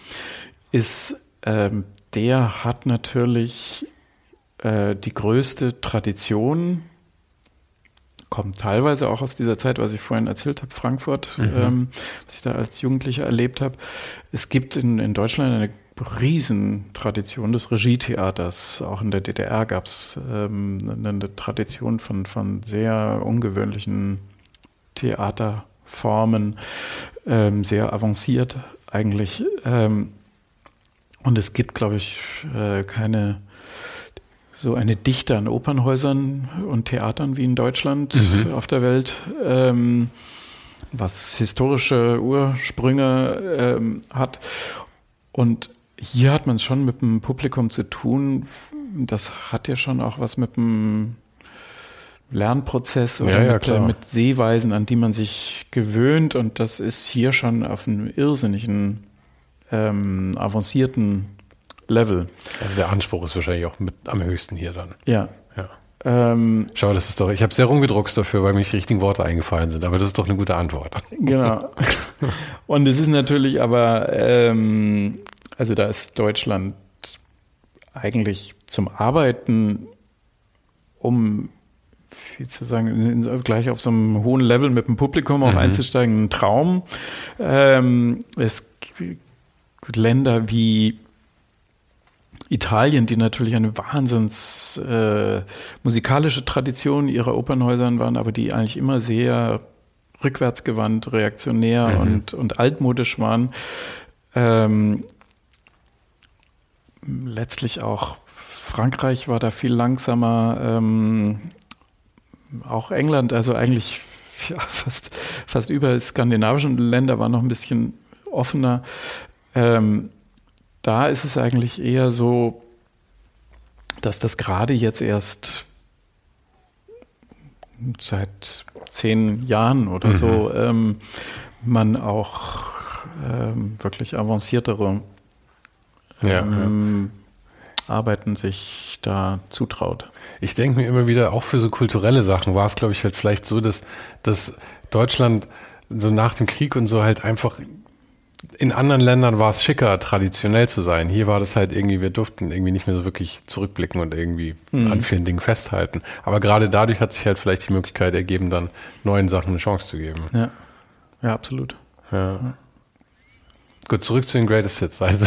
ähm, der hat natürlich äh, die größte Tradition, kommt teilweise auch aus dieser Zeit, was ich vorhin erzählt habe, Frankfurt, mhm. ähm, was ich da als Jugendlicher erlebt habe. Es gibt in, in Deutschland eine Riesentradition des Regietheaters. Auch in der DDR gab es ähm, eine Tradition von, von sehr ungewöhnlichen Theaterformen, ähm, sehr avanciert eigentlich. Ähm, und es gibt, glaube ich, äh, keine so eine Dichte an Opernhäusern und Theatern wie in Deutschland mhm. auf der Welt, ähm, was historische Ursprünge ähm, hat. Und hier hat man es schon mit dem Publikum zu tun. Das hat ja schon auch was mit dem Lernprozess oder ja, ja, mit, mit, Sehweisen, an die man sich gewöhnt. Und das ist hier schon auf einem irrsinnigen, ähm, avancierten Level. Also der Anspruch ist wahrscheinlich auch mit am höchsten hier dann. Ja. ja. Ähm, Schau, das ist doch, ich habe sehr rumgedruckst dafür, weil mir nicht die richtigen Worte eingefallen sind, aber das ist doch eine gute Antwort. Genau. Und es ist natürlich aber ähm, also da ist Deutschland eigentlich zum Arbeiten, um wie zu sagen, gleich auf so einem hohen Level mit dem Publikum auch mhm. einzusteigen, ein Traum. Ähm, es Länder wie Italien, die natürlich eine wahnsinns äh, musikalische Tradition ihrer Opernhäusern waren, aber die eigentlich immer sehr rückwärtsgewandt, reaktionär mhm. und, und altmodisch waren. Ähm, letztlich auch Frankreich war da viel langsamer, ähm, auch England, also eigentlich ja, fast, fast überall skandinavischen Länder waren noch ein bisschen offener. Ähm, da ist es eigentlich eher so, dass das gerade jetzt erst seit zehn Jahren oder mhm. so ähm, man auch ähm, wirklich avanciertere ähm, ja. Arbeiten sich da zutraut. Ich denke mir immer wieder, auch für so kulturelle Sachen war es, glaube ich, halt vielleicht so, dass, dass Deutschland so nach dem Krieg und so halt einfach in anderen Ländern war es schicker, traditionell zu sein. Hier war das halt irgendwie, wir durften irgendwie nicht mehr so wirklich zurückblicken und irgendwie mhm. an vielen Dingen festhalten. Aber gerade dadurch hat sich halt vielleicht die Möglichkeit ergeben, dann neuen Sachen eine Chance zu geben. Ja, ja absolut. Ja. ja. Gut, zurück zu den Greatest Hits. Also.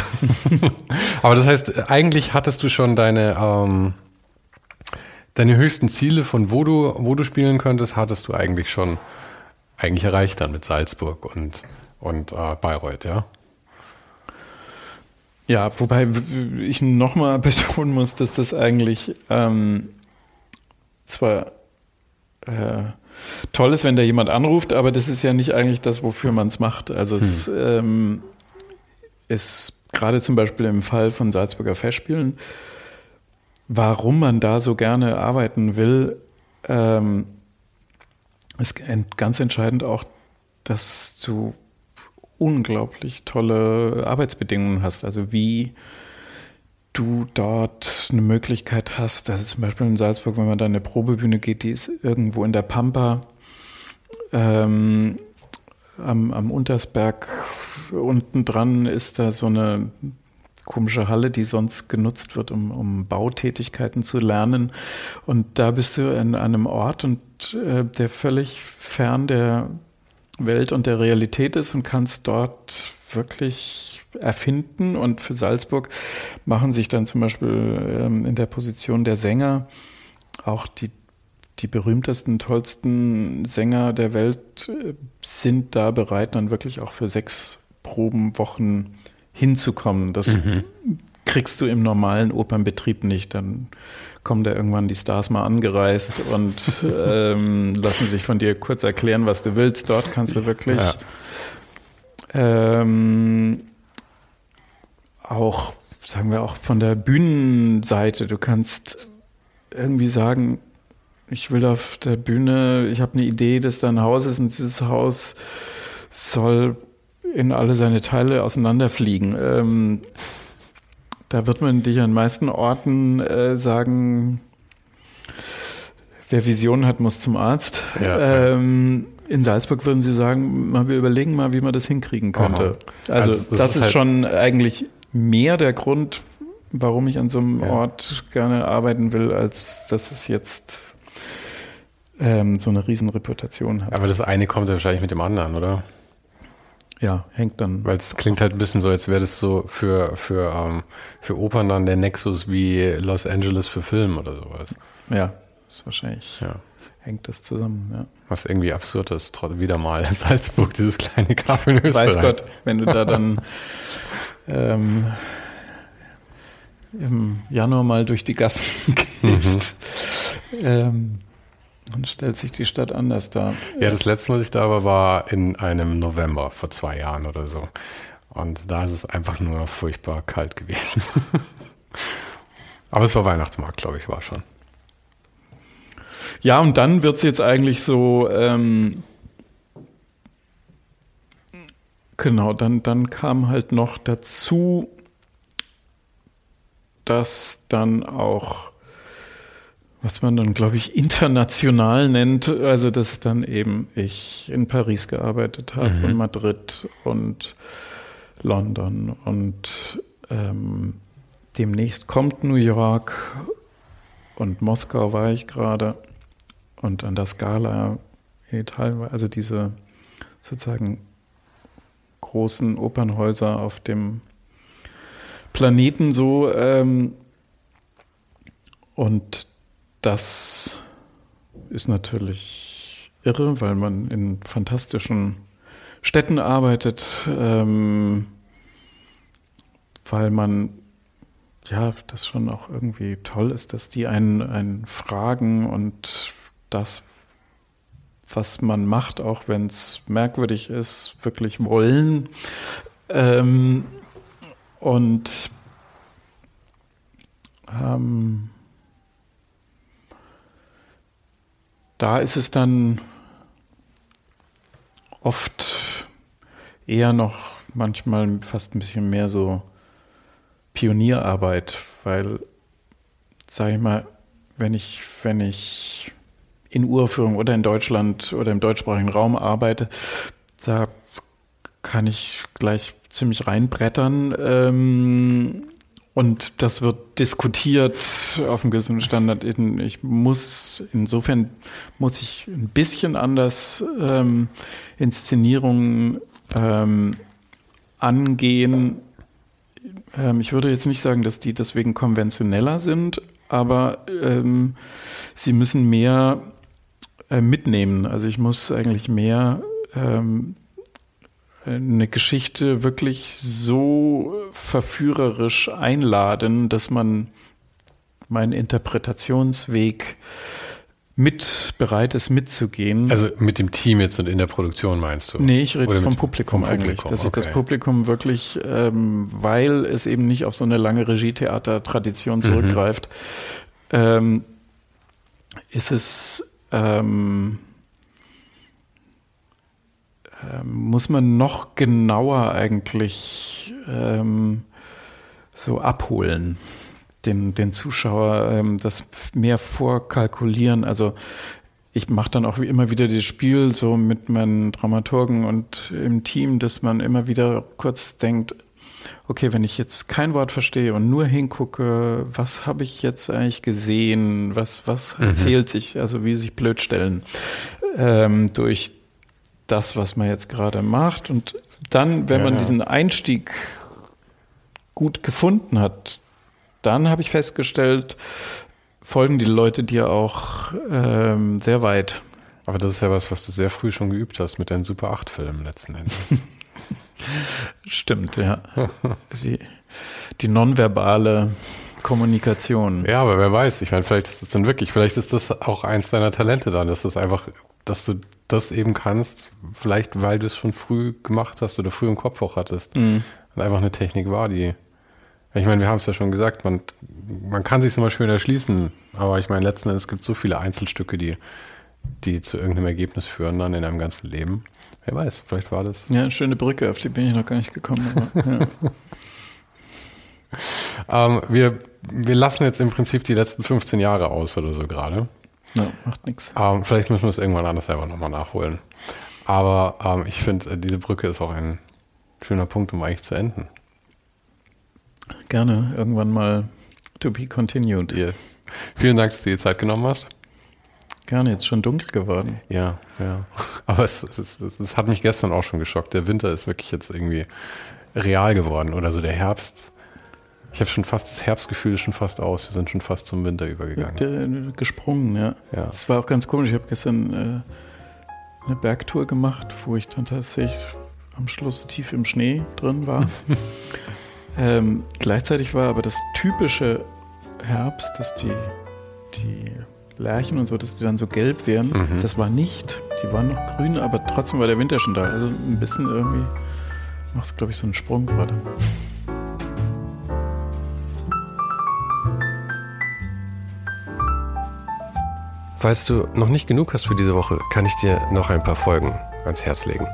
Aber das heißt, eigentlich hattest du schon deine, ähm, deine höchsten Ziele, von wo du, wo du spielen könntest, hattest du eigentlich schon eigentlich erreicht dann mit Salzburg und und äh, Bayreuth, ja. Ja, wobei ich nochmal betonen muss, dass das eigentlich ähm, zwar äh, toll ist, wenn da jemand anruft, aber das ist ja nicht eigentlich das, wofür man es macht. Also hm. es ähm, ist gerade zum Beispiel im Fall von Salzburger Festspielen, warum man da so gerne arbeiten will, ähm, ist ganz entscheidend auch, dass du unglaublich tolle Arbeitsbedingungen hast. Also wie du dort eine Möglichkeit hast, dass zum Beispiel in Salzburg, wenn man da in eine Probebühne geht, die ist irgendwo in der Pampa ähm, am, am Untersberg unten dran ist da so eine komische Halle, die sonst genutzt wird, um, um Bautätigkeiten zu lernen. Und da bist du in einem Ort und äh, der völlig fern der Welt und der Realität ist und kannst dort wirklich erfinden. Und für Salzburg machen sich dann zum Beispiel ähm, in der Position der Sänger auch die, die berühmtesten, tollsten Sänger der Welt äh, sind da bereit, dann wirklich auch für sechs Probenwochen hinzukommen. Das mhm. kriegst du im normalen Opernbetrieb nicht. Dann kommen da irgendwann die Stars mal angereist und ähm, lassen sich von dir kurz erklären, was du willst. Dort kannst du wirklich ja. ähm, auch, sagen wir auch von der Bühnenseite, du kannst irgendwie sagen, ich will auf der Bühne, ich habe eine Idee, dass da ein Haus ist und dieses Haus soll in alle seine Teile auseinanderfliegen. Ähm, da wird man dich an meisten Orten äh, sagen, wer Visionen hat, muss zum Arzt. Ja, ähm, in Salzburg würden sie sagen, mal, wir überlegen mal, wie man das hinkriegen könnte. Also, also, das, das, ist, ist halt schon eigentlich mehr der Grund, warum ich an so einem ja. Ort gerne arbeiten will, als dass es jetzt ähm, so eine Riesenreputation hat. Aber das eine kommt ja wahrscheinlich mit dem anderen, oder? Ja, hängt dann. Weil es klingt halt ein bisschen so, als wäre das so für, für, ähm, für Opern dann der Nexus wie Los Angeles für Film oder sowas. Ja, ist wahrscheinlich. Ja. Hängt das zusammen, ja. Was irgendwie absurd ist, wieder mal in Salzburg, dieses kleine Kaffee in Österreich. Weiß Gott, wenn du da dann ähm, im Januar mal durch die Gassen gehst. Mhm. Ähm, dann stellt sich die Stadt anders dar. Ja, das letzte Mal, was ich da war, war in einem November vor zwei Jahren oder so. Und da ist es einfach nur furchtbar kalt gewesen. Aber es war Weihnachtsmarkt, glaube ich, war schon. Ja, und dann wird es jetzt eigentlich so, ähm, genau, dann, dann kam halt noch dazu, dass dann auch was man dann, glaube ich, international nennt. Also, dass dann eben ich in Paris gearbeitet habe mhm. und Madrid und London und ähm, demnächst kommt New York und Moskau war ich gerade und an der Scala in Italien, also diese sozusagen großen Opernhäuser auf dem Planeten so. Ähm, und das ist natürlich irre, weil man in fantastischen Städten arbeitet, ähm, weil man ja, das schon auch irgendwie toll ist, dass die einen, einen fragen und das, was man macht, auch wenn es merkwürdig ist, wirklich wollen. Ähm, und ähm, da ist es dann oft eher noch manchmal fast ein bisschen mehr so Pionierarbeit, weil, sage ich mal, wenn ich, wenn ich in Uraufführung oder in Deutschland oder im deutschsprachigen Raum arbeite, da kann ich gleich ziemlich reinbrettern. Ähm, und das wird diskutiert auf einem gewissen Standard. Ich muss, insofern muss ich ein bisschen anders ähm, Inszenierungen ähm, angehen. Ähm, ich würde jetzt nicht sagen, dass die deswegen konventioneller sind, aber ähm, sie müssen mehr äh, mitnehmen. Also ich muss eigentlich mehr ähm, eine Geschichte wirklich so verführerisch einladen, dass man meinen Interpretationsweg mit bereit ist mitzugehen. Also mit dem Team jetzt und in der Produktion meinst du? Nee, ich rede vom Publikum, vom eigentlich. Publikum, dass okay. ich das Publikum wirklich, ähm, weil es eben nicht auf so eine lange Regietheater-Tradition mhm. zurückgreift, mhm. ähm, ist es ähm, muss man noch genauer eigentlich ähm, so abholen, den, den Zuschauer, ähm, das mehr vorkalkulieren. Also ich mache dann auch immer wieder das Spiel so mit meinen Dramaturgen und im Team, dass man immer wieder kurz denkt, okay, wenn ich jetzt kein Wort verstehe und nur hingucke, was habe ich jetzt eigentlich gesehen, was, was mhm. erzählt sich, also wie sich blöd stellen ähm, durch das, was man jetzt gerade macht. Und dann, wenn ja, man ja. diesen Einstieg gut gefunden hat, dann habe ich festgestellt, folgen die Leute dir auch ähm, sehr weit. Aber das ist ja was, was du sehr früh schon geübt hast mit deinen Super 8-Filmen letzten Endes. Stimmt, ja. die, die nonverbale Kommunikation. Ja, aber wer weiß, ich meine, vielleicht ist es dann wirklich, vielleicht ist das auch eins deiner Talente dann, dass das einfach, dass du das eben kannst, vielleicht weil du es schon früh gemacht hast oder früh im Kopf auch hattest. Mhm. Und einfach eine Technik war, die. Ich meine, wir haben es ja schon gesagt, man, man kann sich immer schön erschließen, aber ich meine, letzten Endes gibt es so viele Einzelstücke, die, die zu irgendeinem Ergebnis führen dann in einem ganzen Leben. Wer weiß, vielleicht war das. Ja, schöne Brücke, auf die bin ich noch gar nicht gekommen. Aber, ja. ähm, wir, wir lassen jetzt im Prinzip die letzten 15 Jahre aus oder so gerade. Ja, macht nichts. Ähm, vielleicht müssen wir es irgendwann anders selber nochmal nachholen. Aber ähm, ich finde, diese Brücke ist auch ein schöner Punkt, um eigentlich zu enden. Gerne, irgendwann mal to be continued. Yes. Vielen Dank, dass du dir Zeit genommen hast. Gerne, jetzt schon dunkel geworden. Ja, ja. Aber es, es, es, es hat mich gestern auch schon geschockt. Der Winter ist wirklich jetzt irgendwie real geworden oder so der Herbst ich habe schon fast das Herbstgefühl schon fast aus. Wir sind schon fast zum Winter übergegangen. Gesprungen, ja. ja. Das war auch ganz komisch. Ich habe gestern äh, eine Bergtour gemacht, wo ich dann tatsächlich am Schluss tief im Schnee drin war. ähm, gleichzeitig war aber das typische Herbst, dass die, die Lärchen und so, dass die dann so gelb werden. Mhm. Das war nicht. Die waren noch grün, aber trotzdem war der Winter schon da. Also ein bisschen irgendwie macht es, glaube ich, so einen Sprung gerade. Falls du noch nicht genug hast für diese Woche, kann ich dir noch ein paar Folgen ans Herz legen.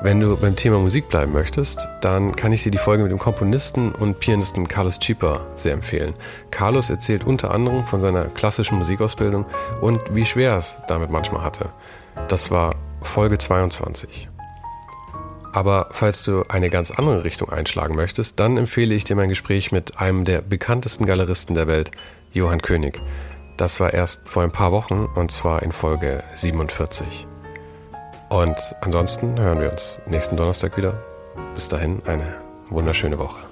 Wenn du beim Thema Musik bleiben möchtest, dann kann ich dir die Folge mit dem Komponisten und Pianisten Carlos Cheaper sehr empfehlen. Carlos erzählt unter anderem von seiner klassischen Musikausbildung und wie schwer es damit manchmal hatte. Das war Folge 22. Aber falls du eine ganz andere Richtung einschlagen möchtest, dann empfehle ich dir mein Gespräch mit einem der bekanntesten Galeristen der Welt, Johann König. Das war erst vor ein paar Wochen und zwar in Folge 47. Und ansonsten hören wir uns nächsten Donnerstag wieder. Bis dahin eine wunderschöne Woche.